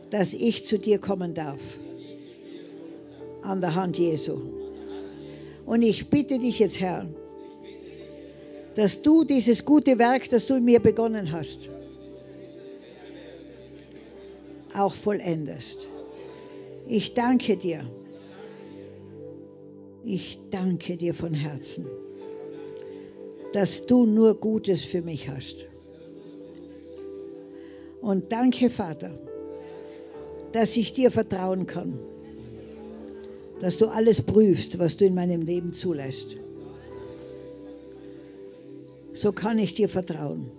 dass ich zu dir kommen darf. An der Hand Jesu. Und ich bitte dich jetzt, Herr, dass du dieses gute Werk, das du in mir begonnen hast, auch vollendest. Ich danke dir. Ich danke dir von Herzen, dass du nur Gutes für mich hast. Und danke, Vater, dass ich dir vertrauen kann, dass du alles prüfst, was du in meinem Leben zulässt. So kann ich dir vertrauen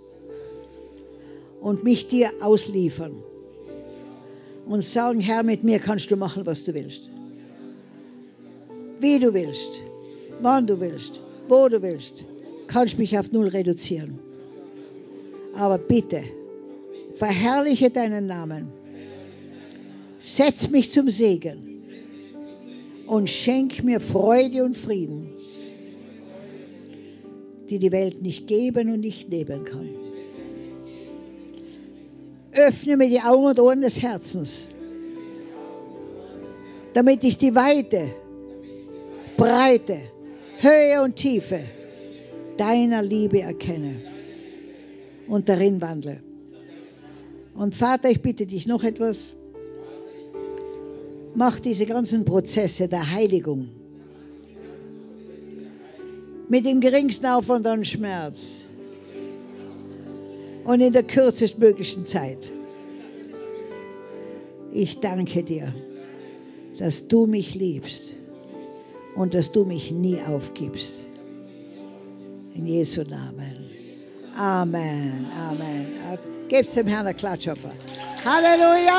und mich dir ausliefern und sagen, Herr, mit mir kannst du machen, was du willst. Wie du willst, wann du willst, wo du willst, kannst mich auf Null reduzieren. Aber bitte, verherrliche deinen Namen. Setz mich zum Segen und schenk mir Freude und Frieden, die die Welt nicht geben und nicht nehmen kann. Öffne mir die Augen und Ohren des Herzens, damit ich die Weite, Breite, Höhe und Tiefe deiner Liebe erkenne und darin wandle. Und Vater, ich bitte dich noch etwas. Mach diese ganzen Prozesse der Heiligung mit dem geringsten Aufwand und Schmerz und in der kürzestmöglichen Zeit. Ich danke dir, dass du mich liebst und dass du mich nie aufgibst. In Jesu Namen. Amen, Amen. Gebt dem Herrn einen Klatschopfer. Halleluja,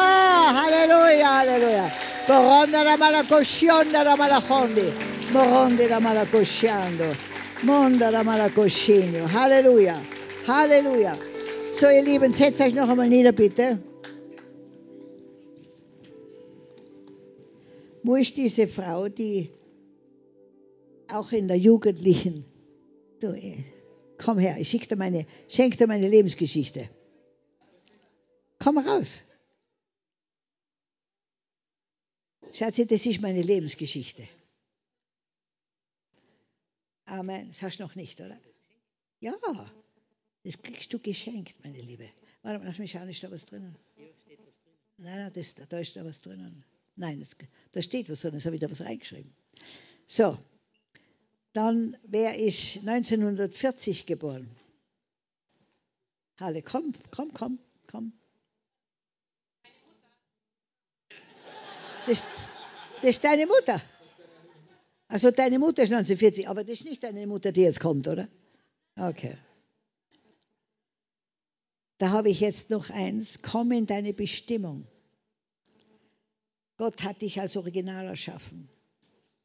Halleluja, Halleluja. Coronda la malacoscionda la malachondi. Morondi la malacosciando. Monda la malacoscino. Halleluja, Halleluja. So, ihr Lieben, setzt euch noch einmal nieder, bitte. Wo ist diese Frau, die auch in der Jugendlichen, du, komm her, ich schick dir meine, schenk dir meine Lebensgeschichte. Komm raus. Schatzi, das ist meine Lebensgeschichte. Amen. Das hast du noch nicht, oder? Ja, das kriegst du geschenkt, meine Liebe. Warte mal, lass mich schauen, ist da was drinnen? Nein, nein, das, da ist da was drinnen. Nein, das, da steht was drin, das habe ich da was reingeschrieben. So, dann, wer ist 1940 geboren? Halle, komm, komm, komm, komm. Das, das ist deine Mutter. Also deine Mutter ist 1940, aber das ist nicht deine Mutter, die jetzt kommt, oder? Okay. Da habe ich jetzt noch eins. Komm in deine Bestimmung. Gott hat dich als Original erschaffen.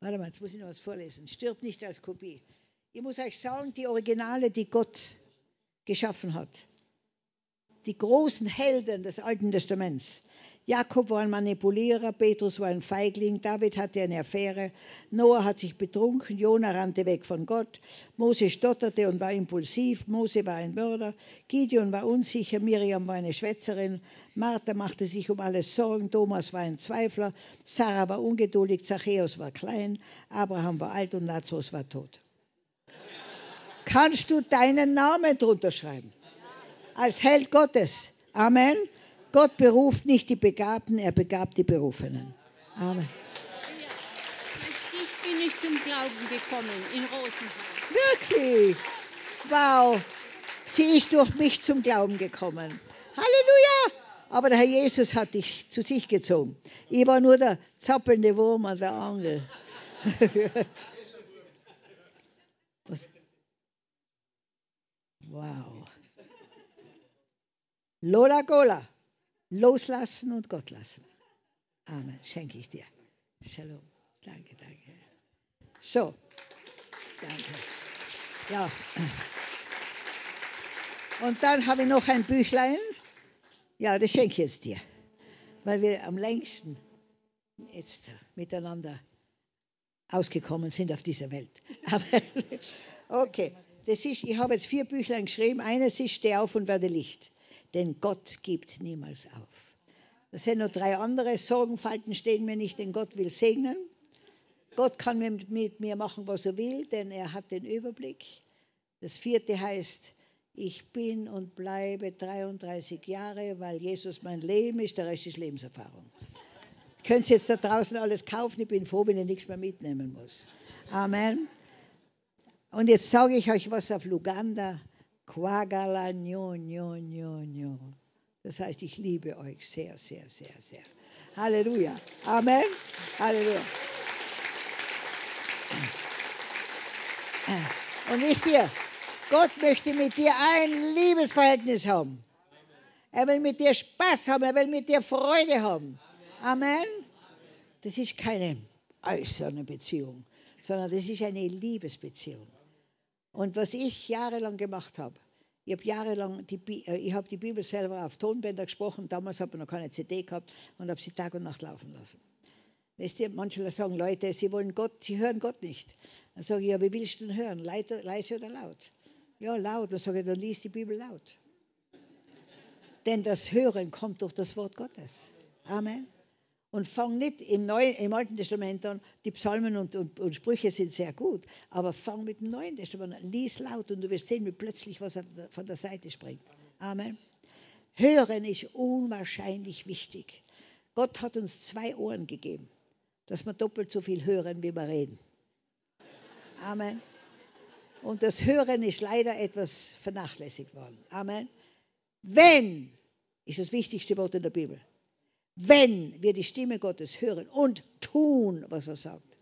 Warte mal, jetzt muss ich noch was vorlesen. Stirb nicht als Kopie. Ich muss euch sagen, die Originale, die Gott geschaffen hat, die großen Helden des Alten Testaments, Jakob war ein Manipulierer, Petrus war ein Feigling, David hatte eine Affäre, Noah hat sich betrunken, Jona rannte weg von Gott, Mose stotterte und war impulsiv, Mose war ein Mörder, Gideon war unsicher, Miriam war eine Schwätzerin, Martha machte sich um alles Sorgen, Thomas war ein Zweifler, Sarah war ungeduldig, Zachäus war klein, Abraham war alt und Lazarus war tot. Kannst du deinen Namen drunter schreiben? Als Held Gottes. Amen. Gott beruft nicht die Begabten, er begabt die Berufenen. Amen. Ich bin nicht zum Glauben gekommen in Rosenheim. Wirklich? Wow. Sie ist durch mich zum Glauben gekommen. Halleluja! Aber der Herr Jesus hat dich zu sich gezogen. Ich war nur der zappelnde Wurm an der Angel. Was? Wow. Lola Gola. Loslassen und Gott lassen. Amen. Schenke ich dir. Shalom. Danke, danke. So. Danke. Ja. Und dann habe ich noch ein Büchlein. Ja, das schenke ich jetzt dir. Weil wir am längsten jetzt miteinander ausgekommen sind auf dieser Welt. okay, das ist, ich habe jetzt vier Büchlein geschrieben. Eines ist Steh auf und werde Licht. Denn Gott gibt niemals auf. Das sind noch drei andere. Sorgenfalten stehen mir nicht, denn Gott will segnen. Gott kann mit, mir machen, was er will, denn er hat den Überblick. Das vierte heißt, ich bin und bleibe 33 Jahre, weil Jesus mein Leben ist, der Rest ist Lebenserfahrung. Ihr könnt jetzt da draußen alles kaufen, ich bin froh, wenn ich nichts mehr mitnehmen muss. Amen. Und jetzt sage ich euch was auf Luganda. Quagala nyo, nyo, nyo, nyo. Das heißt, ich liebe euch sehr, sehr, sehr, sehr. Halleluja. Amen. Halleluja. Und wisst ihr, Gott möchte mit dir ein Liebesverhältnis haben. Er will mit dir Spaß haben, er will mit dir Freude haben. Amen. Das ist keine äußere Beziehung, sondern das ist eine Liebesbeziehung. Und was ich jahrelang gemacht habe, ich habe jahrelang die, äh, ich hab die Bibel selber auf Tonbänder gesprochen. Damals habe ich noch keine CD gehabt und habe sie Tag und Nacht laufen lassen. Weißt ihr, manche sagen Leute, sie wollen Gott, sie hören Gott nicht. Dann sage ich, ja, wie willst du denn hören? Leise oder laut? Ja, laut. Dann sage ich, dann lies die Bibel laut. Denn das Hören kommt durch das Wort Gottes. Amen. Und fang nicht im, Neuen, im Alten Testament an, die Psalmen und, und, und, Sprüche sind sehr gut, aber fang mit dem Neuen Testament an, lies laut und du wirst sehen, wie plötzlich was von der Seite springt. Amen. Hören ist unwahrscheinlich wichtig. Gott hat uns zwei Ohren gegeben, dass wir doppelt so viel hören, wie wir reden. Amen. Und das Hören ist leider etwas vernachlässigt worden. Amen. Wenn, ist das wichtigste Wort in der Bibel, wenn wir die Stimme Gottes hören und tun, was er sagt,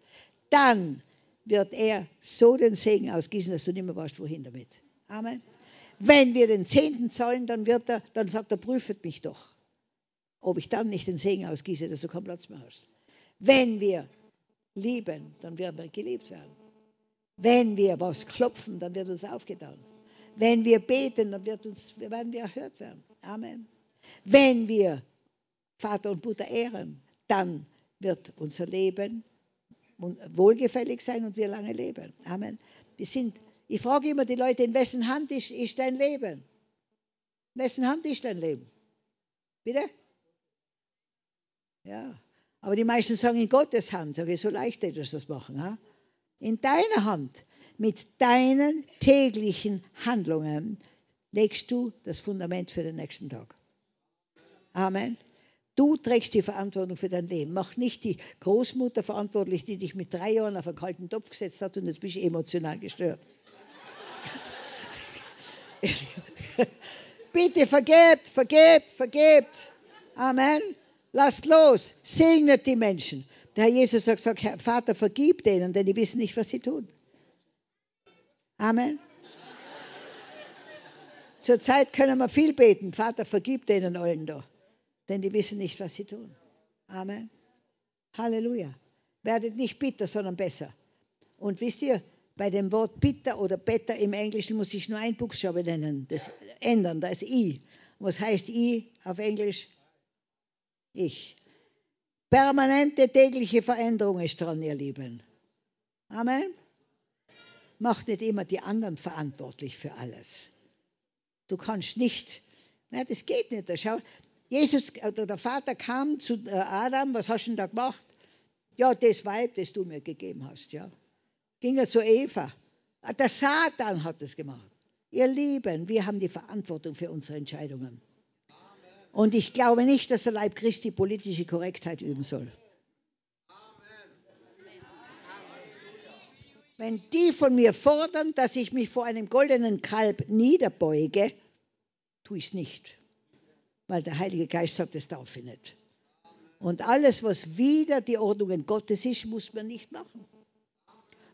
dann wird er so den Segen ausgießen, dass du nicht mehr weißt, wohin damit. Amen. Wenn wir den Zehnten zahlen, dann wird er, dann sagt er, prüfet mich doch, ob ich dann nicht den Segen ausgieße, dass du keinen Platz mehr hast. Wenn wir lieben, dann werden wir geliebt werden. Wenn wir was klopfen, dann wird uns aufgetan. Wenn wir beten, dann wird uns, werden wir erhört werden. Amen. Wenn wir Vater und Mutter ehren, dann wird unser Leben wohlgefällig sein und wir lange leben. Amen. Wir sind, ich frage immer die Leute, in wessen Hand ist, ist dein Leben? In wessen Hand ist dein Leben? Bitte? Ja. Aber die meisten sagen in Gottes Hand. Sag ich, so leicht ist das machen. Ha? In deiner Hand, mit deinen täglichen Handlungen, legst du das Fundament für den nächsten Tag. Amen. Du trägst die Verantwortung für dein Leben. Mach nicht die Großmutter verantwortlich, die dich mit drei Jahren auf einen kalten Topf gesetzt hat und jetzt bist du emotional gestört. Bitte vergebt, vergebt, vergebt. Amen. Lasst los. Segnet die Menschen. Der Herr Jesus sagt, sagt Vater, vergib denen, denn die wissen nicht, was sie tun. Amen. Zurzeit können wir viel beten. Vater, vergib denen allen da denn die wissen nicht, was sie tun. Amen. Halleluja. Werdet nicht bitter, sondern besser. Und wisst ihr, bei dem Wort bitter oder better im Englischen muss ich nur ein Buchstabe nennen, das ändern, da ist I. Was heißt I auf Englisch? Ich. Permanente tägliche Veränderung ist dran, ihr Lieben. Amen. Macht nicht immer die anderen verantwortlich für alles. Du kannst nicht, na, das geht nicht. Schau, Jesus, oder der Vater kam zu äh, Adam, was hast du denn da gemacht? Ja, das Weib, das du mir gegeben hast, ja. Ging er zu Eva. Ah, der Satan hat es gemacht. Ihr Lieben, wir haben die Verantwortung für unsere Entscheidungen. Und ich glaube nicht, dass der Leib Christi politische Korrektheit üben soll. Wenn die von mir fordern, dass ich mich vor einem goldenen Kalb niederbeuge, tue ich es nicht, weil der Heilige Geist sagt, das darf ich nicht. Und alles, was wider die Ordnungen Gottes ist, muss man nicht machen.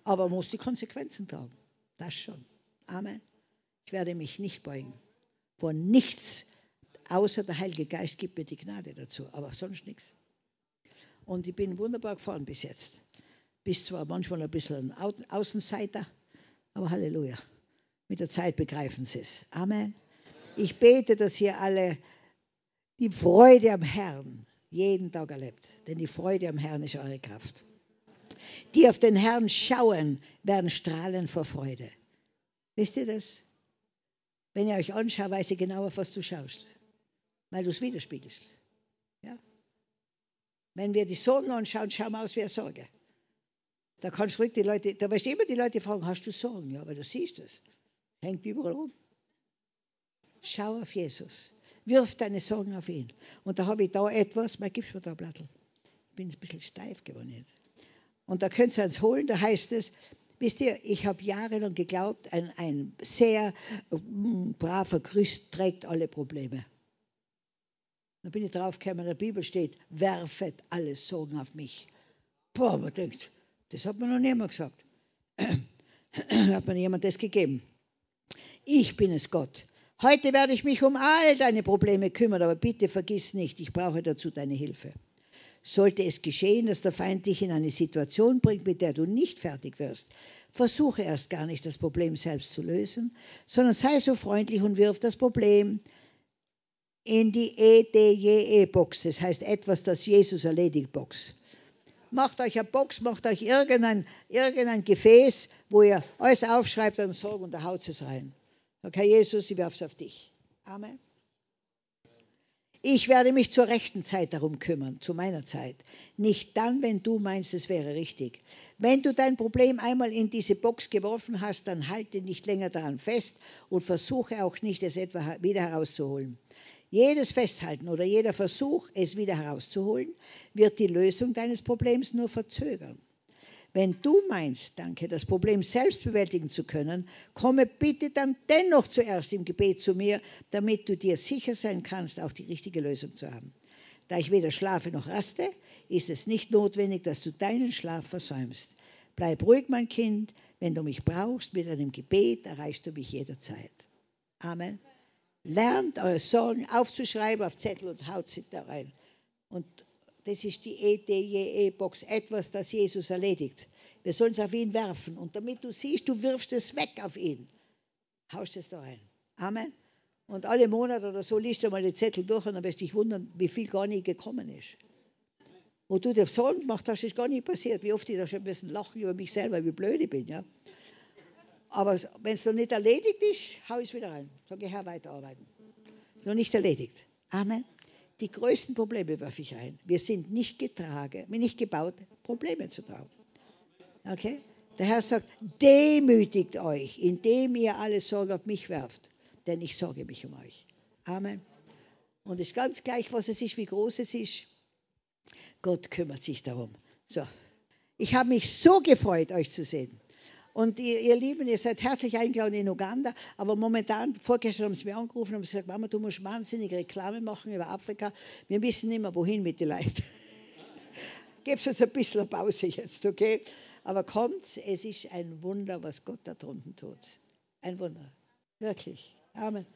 Aber man muss die Konsequenzen tragen. Das schon. Amen. Ich werde mich nicht beugen. Vor nichts, außer der Heilige Geist gibt mir die Gnade dazu, aber sonst nichts. Und ich bin wunderbar gefahren bis jetzt. Bis zwar manchmal ein bisschen ein Außenseiter, aber Halleluja. Mit der Zeit begreifen sie es. Amen. Ich bete, dass ihr alle die Freude am Herrn jeden Tag erlebt. Denn die Freude am Herrn ist eure Kraft. Die auf den Herrn schauen, werden strahlen vor Freude. Wisst ihr das? Wenn ihr euch anschaut, weiß ich genau, auf was du schaust. Weil du es widerspiegelst. Ja? Wenn wir die Sorgen anschauen, schauen wir aus wie eine Sorge. Da kannst du ruhig die Leute, da wirst du immer die Leute fragen, hast du Sorgen? Ja, aber du siehst es. Hängt überall rum. Schau auf Jesus. Wirf deine Sorgen auf ihn. Und da habe ich da etwas, mal gibst mir da ein Blattl. Ich bin ein bisschen steif geworden jetzt. Und da könnt ihr eins holen, da heißt es, wisst ihr, ich habe jahrelang geglaubt, ein, ein sehr mm, braver Christ trägt alle Probleme. Da bin ich draufgekommen, in der Bibel steht, werfet alle Sorgen auf mich. Boah, man denkt, das hat mir noch niemand gesagt. hat mir jemand das gegeben. Ich bin es Gott. Heute werde ich mich um all deine Probleme kümmern, aber bitte vergiss nicht, ich brauche dazu deine Hilfe. Sollte es geschehen, dass der Feind dich in eine Situation bringt, mit der du nicht fertig wirst, versuche erst gar nicht, das Problem selbst zu lösen, sondern sei so freundlich und wirf das Problem in die EDJE-Box, das heißt etwas, das Jesus erledigt Box. Macht euch eine Box, macht euch irgendein, irgendein Gefäß, wo ihr alles aufschreibt und sagt und da haut es rein. Okay, Jesus, ich werfe es auf dich. Amen. Ich werde mich zur rechten Zeit darum kümmern, zu meiner Zeit. Nicht dann, wenn du meinst, es wäre richtig. Wenn du dein Problem einmal in diese Box geworfen hast, dann halte nicht länger daran fest und versuche auch nicht, es etwa wieder herauszuholen. Jedes Festhalten oder jeder Versuch, es wieder herauszuholen, wird die Lösung deines Problems nur verzögern. Wenn du meinst, danke, das Problem selbst bewältigen zu können, komme bitte dann dennoch zuerst im Gebet zu mir, damit du dir sicher sein kannst, auch die richtige Lösung zu haben. Da ich weder schlafe noch raste, ist es nicht notwendig, dass du deinen Schlaf versäumst. Bleib ruhig, mein Kind. Wenn du mich brauchst mit einem Gebet, erreichst du mich jederzeit. Amen. Lernt eure Sorgen aufzuschreiben auf Zettel und haut sie da rein. Und das ist die EDJE-Box, etwas, das Jesus erledigt. Wir sollen es auf ihn werfen. Und damit du siehst, du wirfst es weg auf ihn, haust es da rein. Amen. Und alle Monate oder so liest du mal die Zettel durch und dann wirst du dich wundern, wie viel gar nicht gekommen ist. Wo du dir Sorgen gemacht hast, ist gar nicht passiert. Wie oft ich da schon ein bisschen lachen über mich selber, wie blöd ich bin. Ja? Aber wenn es noch nicht erledigt ist, hau ich es wieder rein. Sage, Herr, weiterarbeiten. Noch nicht erledigt. Amen. Die größten Probleme werfe ich ein. Wir sind nicht getragen, nicht gebaut, Probleme zu tragen. Okay? Der Herr sagt, demütigt euch, indem ihr alle Sorge auf mich werft, denn ich sorge mich um euch. Amen. Und es ist ganz gleich, was es ist, wie groß es ist. Gott kümmert sich darum. So. Ich habe mich so gefreut, euch zu sehen. Und ihr, ihr, Lieben, ihr seid herzlich eingeladen in Uganda, aber momentan, vorgestern haben sie mich angerufen und gesagt, Mama, du musst wahnsinnig Reklame machen über Afrika. Wir wissen nicht mehr, wohin mit den Leuten. Gebt uns ein bisschen Pause jetzt, okay? Aber kommt, es ist ein Wunder, was Gott da drunten tut. Ein Wunder. Wirklich. Amen.